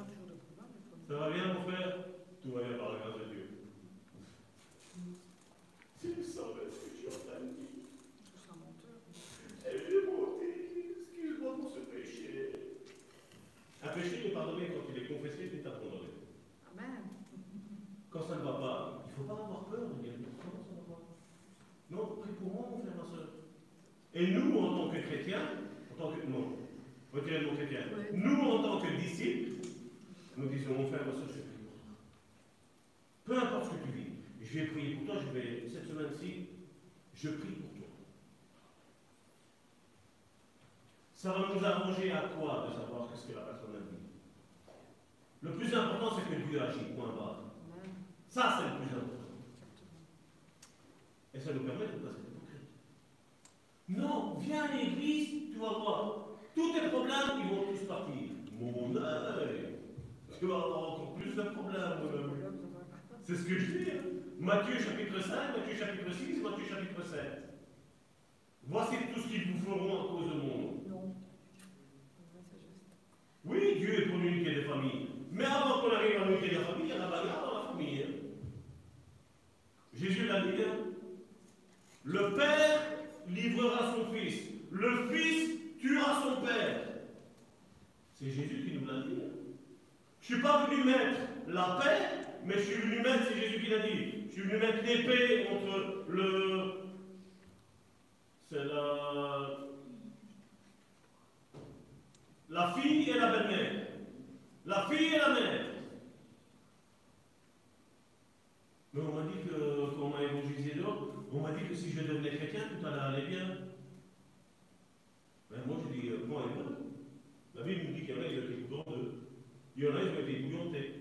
Speaker 4: Ça va bien, mon frère Tout va bien par la grâce de Dieu. C'est le sang de ce que je suis en train de dire. Et j'ai monté, excuse-moi pour ce péché. Un péché est pardonné quand il est confessé, il est abandonné.
Speaker 5: Amen.
Speaker 4: Quand ça ne va pas, il ne faut pas avoir peur de dire comment ça va pas. Non, prie pour moi, mon frère, ma soeur. Et nous, en tant que chrétiens, en tant que. Non, retirez mot chrétien.
Speaker 5: Ouais.
Speaker 4: Nous, en tant que disciples, nous disons, mon frère, ma soeur, je prie pour toi. Peu importe ce que tu vis, je vais prier pour toi, je vais, cette semaine-ci, je prie pour toi. Ça va nous arranger à quoi de savoir qu'est-ce que la personne a dit Le plus important, c'est que Dieu agit, point barre. Ça, c'est le plus important. Et ça nous permet de ne pas être hypocrite. Non, viens à l'église, tu vas voir. Tous tes problèmes, ils vont tous partir. Mon œil, tu vas avoir encore plus de problèmes. C'est ce que je dis. hein. Matthieu chapitre 5, Matthieu chapitre 6, Matthieu chapitre 7. Voici tout ce qu'ils vous feront à cause de mon nom.
Speaker 5: Non.
Speaker 4: Oui, Dieu est pour l'unité des familles. Mais avant qu'on arrive à l'unité des familles, il y a la bagarre dans la Jésus l'a dit, hein. le Père livrera son Fils, le Fils tuera son Père. C'est Jésus qui nous l'a dit. Je ne suis pas venu mettre la paix, mais je suis venu mettre, c'est Jésus qui l'a dit, je suis venu mettre l'épée entre le... C'est la... La fille et la belle-mère. La fille et la mère. Mais on m'a dit que, quand on m'a évangélisé d'autres, on m'a dit que si je devenais chrétien, tout allait bien. Ben moi, j'ai dit, euh, moi et moi. La Bible nous dit qu'il y en a, ils ont été en deux. Il y en a, ils ont été bouillantés.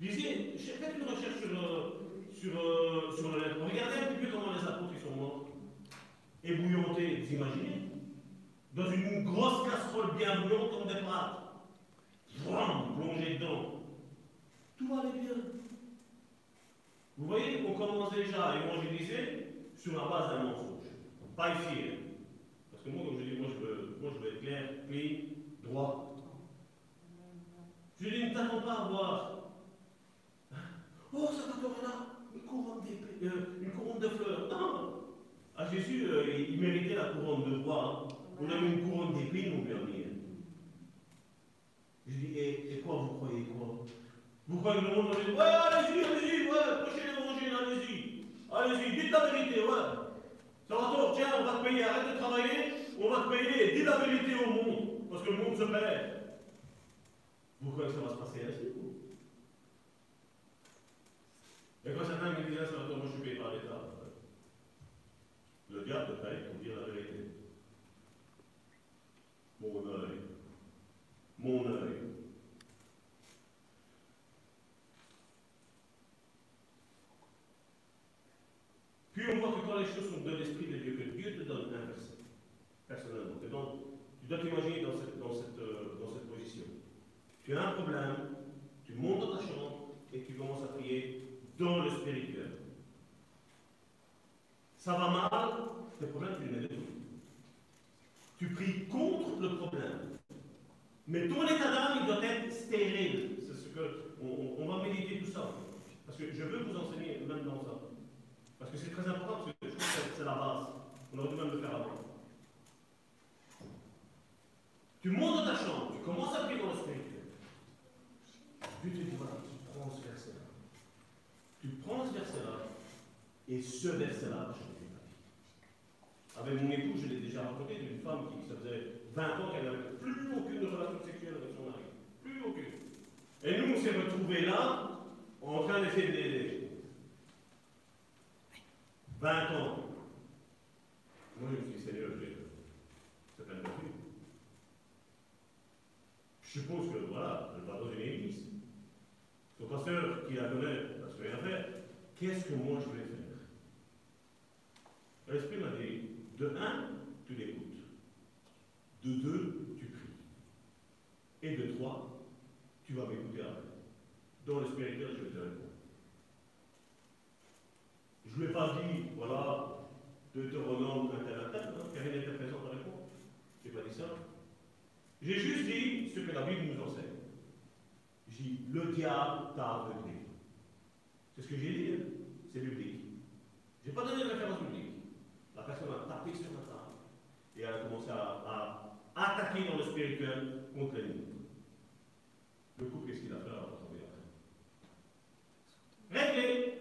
Speaker 4: Lisez, faites une recherche sur, euh, sur, euh, sur le net. Regardez un petit peu comment les apôtres ils sont morts. Ébouillantés, vous imaginez Dans une grosse casserole bien bouillante comme des pâtes. Bram, plongé dedans. Tout allait bien. Vous voyez, on commence déjà à évangéliser sur la base d'un mensonge. Pas ici. hein. Parce que moi, comme je dis, moi je veux, moi, je veux être clair, clean, droit. Je dis, ne t'attends pas à voir. Oh, ça va là, une couronne euh, une couronne de fleurs. Non À Jésus, euh, il, méritait la couronne de roi. hein. On a mis une couronne d'épée, mon dernier. Je dis, et, et quoi, vous croyez quoi? Vous croyez que le monde va dire, ouais, allez-y, allez-y, ouais, prêchez l'évangile, allez-y. Allez-y, dites la vérité, ouais. Ça va tort, tiens, on va te payer, arrête de travailler, on va te payer, dis la vérité au monde, parce que le monde se perd. Vous croyez que ça va se passer ainsi vous? Et quand certains me va tort, moi je suis payé par l'État. Le diable paye pour dire la vérité. Mon œil. Mon œil. Puis on voit que quand les choses sont de l'Esprit de Dieu, que Dieu te donne un verset, personnellement, donc, tu dois t'imaginer dans dans, euh, dans cette position. Tu as un problème, tu montes dans ta chambre et tu commences à prier dans le spirituel. Ça va mal, tes problèmes, tu les mets de côté. Tu pries contre le problème. Mais ton état d'âme, il doit être stérile. C'est ce que. On va méditer tout ça. Parce que je veux vous enseigner même dans ça. Parce que c'est très important, parce que je trouve que c'est- la base. On aurait dû même le faire avant. Tu montes dans ta chambre, tu commences à prier dans le spirituel. Dieu te dit voilà, tu prends ce verset-là. Tu prends ce verset-là, et ce verset-là changer ta vie. Avec mon époux, je l'ai déjà raconté d'une femme qui, ça faisait 20 ans qu'elle n'avait plus aucune relation sexuelle avec son mari. Plus aucune. Et nous, on s'est retrouvés là, en train d'essayer de l'aider. 20 ans. Moi, je me suis dit, Seigneur, c'est peine perdue. Je suppose que, voilà, je vais dans une église. Son pasteur qui la connaît, parce qu'il a fait, qu'est-ce que moi je vais faire? L'Esprit m'a dit, de un, tu l'écoutes. De deux, tu pries. Et de trois, tu vas m'écouter après. Dans le spirituel, je vais te répondre. Je ne lui ai pas dit, voilà, Deutéronome, tel, car il était présent avec moi. Je n'ai pas dit ça. J'ai juste dit ce que la Bible nous enseigne. J'ai dit, le diable t'a aveuglé. C'est ce que j'ai dit, hein. c'est biblique. Je n'ai pas donné de référence biblique. La personne a tapé sur la table et elle a commencé à, à attaquer dans le spirituel contre l'ennemi. Le couple, qu'est-ce qu'il a fait? Après. Réglé.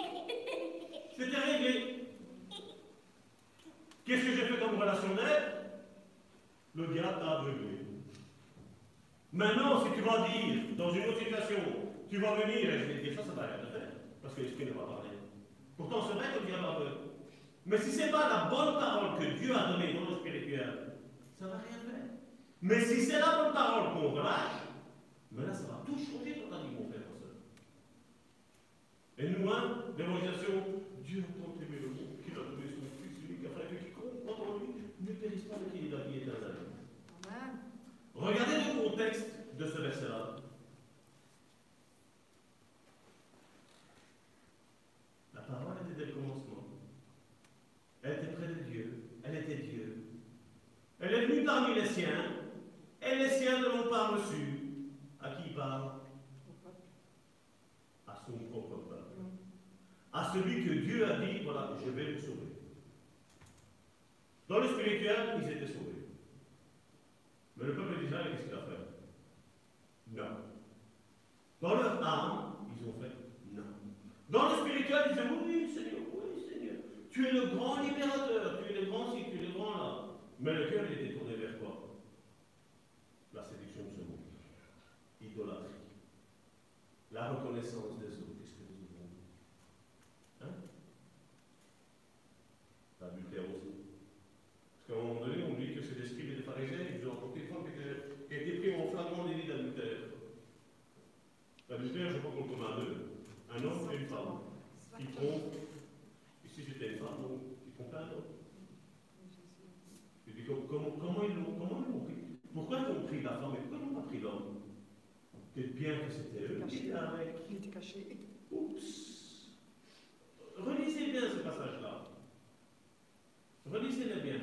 Speaker 4: C'était réglé. Qu'est-ce que j'ai fait comme relation d'aide? Le diable t'a aveuglé. Maintenant, si tu vas dire, dans une autre situation, tu vas venir, et je vais dire ça, ça va rien faire, parce que l'esprit ne va pas parler. Pourtant, c'est vrai que diable a peur. Mais si ce n'est pas la bonne parole que Dieu a donnée dans le spirituel, ça ne va rien faire. Mais si c'est la bonne parole qu'on relâche, mais là, ça va tout changer dans ta mon frère, ma soeur. Et nous, hein, l'évangélisation, Dieu a tant aimé le monde qu'il a donné son Fils unique afin que quiconque croit en lui ne périsse pas, mais qu'il ait la vie éternelle. Regardez le contexte de ce verset-là. La parole était dès le commencement. Elle était près de Dieu. Elle était Dieu. Elle est venue parmi les siens. Et les siens ne l'ont pas reçue. À qui il parle? À son propre. À celui que Dieu a dit, voilà, je vais vous sauver. Dans le spirituel, ils étaient sauvés. Mais le peuple d'Israël, qu'est-ce qu'il a fait? Non. Dans leur âme, ils ont fait non. Dans le spirituel, ils disaient oui, Seigneur, oui, Seigneur. Tu es le grand libérateur, tu es le grand ci, tu es le grand là. Mais le cœur, était tourné vers quoi? La séduction de ce monde. Idolâtrie. La reconnaissance des autres. Qu'est-ce que nous avons Hein Aussi. Parce qu'à un moment donné, on dit que c'est l'esprit des pharisiens, ils ont rencontré femme qui qui a été prise en flagrant délit d'adultère. L'adultère, je crois qu'on le commun à deux. Un homme et une femme. Qui trompent. Ici, c'était une femme, donc, qui trompent un homme. Je dis, comment, ils l'ont ils pris? Pourquoi ils ont pris la femme et pourquoi ils n'ont pas pris l'homme? Peut-être bien que c'était eux qui.
Speaker 5: Il était caché.
Speaker 4: Oups Relisez bien ce passage-là. Relisez-le bien.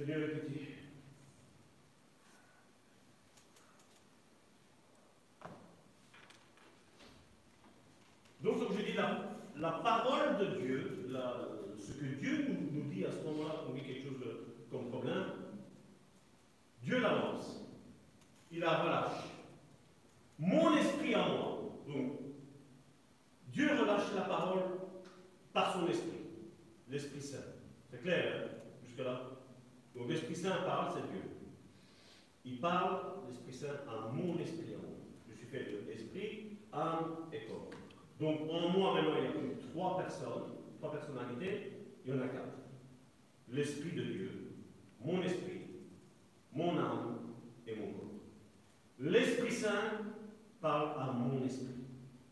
Speaker 5: A bien.
Speaker 4: Donc, comme je dis, la, la parole de Dieu, ce que Dieu nous, dit à ce moment-là, qu'on vit quelque chose de- comme problème, Dieu l'avance. Il la relâche. Mon esprit à moi. Donc, Dieu relâche la parole par son esprit. L'Esprit Saint. C'est clair, hein, jusque-là donc l'Esprit Saint parle, c'est Dieu. Il parle, l'Esprit Saint, à mon esprit moi. Je suis fait de esprit, âme et corps. Donc en moi maintenant, il n'y a trois personnes, trois personnalités, il y en a quatre. L'Esprit de Dieu, mon esprit, mon âme et mon corps. L'Esprit Saint parle à mon esprit.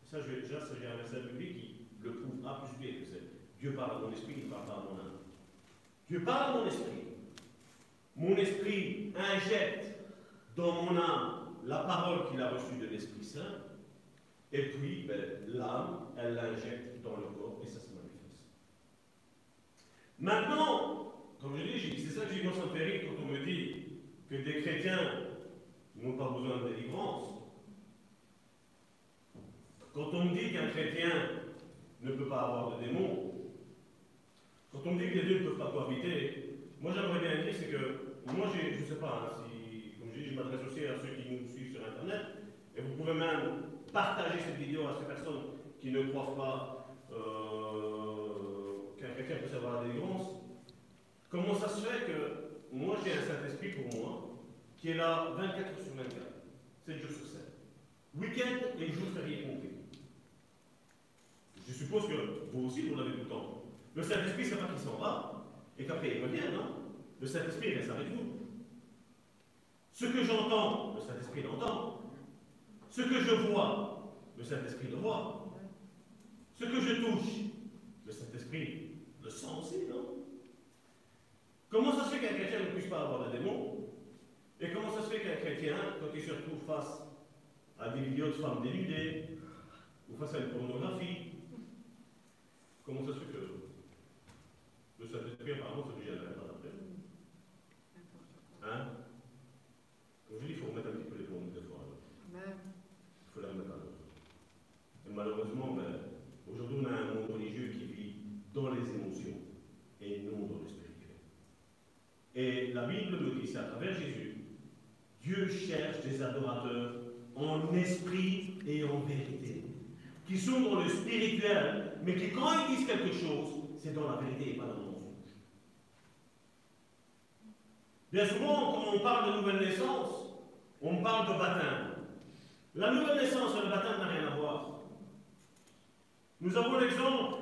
Speaker 4: Ça, je, déjà, j'ai un verset biblique qui le prouve A plus B. que c'est Dieu parle à mon esprit, il parle pas à mon âme. Dieu parle à mon esprit. Mon esprit injecte dans mon âme la parole qu'il a reçue de l'Esprit Saint. Et puis, ben, l'âme, elle l'injecte dans le corps et ça se manifeste. Maintenant, comme je dis, c'est ça que j'ai rire quand on me dit que des chrétiens n'ont pas besoin de délivrance. Quand on me dit qu'un chrétien ne peut pas avoir de démons, quand on me dit que les deux ne peuvent pas cohabiter, moi j'aimerais bien dire, c'est que moi je ne sais pas, hein, si, comme je dis, je m'adresse aussi à ceux qui nous suivent sur Internet, et vous pouvez même partager cette vidéo à ces personnes qui ne croient pas euh, qu'un chrétien peut savoir la délivrance. Comment ça se fait que moi j'ai un Saint-Esprit pour moi qui est là 24 heures sur 24, 7 jours sur 7, week-end et jour férié compris. Je suppose que vous aussi vous l'avez tout le temps. Le Saint-Esprit, c'est pas qu'il s'en va et qu'après il revient, non? Le Saint-Esprit reste avec vous. Ce que j'entends, le Saint-Esprit l'entend. Ce que je vois, le Saint-Esprit le voit. Ce que je touche, le Saint-Esprit le sent aussi, non? Comment ça se fait qu'un chrétien ne puisse pas avoir de démons Et comment ça se fait qu'un chrétien, quand il se retrouve face à des vidéos de femmes dénudées, ou face à une pornographie, comment ça se fait que le Saint-Esprit, apparemment, ne lui gêne pas après Hein Comme je dis, il faut remettre un petit peu les bons des fois. Il faut les remettre à l'ordre. Et malheureusement, ben, aujourd'hui, on a un monde religieux qui vit dans les émotions et non dans le spirituel. Et la Bible nous dit, c'est à travers Jésus, Dieu cherche des adorateurs en esprit et en vérité, qui sont dans le spirituel, mais qui, quand ils disent quelque chose, c'est dans la vérité et pas dans le mensonge. Bien souvent, quand on parle de nouvelle naissance, on parle de baptême. La nouvelle naissance et le baptême n'a rien à voir. Nous avons l'exemple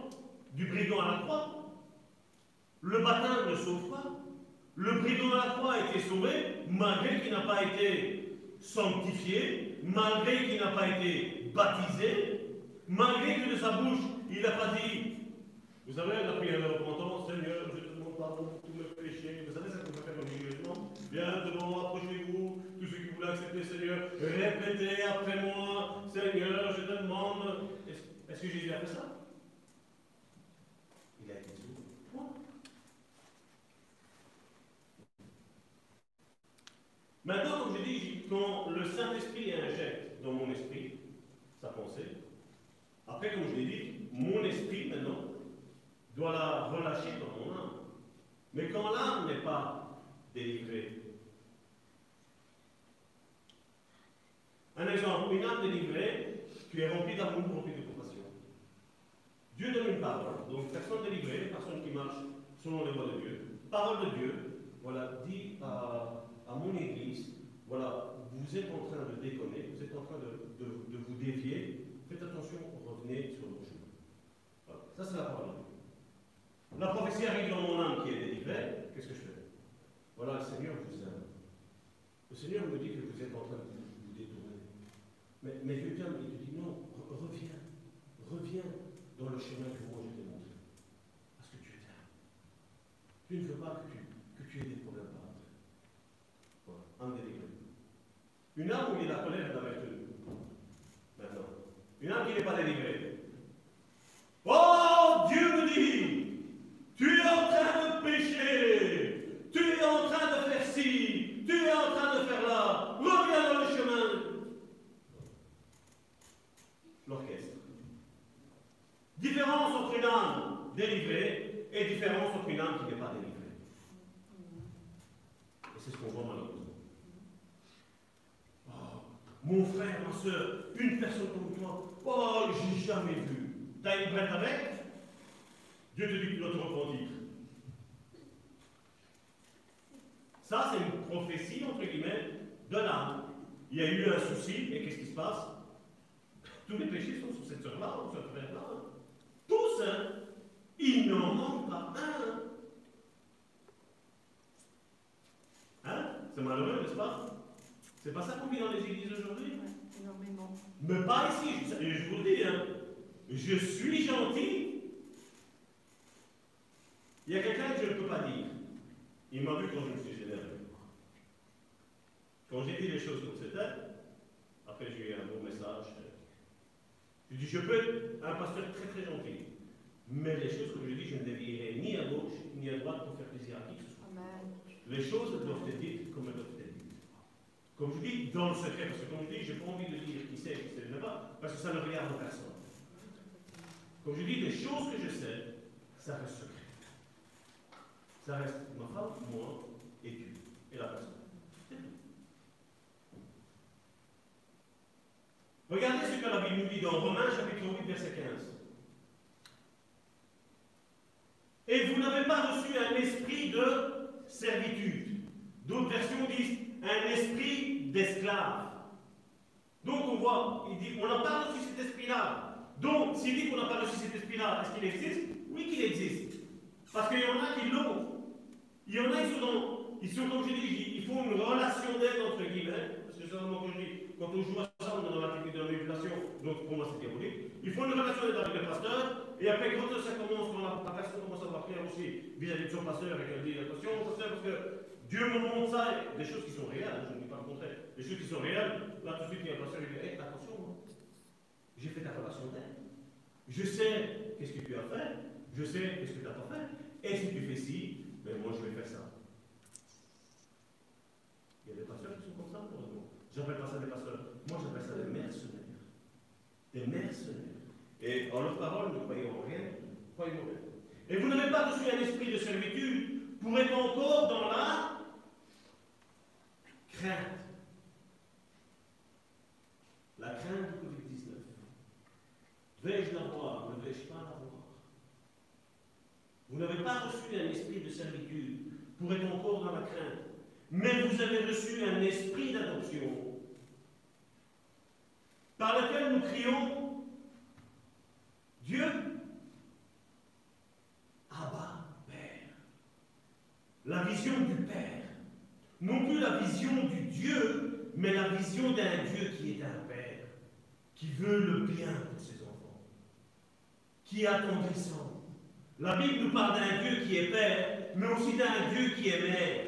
Speaker 4: du brigand à la croix. Le baptême ne sauve pas. Le brigand à la croix a été sauvé malgré qu'il n'a pas été sanctifié, malgré qu'il n'a pas été baptisé, malgré que de sa bouche, il n'a pas dit Vous savez, la prière de repentance, Seigneur, je te demande pardon pour tous mes péchés. Vous savez ça qu'on peut faire religieusement Bien devant, approchez-vous, tous ceux qui voulaient accepter, Seigneur, répétez après moi, Seigneur, je te demande. Est-ce que Jésus a fait ça? Il a sauvé. Point. Maintenant, comme je dis, quand le Saint-Esprit injecte dans mon esprit, pensée. Après, comme je l'ai dit, mon esprit maintenant doit la relâcher dans mon âme. Mais quand l'âme n'est pas délivrée, un exemple, une âme délivrée, tu es rempli d'amour, rempli de compassion. Dieu donne une parole, donc personne délivrée, personne qui marche selon les voies de Dieu. Parole de Dieu, voilà, dit à, mon église, voilà, vous êtes en train de déconner, vous êtes en train de, de- de vous dévier, faites attention, sur le chemin. Voilà. Ça, c'est la parole de Dieu. La prophétie arrive dans mon âme qui est délivrée, qu'est-ce que je fais? Voilà, le Seigneur vous aime. Le Seigneur me dit que vous êtes en train de vous détourner. Mais, mais Dieu vient, il te dit non, re- reviens, reviens dans le chemin que moi je t'ai montré. Parce que tu es là. Tu ne veux pas que tu, que tu aies des problèmes par après. Voilà, un délivré. Une âme où il y a la colère et la vertu. Une âme qui n'est pas délivrée. Oh, Dieu me dit, tu es en train de pécher, tu es en train de faire ci, tu es en train de faire là, reviens dans le chemin. L'orchestre. Différence entre une âme délivrée et différence entre une âme qui n'est pas délivrée. Et c'est ce qu'on voit malheureusement. Oh, mon frère, ma soeur, une personne comme toi, oh, j'ai jamais vu. T'as une brette avec? Dieu te dit que te repentir. Ça, c'est une prophétie, entre guillemets, de l'âme. Il y a eu un souci, et qu'est-ce qui se passe? Tous les péchés sont sur cette sœur-là, ou ce frère-là. Tous, hein Il n'en manque pas un. Hein? C'est malheureux, n'est-ce pas? C'est pas ça qu'on vit dans les églises aujourd'hui?
Speaker 2: Énormément.
Speaker 4: Mais pas ici, je, je vous le dis, hein. Je suis gentil. Il y a quelqu'un que je ne peux pas dire. Il m'a vu quand je me suis énervé. Quand j'ai dit les choses comme c'était, après j'ai eu un beau message. Je dis, je peux être un pasteur très très gentil. Mais les choses, comme je dis, je ne dévierai ni à gauche ni à droite pour faire plaisir à qui que ce soit. Les choses doivent être dites comme elles doivent être dites. Comme je dis, dans le secret, parce que comme je dis, je n'ai pas envie de dire qui sait, qui ne sait pas, parce que ça ne regarde personne. Comme je dis, les choses que je sais, ça reste secret. Ça reste ma femme, moi et Dieu, et la personne. Regardez ce que la Bible nous dit dans Romains chapitre 8, verset 15. Et vous n'avez pas reçu un esprit de servitude. D'autres versions disent un esprit d'esclave. Donc on voit, il dit, on n'a pas reçu cet esprit-là. Donc, s'il dit qu'on n'a pas reçu cet esprit-là, est-ce qu'il existe? Oui qu'il existe. Parce qu'il y en a qui l'ont. Il y en a, ils sont, dans, ils sont comme je dis, ils font une relation d'aide entre guillemets. Parce que c'est vraiment quand je dis, quand on joue à ça, on est dans la technique de la manipulation, donc pour moi c'est diabolique. Ils font une relation d'aide avec le pasteur, et après quand ça commence, quand la, personne commence à avoir clair aussi vis-à-vis de son pasteur, et qu'elle dit attention, pasteur, parce que Dieu me montre ça, des choses qui sont réelles, ne dis pas le contraire, des choses qui sont réelles, là tout de suite il y a un pasteur qui dit Hey, attention, hein. j'ai fait ta relation d'aide. Je sais qu'est-ce que tu as fait, je sais qu'est-ce que tu n'as pas fait, et si tu fais ci, ben moi je vais faire ça. Il y a des pasteurs qui sont comme ça, heureusement. J'appelle pas ça des pasteurs, moi j'appelle ça des mercenaires. Des mercenaires. Et en leur parole, ne croyons en rien, croyons en rien. Et vous n'avez pas reçu un esprit de servitude pour être encore dans la crainte. La crainte du Covid-19. Vais-je l'avoir Ne vais-je pas l'avoir Vous n'avez pas reçu un esprit de servitude pour être encore dans la crainte. Mais vous avez reçu un esprit d'adoption par lequel nous crions Dieu, Abba, Père. La vision du Père. Non plus la vision du Dieu, mais la vision d'un Dieu qui est un qui veut le bien pour ses enfants, qui est attendrissant. La Bible nous parle d'un Dieu qui est Père, mais aussi d'un Dieu qui est Mère,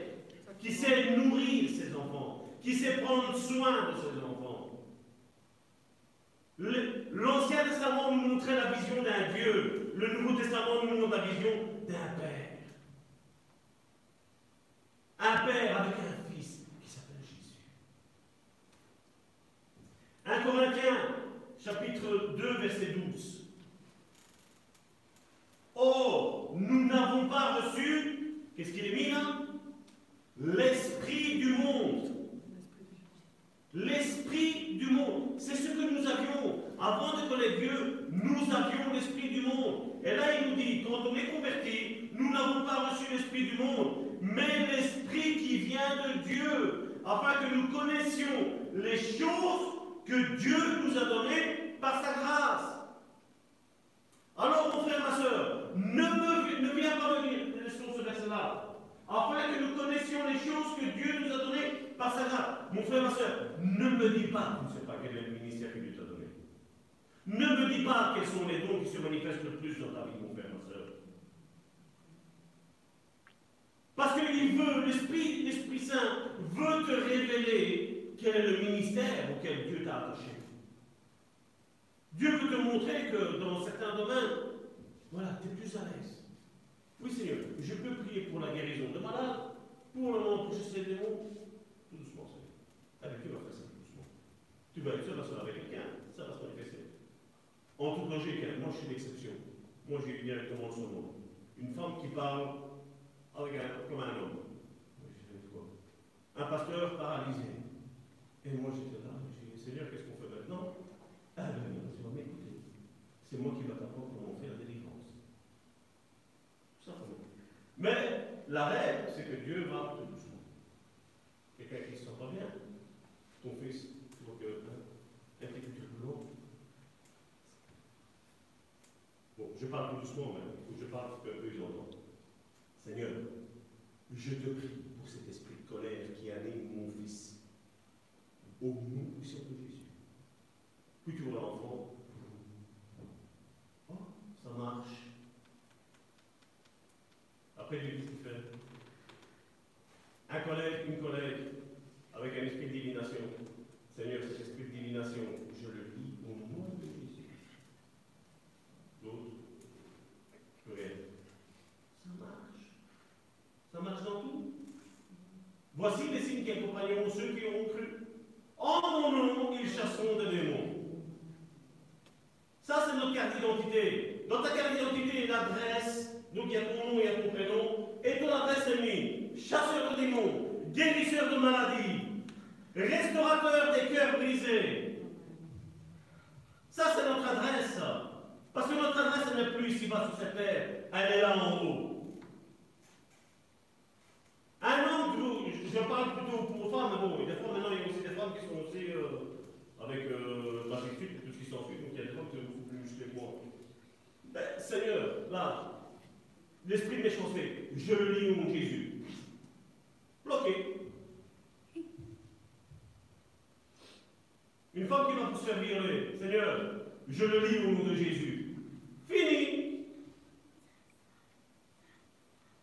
Speaker 4: qui sait nourrir ses enfants, qui sait prendre soin de ses enfants. L'Ancien Testament nous montrait la vision d'un Dieu, le Nouveau Testament nous montre la vision d'un Père. Un Père avec un Fils qui s'appelle Jésus. 1 Corinthiens, chapitre chapitre 2, verset 12. Or, nous n'avons pas reçu, qu'est-ce qu'il est mis là? L'esprit du monde. L'esprit du monde. C'est ce que nous avions. Avant de connaître Dieu, nous avions l'esprit du monde. Et là, il nous dit, quand on est converti, nous n'avons pas reçu l'esprit du monde, mais l'esprit qui vient de Dieu, afin que nous connaissions les choses que Dieu nous a données par sa grâce. Alors, mon frère, ma soeur, ne, viens pas me dire ce verset-là, afin que nous connaissions les choses que Dieu nous a données par sa grâce. Mon frère, ma soeur, ne me dis pas tu ne sais pas quel est le ministère que Dieu t'a donné. Ne me dis pas quels sont les dons qui se manifestent le plus dans ta vie, mon frère, ma soeur. Parce qu'il veut, l'Esprit, l'Esprit Saint veut te révéler quel est le ministère auquel Dieu t'a attaché. Dieu veut te montrer que dans certains domaines, voilà, tu es plus à l'aise. Oui, Seigneur, je peux prier pour la guérison de malade, pour le moment pour chasser les démons. Tout doucement, Seigneur. Avec tu vas faire ça tout doucement? Tu vas être seul à avec quelqu'un, ça va se manifester. En logique, hein, moi je suis l'exception. Moi j'ai eu directement son nom. Une femme qui parle avec un, comme un homme. Un pasteur paralysé. Et moi j'étais là, j'ai dit, Seigneur, qu'est-ce qu'on fait maintenant? Ah, ben, mais écoutez, c'est moi qui va t'apprendre comment faire délivrance. Simplement. Mais la règle, c'est que Dieu va tout doucement. Quelqu'un qui ne pas bien, ton fils, tu vois que hein, long. Bon, je parle tout doucement, mais je parle pour qu'eux ils entendent. Seigneur, je te prie pour cet esprit de colère qui anime. Au nom puissant de Jésus. Puis tu vois l'enfant. Oh, ça marche. Après, Dieu, qu'est-ce fait Un collègue, une collègue, avec un esprit de divination. Seigneur, cet esprit de divination, je le lis au nom de Jésus. D'autres Plus rien. Ça marche. Ça marche dans tout. Voici les signes qui accompagneront ceux qui auront cru. En mon nom, ils chasseront des démons. Ça, c'est notre carte d'identité. Dans ta carte d'identité, l'adresse, donc il y a ton nom, a ton prénom, et ton adresse est mise. Chasseur de démons, guérisseur de maladies, restaurateur des cœurs brisés. Ça, c'est notre adresse. Parce que notre adresse, n'est plus ici-bas sur cette terre, elle est là en haut. Un homme, je parle plutôt pour femmes, mais bon, des fois maintenant il y a aussi qui sont aussi euh, avec euh, la et tout ce qui s'ensuit, donc il y a des femmes qui sont beaucoup plus que moi. Ben, Seigneur, là, l'esprit méchanceté, je le lis au nom de Jésus. Bloqué. Une femme qui va vous violer, Seigneur, je le lis au nom de Jésus. Fini.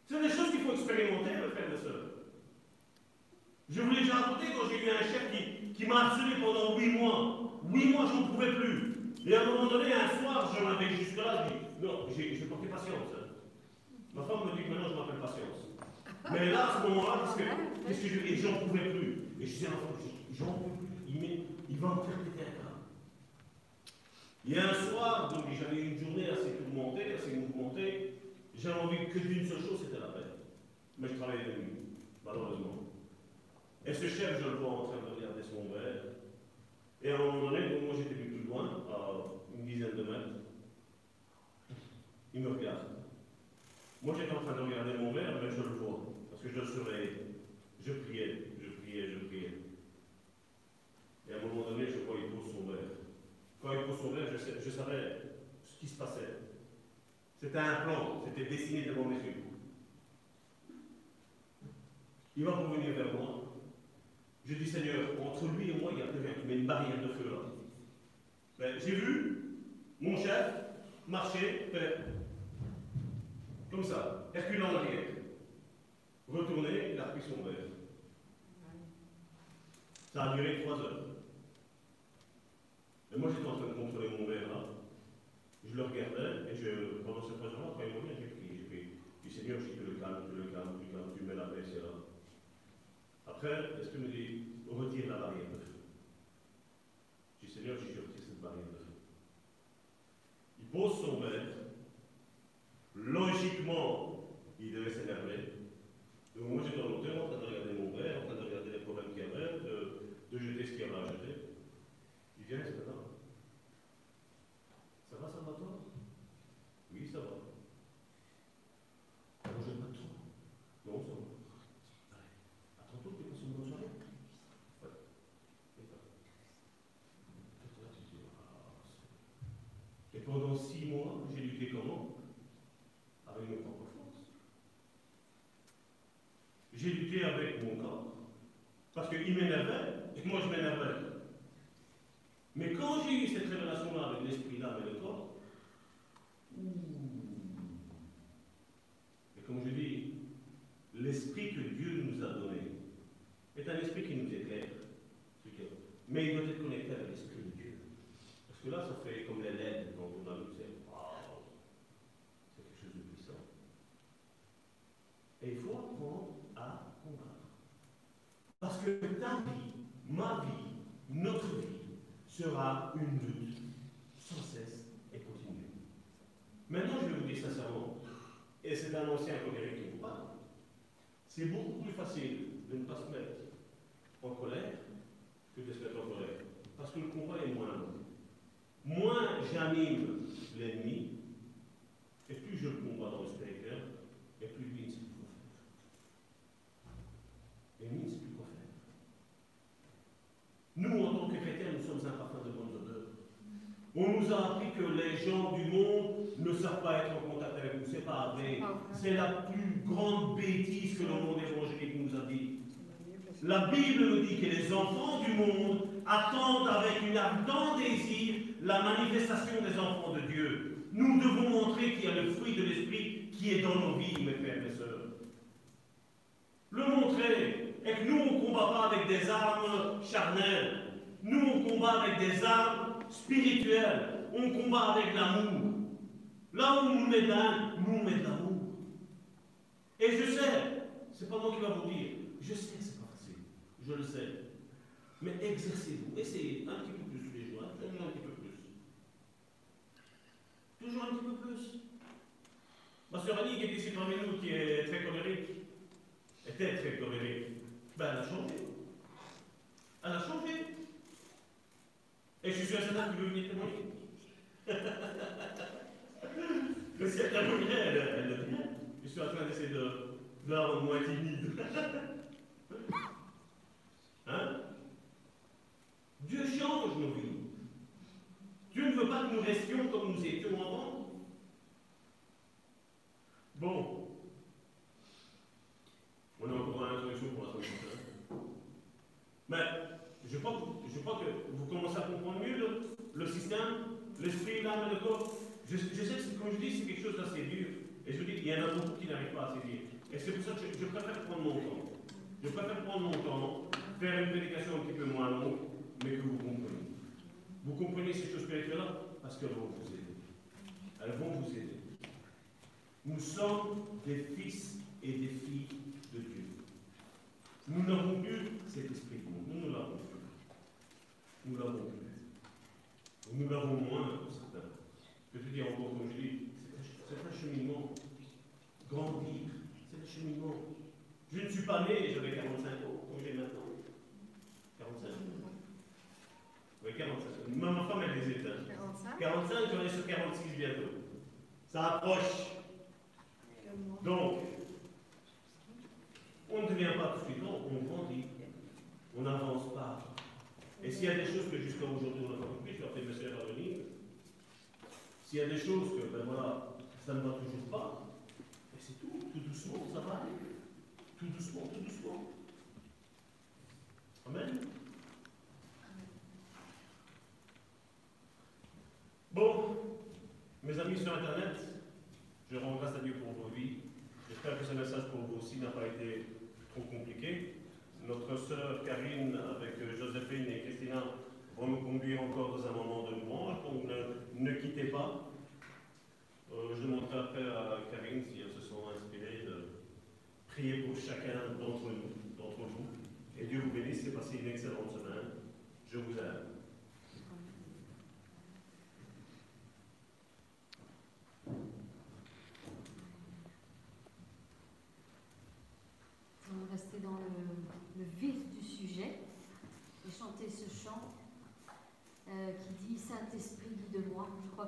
Speaker 4: C'est des choses qu'il faut expérimenter, mes frères et sœurs. Je vous l'ai déjà raconté quand j'ai eu un chef qui, m'a harcelé pendant huit mois. Huit mois, je n'en pouvais plus. Et à un moment donné, un soir, je m'avais jusque-là, je non, j'ai porté patience. Hein. Ma femme me dit que maintenant, je m'appelle patience. Mais là, à ce moment-là, qu'est-ce que, que je Et j'en pouvais plus. Et je disais, enfant, j'en peux plus. Il, va me faire péter un câble. Et un soir, donc j'avais une journée assez tourmentée, assez mouvementée. J'avais envie que d'une seule chose, c'était la paix. Mais je travaillais de nuit, malheureusement. Et ce chef, je le vois en train de regarder son verre. Et à un moment donné, moi j'étais plus loin, à une dizaine de mètres. Il me regarde. Moi j'étais en train de regarder mon verre, mais je le vois, parce que je le surveillais. Je priais, je priais, je priais. Et à un moment donné, je vois qu'il pose son verre. Quand il pose son verre, je, je savais ce qui se passait. C'était un plan, c'était dessiné devant mes yeux. Il va revenir vers moi. Je dis, Seigneur, entre lui et moi, il n'y a plus rien. Tu mets une barrière de feu là. Ben, J'ai vu mon chef marcher, faire comme ça, reculer en arrière. Retourner, il a pris son verre. Ça a duré trois heures. Et moi, j'étais en train de contrôler mon verre là. Je le regardais et je, pendant ces trois heures-là, j'ai prié, j'ai dis, Seigneur, je te le calme, tu le calmes, tu le calmes, tu mets la paix, c'est là. Est-ce que me dit, retire la barrière de feu? Je dis, Seigneur, je retire cette barrière de feu. pose son verre. Logiquement, il devait s'énerver. Donc moi j'étais en hauteur en train de regarder mon verre, en train de regarder les problèmes qu'il y avait, de, jeter ce qu'il y avait à jeter. Il vient, c'est là. Ça va, Salvatore Oui, ça va. Alors, j'ai pas de trop. Non, ça va. Allez, à tantôt, tu passes une bonne soirée Ouais. Et toi Et toi, tu dis, ah, c'est- Et pendant six mois, j'ai lutté comment? Avec mes propres forces. J'ai lutté avec mon corps. Parce qu'il m'énervait, et moi je m'énervais. Mais quand j'ai eu cette révélation-là avec l'esprit, l'âme et le corps, et comme je dis, l'esprit que Dieu nous a donné est un esprit qui nous éclaire, mais il doit être connecté avec l'esprit que là, ça fait comme les LED quand on allume, c'est waouh, c'est quelque chose de puissant. Et il faut apprendre à combattre. Parce que ta vie, ma vie, notre vie sera une lutte sans cesse et continue. Maintenant, je vais vous dire sincèrement, et c'est un ancien colérique qui vous parle, c'est beaucoup plus facile de ne pas se mettre en colère que de se mettre en colère. Parce que le combat est moins long. Moins j'anime l'ennemi, et plus je le combats dans le spirituel, et plus lui ne sait plus quoi faire. L'ennemi ne sait plus quoi faire. Nous, en tant que chrétiens, nous sommes un parfum de bonne odeur. On nous a appris que les gens du monde ne savent pas être en contact avec nous. C'est pas vrai. C'est la plus grande bêtise que le monde évangélique nous a dit. La Bible nous dit que les enfants du monde attendent avec une ardent désir la manifestation des enfants de Dieu. Nous devons montrer qu'il y a le fruit de l'Esprit qui est dans nos vies, mes frères et sœurs. Le montrer est que nous, on ne combat pas avec des armes charnelles. Nous, on combat avec des armes spirituelles. On combat avec l'amour. Là où on nous met de l'âme, nous, met de l'amour. Et je sais, c'est pas moi qui va vous dire, je sais que c'est pas facile, je le sais. Mais exercez-vous, essayez un petit peu plus tous les jours, un petit peu plus. Un petit peu plus. Ma sœur Annie, qui est ici parmi nous, qui est très colérique, était très colérique, ben elle a changé. Elle a changé. Et je suis certain que vous venir témoigner. Mais si elle témoignerait, elle, elle le dirait. Je suis en train d'essayer de, de la rendre moins timide. Hein? Dieu change nos vies. Dieu ne veut pas que nous restions comme nous étions avant. Bon. On est encore à l'introduction pour la semaine. Mais je crois, que, je crois que vous commencez à comprendre mieux le, système, l'esprit, l'âme et le corps. Je, sais que, comme je dis, c'est quelque chose d'assez dur. Et je vous dis, il y en a beaucoup qui n'arrivent pas à saisir. Et c'est pour ça que je, je préfère prendre mon temps. Je préfère prendre mon temps, faire une prédication un petit peu moins longue, mais que vous compreniez. Vous comprenez ces choses spirituelles-là parce qu'elles vont vous aider. Elles vont vous aider. Nous sommes des fils et des filles de Dieu. Nous n'avons plus cet esprit. Nous ne l'avons plus. Nous l'avons plus. Nous l'avons moins pour certains. Je te dis encore, comme je dis, c'est un cheminement. Grandir, c'est un cheminement. Je ne suis pas né, j'avais 45 ans, comme j'ai maintenant. 45 ans. Oui, 45 ans. Même ma femme, elle les éteint.
Speaker 5: 45
Speaker 4: 45, j'en ai sur 46 bientôt. Ça approche. Donc, on ne devient pas tout de suite, on grandit. On n'avance pas. Et s'il y a des choses que jusqu'à aujourd'hui on n'a pas compris, je mes soeurs à venir. S'il y a des choses que, ben voilà, ça ne va toujours pas, et c'est tout, tout doucement, ça va aller. Tout doucement, tout doucement. Amen. Bon, mes amis sur Internet, je rends grâce à Dieu pour vos vies. J'espère que ce message pour vous aussi n'a pas été trop compliqué. Notre sœur Karine, avec euh, Joséphine et Christina, vont nous conduire encore dans un moment de louange, donc ne, ne quittez pas. Euh, je demanderai après à Karine si elles se sont inspirées de prier pour chacun d'entre nous, d'entre vous. Et Dieu vous bénisse et passez une excellente semaine. Je vous aime.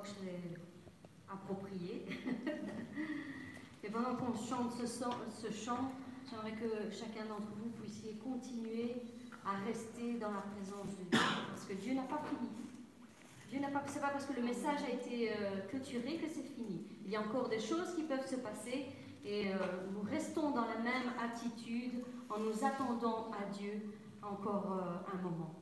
Speaker 1: Que c'est approprié. Et pendant qu'on chante ce, chant, j'aimerais que chacun d'entre vous puissiez continuer à rester dans la présence de Dieu. Parce que Dieu n'a pas fini. Dieu n'a pas, pas parce que le message a été euh, clôturé que c'est fini. Il y a encore des choses qui peuvent se passer et euh, nous restons dans la même attitude en nous attendant à Dieu encore euh, un moment.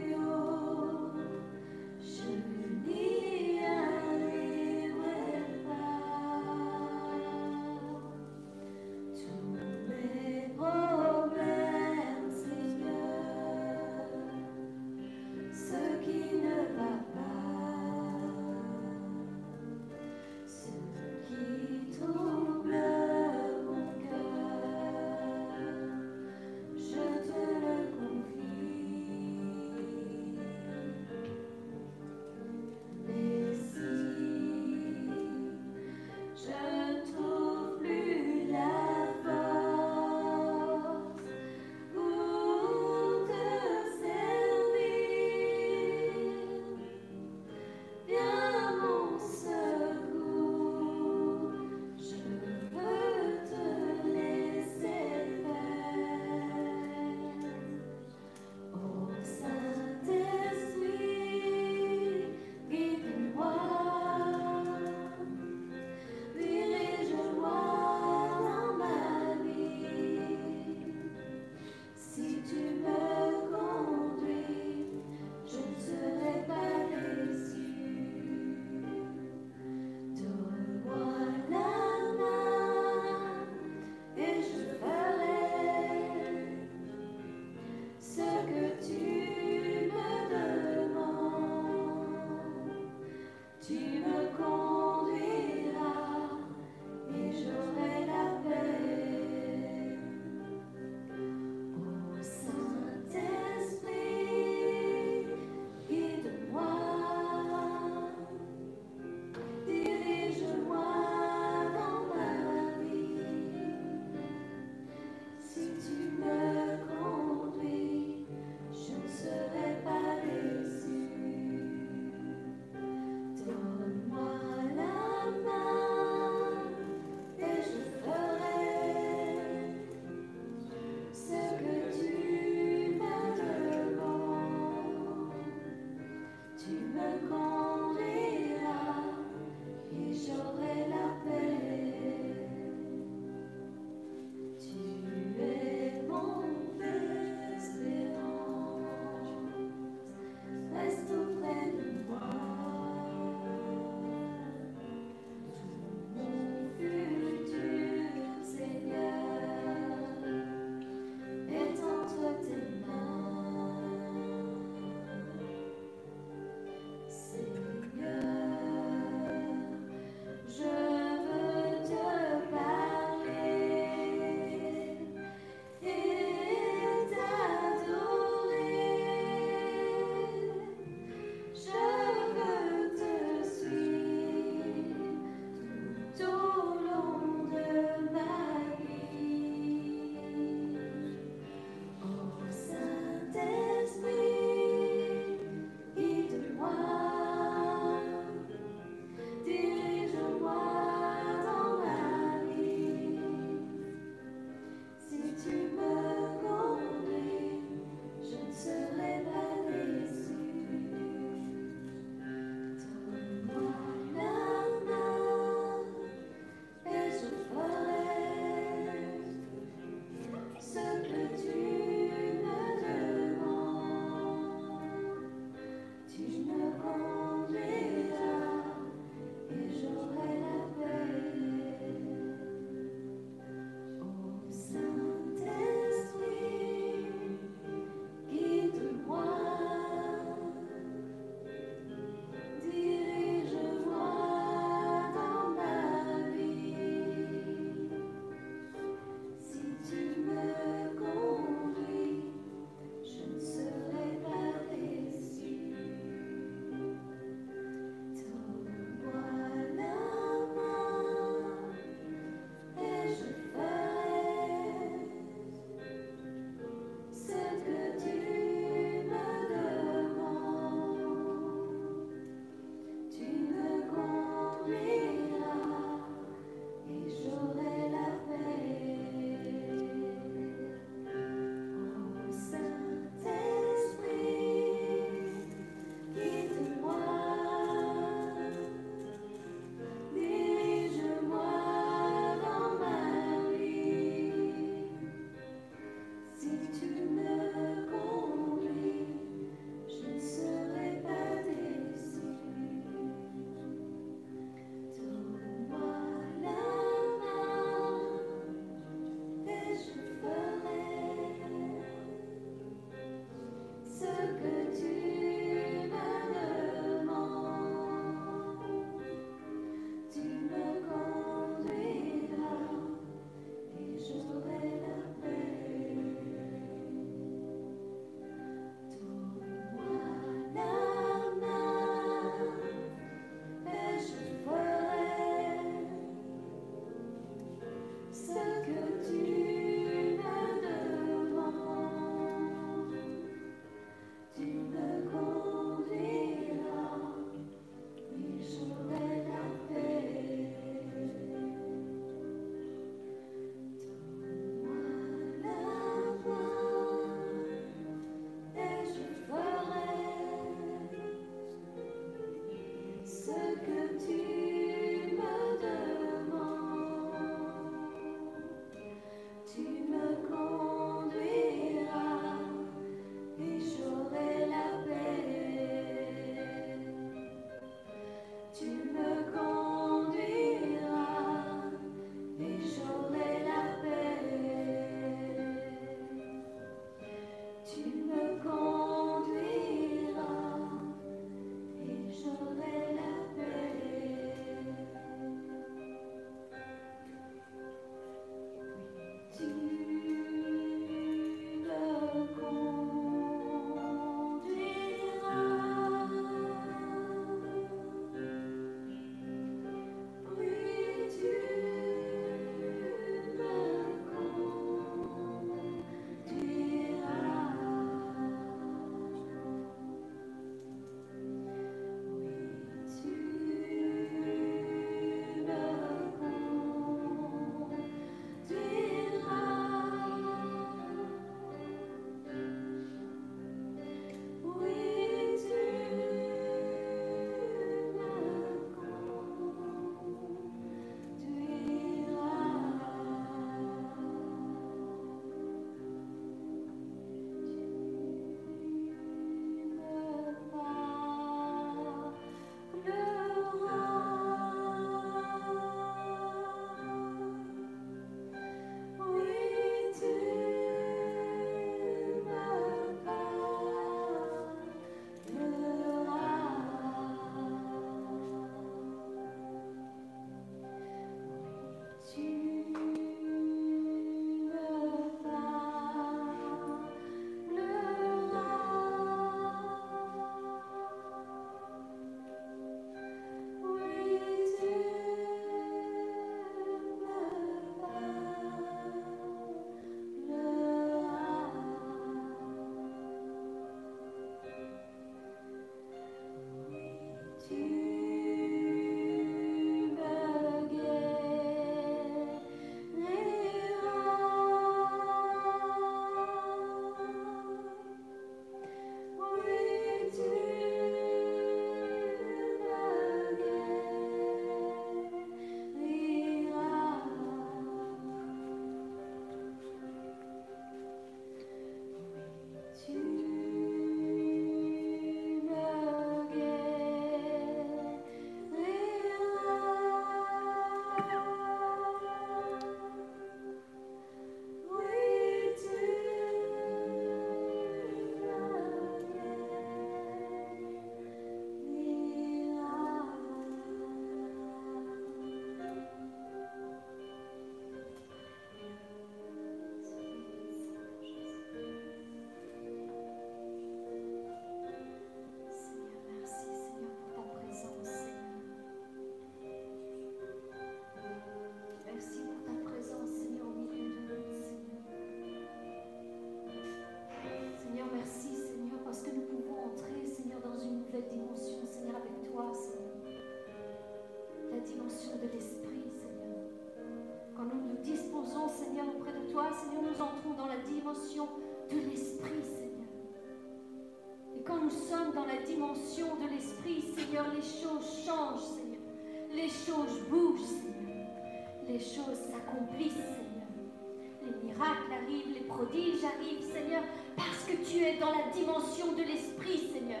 Speaker 1: La dimension de l'Esprit, Seigneur.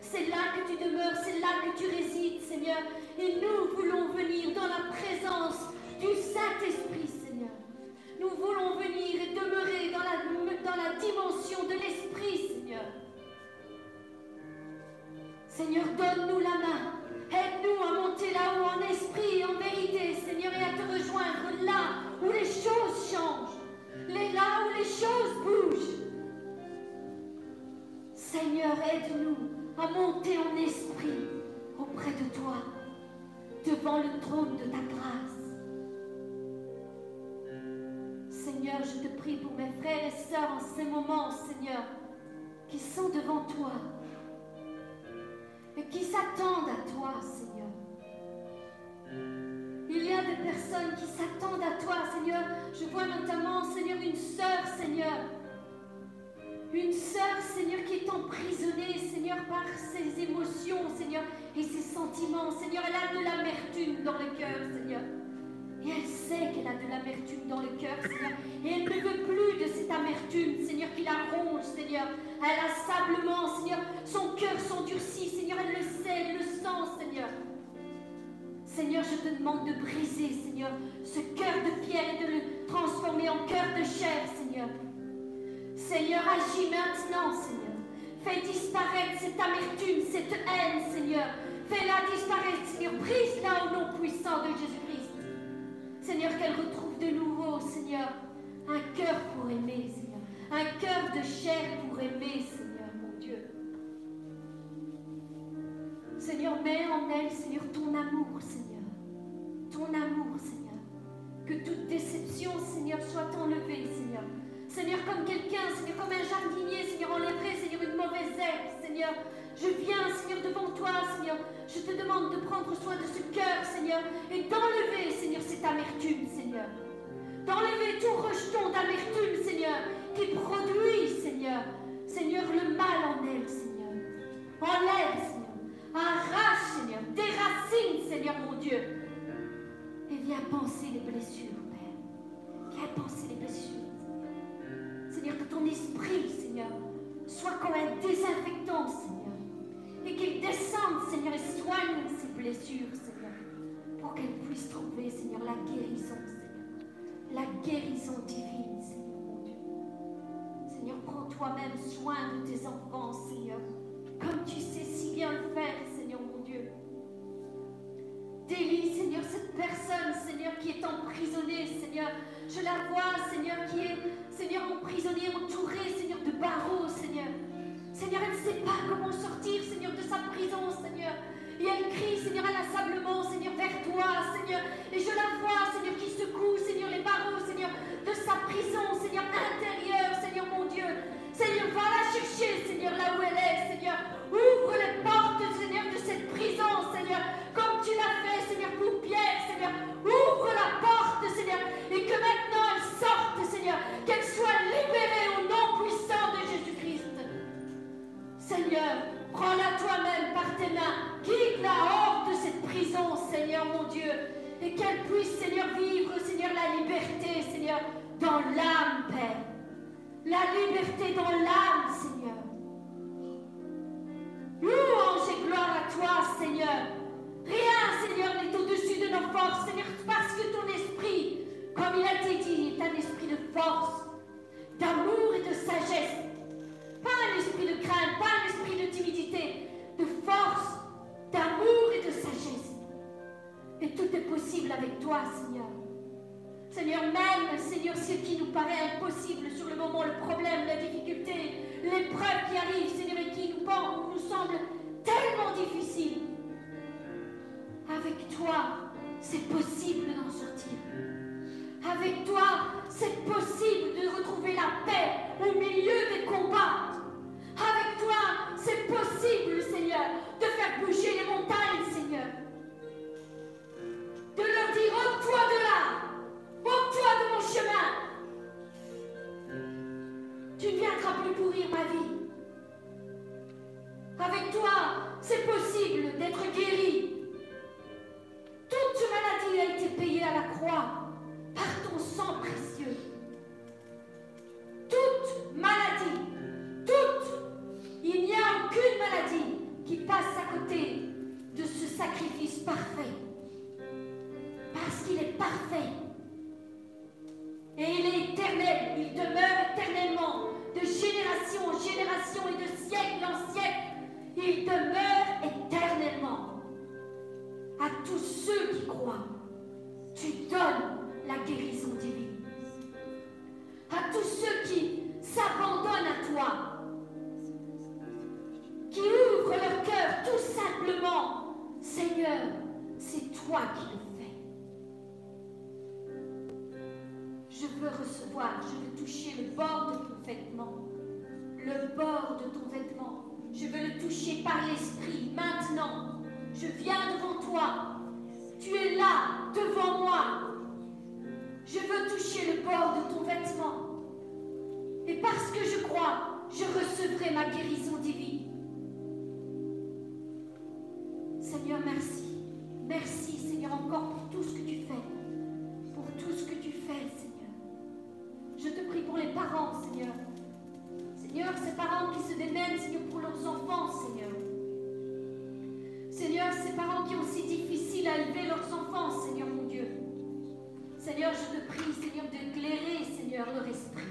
Speaker 1: C'est là que tu demeures, c'est là que tu résides, Seigneur. Et nous voulons venir dans la présence du Saint-Esprit, Seigneur. Nous voulons venir et demeurer dans la, dans la dimension de l'Esprit, Seigneur. Seigneur, donne-nous la main. Aide-nous à monter là-haut en esprit en vérité, Seigneur, et à te rejoindre là où les choses changent, là où les choses bougent. Seigneur, aide-nous à monter en esprit auprès de toi, devant le trône de ta grâce. Seigneur, je te prie pour mes frères et sœurs en ces moments, Seigneur, qui sont devant toi et qui s'attendent à toi, Seigneur. Il y a des personnes qui s'attendent à toi, Seigneur. Je vois notamment, Seigneur, une sœur, Seigneur. Une sœur, Seigneur, qui est emprisonnée, Seigneur, par ses émotions, Seigneur, et ses sentiments. Seigneur, elle a de l'amertume dans le cœur, Seigneur. Et elle sait qu'elle a de l'amertume dans le cœur, Seigneur. Et elle ne veut plus de cette amertume, Seigneur, qui la ronge, Seigneur. Inlassablement, Seigneur. Son cœur s'endurcit, Seigneur. Elle le sait, elle le sent, Seigneur. Seigneur, je te demande de briser, Seigneur, ce cœur de pierre et de le transformer en cœur de chair, Seigneur. Seigneur, agis maintenant, Seigneur. Fais disparaître cette amertume, cette haine, Seigneur. Fais-la disparaître, Seigneur. Brise-la au nom puissant de Jésus-Christ. Seigneur, qu'elle retrouve de nouveau, Seigneur, un cœur pour aimer, Seigneur. Un cœur de chair pour aimer, Seigneur, mon Dieu. Seigneur, mets en elle, Seigneur, ton amour, Seigneur. Ton amour, Seigneur. Que toute déception, Seigneur, soit enlevée, Seigneur. Seigneur, comme quelqu'un, Seigneur, comme un jardinier, Seigneur, enlèverait, Seigneur, une mauvaise herbe, Seigneur. Je viens, Seigneur, devant toi, Seigneur. Je te demande de prendre soin de ce cœur, Seigneur, et d'enlever, Seigneur, cette amertume, Seigneur. D'enlever tout rejeton d'amertume, Seigneur, qui produit, Seigneur, Seigneur, le mal en elle, Seigneur. Enlève, Seigneur. Arrache, Seigneur. Déracine, Seigneur, mon Dieu. Et viens penser les blessures, Père. Viens penser les blessures. Que ton esprit, Seigneur, soit comme un désinfectant, Seigneur. Et qu'il descende, Seigneur, et soigne ces blessures, Seigneur. Pour qu'elles puissent trouver, Seigneur, la guérison, Seigneur. La guérison divine, Seigneur, mon Dieu. Seigneur, prends toi-même soin de tes enfants, Seigneur. Comme tu sais si bien le faire, Seigneur, mon Dieu. Délie, Seigneur, cette personne, Seigneur, qui est emprisonnée, Seigneur. Je la vois, Seigneur, qui est, Seigneur, emprisonnée, entourée, Seigneur, de barreaux, Seigneur. Seigneur, elle ne sait pas comment sortir, Seigneur, de sa prison, Seigneur. Et elle crie, Seigneur, inlassablement, Seigneur, vers toi, Seigneur. Et je la vois, Seigneur, qui secoue, Seigneur, les barreaux, Seigneur, de sa prison, Seigneur, intérieure, Seigneur, mon Dieu. Seigneur, va la chercher, Seigneur, là où elle est, Seigneur. Ouvre les portes, Seigneur, cette prison, Seigneur, comme tu l'as fait, Seigneur, pour Pierre, Seigneur. Ouvre la porte, Seigneur, et que maintenant elle sorte, Seigneur, qu'elle soit libérée au nom puissant de Jésus-Christ. Seigneur, prends-la toi-même par tes mains, guide-la hors de cette prison, Seigneur, mon Dieu, et qu'elle puisse, Seigneur, vivre, Seigneur, la liberté, Seigneur, dans l'âme, Père. La liberté dans l'âme, Seigneur. Louange et gloire à toi, Seigneur. Rien, Seigneur, n'est au-dessus de nos forces, Seigneur, parce que ton esprit, comme il a été dit, est un esprit de force, d'amour et de sagesse. Pas un esprit de crainte, pas un esprit de timidité, de force, d'amour et de sagesse. Et tout est possible avec toi, Seigneur. Seigneur, même, Seigneur, ce qui nous paraît impossible sur le moment, le problème, la difficulté, l'épreuve qui arrive, Seigneur, et nous, nous semble tellement difficile. Avec toi, c'est possible d'en sortir. Avec toi, c'est possible de retrouver la paix au milieu des combats. Avec toi, c'est possible, Seigneur, de faire bouger les montagnes, Seigneur. De leur dire, ôte-toi de là, ôte-toi de mon chemin. secourir ma vie. Avec toi, c'est possible d'être guéri. Toute maladie a été payée à la croix par ton sang précieux. Toute maladie, toute, il n'y a aucune maladie qui passe à côté de ce sacrifice parfait. Parce qu'il est parfait. Et il est éternel, il demeure éternellement, de génération en génération et de siècle en siècle. Il demeure éternellement. À tous ceux qui croient, tu donnes la guérison divine. À tous ceux qui s'abandonnent à toi, qui ouvrent leur cœur tout simplement, Seigneur, c'est toi qui le fais. Je veux recevoir, je veux toucher le bord de ton vêtement, le bord de ton vêtement. Je veux le toucher par l'esprit maintenant. Je viens devant toi. Tu es là, devant moi. Je veux toucher le bord de ton vêtement. Et parce que je crois, je recevrai ma guérison divine. Seigneur, merci. Merci, Seigneur, encore pour tout ce que tu fais. Pour tout ce que tu fais, Seigneur. Je te prie pour les parents, Seigneur. Seigneur, ces parents qui se démènent, Seigneur, pour leurs enfants, Seigneur. Seigneur, ces parents qui ont si difficile à élever leurs enfants, Seigneur mon Dieu. Seigneur, je te prie, Seigneur, d'éclairer, Seigneur, leur esprit.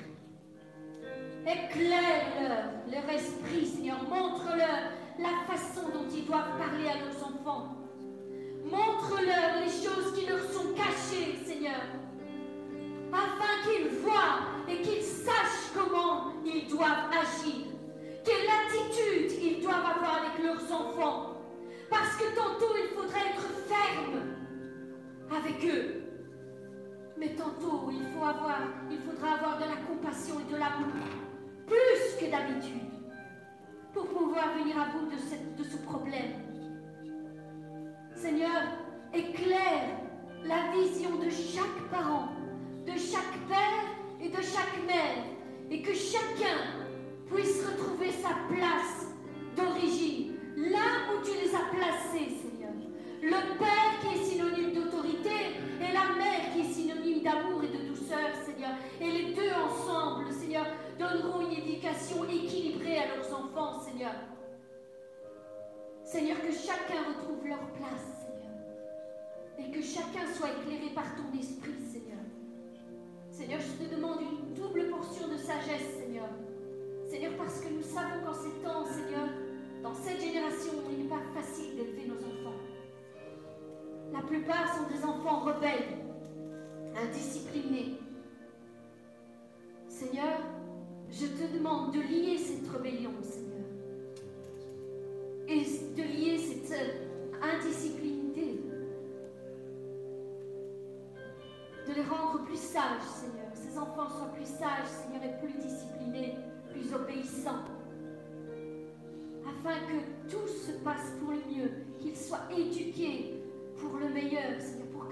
Speaker 1: Éclaire-leur leur esprit, Seigneur. Montre-leur la façon dont ils doivent parler à leurs enfants. Montre-leur les choses qui leur sont cachées, Seigneur. Afin qu'ils voient et qu'ils sachent comment ils doivent agir. Quelle attitude ils doivent avoir avec leurs enfants. Parce que tantôt il faudrait être ferme avec eux. Mais tantôt il, faut avoir, il faudra avoir de la compassion et de l'amour. Plus que d'habitude. Pour pouvoir venir à bout de, ce problème. Seigneur, éclaire la vision de chaque parent, de chaque père et de chaque mère, et que chacun puisse retrouver sa place d'origine, là où tu les as placés, Seigneur. Le père qui est synonyme d'autorité et la mère qui est synonyme d'amour et de douceur, Seigneur. Et les deux ensemble, Seigneur, donneront une éducation équilibrée à leurs enfants, Seigneur. Seigneur, que chacun retrouve leur place, Seigneur. Et que chacun soit éclairé par ton esprit, Seigneur. Je te demande une double portion de sagesse, Seigneur. Seigneur, parce que nous savons qu'en ces temps, Seigneur, dans cette génération, il n'est pas facile d'élever nos enfants. La plupart sont des enfants rebelles, indisciplinés. Seigneur, je te demande de lier cette rébellion, Seigneur. Et de lier cette euh, De les rendre plus sages, Seigneur. Ces enfants soient plus sages, Seigneur, et plus disciplinés, plus obéissants. Afin que tout se passe pour le mieux, qu'ils soient éduqués pour le meilleur, Seigneur, pour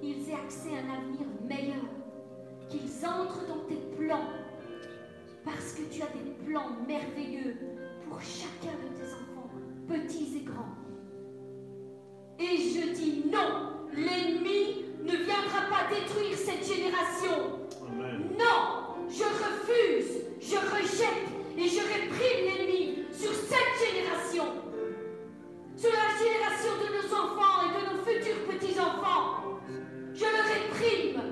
Speaker 1: qu'ils aient accès à un avenir meilleur. Qu'ils entrent dans tes plans. Parce que tu as des plans merveilleux pour chacun de tes enfants, petits et grands. Et je dis non, l'ennemi ne viendra pas détruire cette génération.
Speaker 4: Amen.
Speaker 1: Non, je refuse, je rejette et je réprime l'ennemi sur cette génération. Sur la génération de nos enfants et de nos futurs petits-enfants. Je le réprime.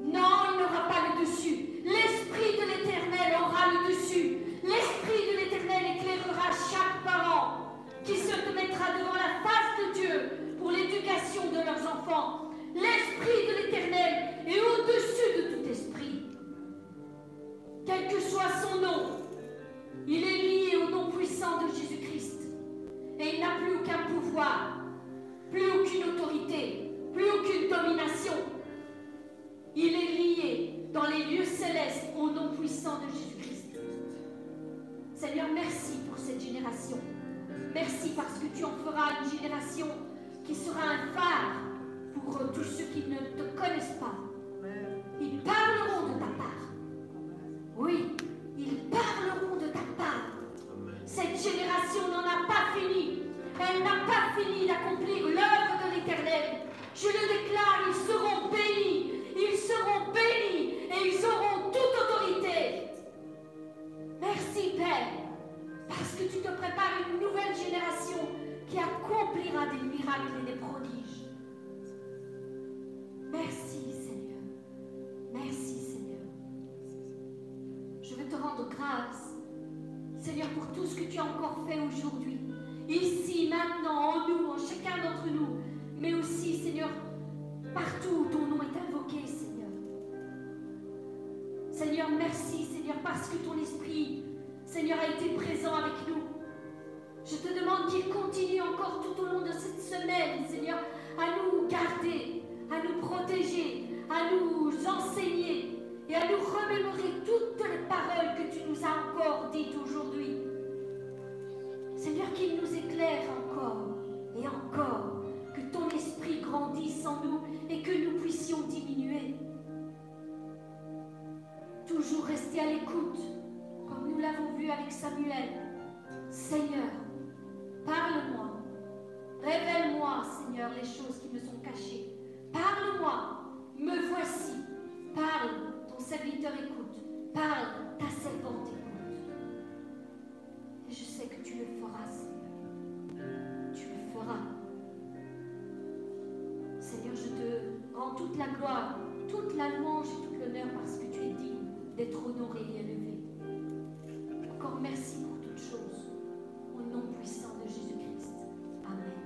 Speaker 1: Non, il n'aura pas le dessus. L'Esprit de l'Éternel aura le dessus. L'Esprit de l'Éternel éclairera chaque parent qui se mettra devant la face de Dieu pour l'éducation de leurs enfants. L'Esprit de l'Éternel est au-dessus de tout esprit. Quel que soit son nom, il est lié au nom puissant de Jésus-Christ. Et il n'a plus aucun pouvoir, plus aucune autorité, plus aucune domination. Il est lié dans les lieux célestes au nom puissant de Jésus-Christ. Seigneur, merci pour cette génération. Merci parce que tu en feras une génération qui sera un phare pour tous ceux qui ne te connaissent pas. Ils parleront de ta part. Oui, ils parleront de ta part. Cette génération n'en a pas fini. Elle n'a pas fini d'accomplir l'œuvre de l'Éternel. Je le déclare, ils seront bénis. Ils seront bénis et ils auront toute autorité. Merci, Père, parce que tu te prépares une nouvelle génération qui accomplira des miracles et des prodiges. Merci Seigneur, merci Seigneur. Je veux te rendre grâce, Seigneur, pour tout ce que tu as encore fait aujourd'hui, ici, maintenant, en nous, en chacun d'entre nous, mais aussi, Seigneur, partout où ton nom est invoqué, Seigneur. Seigneur, merci, Seigneur, parce que ton esprit, Seigneur, a été présent avec nous. Je te demande qu'il continue encore tout au long de cette semaine, Seigneur, à nous garder, à nous protéger, à nous enseigner et à nous remémorer toutes les paroles que tu nous as encore dites aujourd'hui. Seigneur, qu'il nous éclaire encore et encore, que ton esprit grandisse en nous et que nous puissions diminuer. Toujours rester à l'écoute, comme nous l'avons vu avec Samuel. Seigneur, Parle-moi. Révèle-moi, Seigneur, les choses qui me sont cachées. Parle-moi. Me voici. Parle, ton serviteur écoute. Parle, ta servante écoute. Et je sais que tu le feras, Seigneur. Tu le feras. Seigneur, je te rends toute la gloire, toute la louange et tout l'honneur parce que tu es digne d'être honoré et élevé. Encore merci pour toutes choses, au nom puissant. Jésus-Christ. Amen.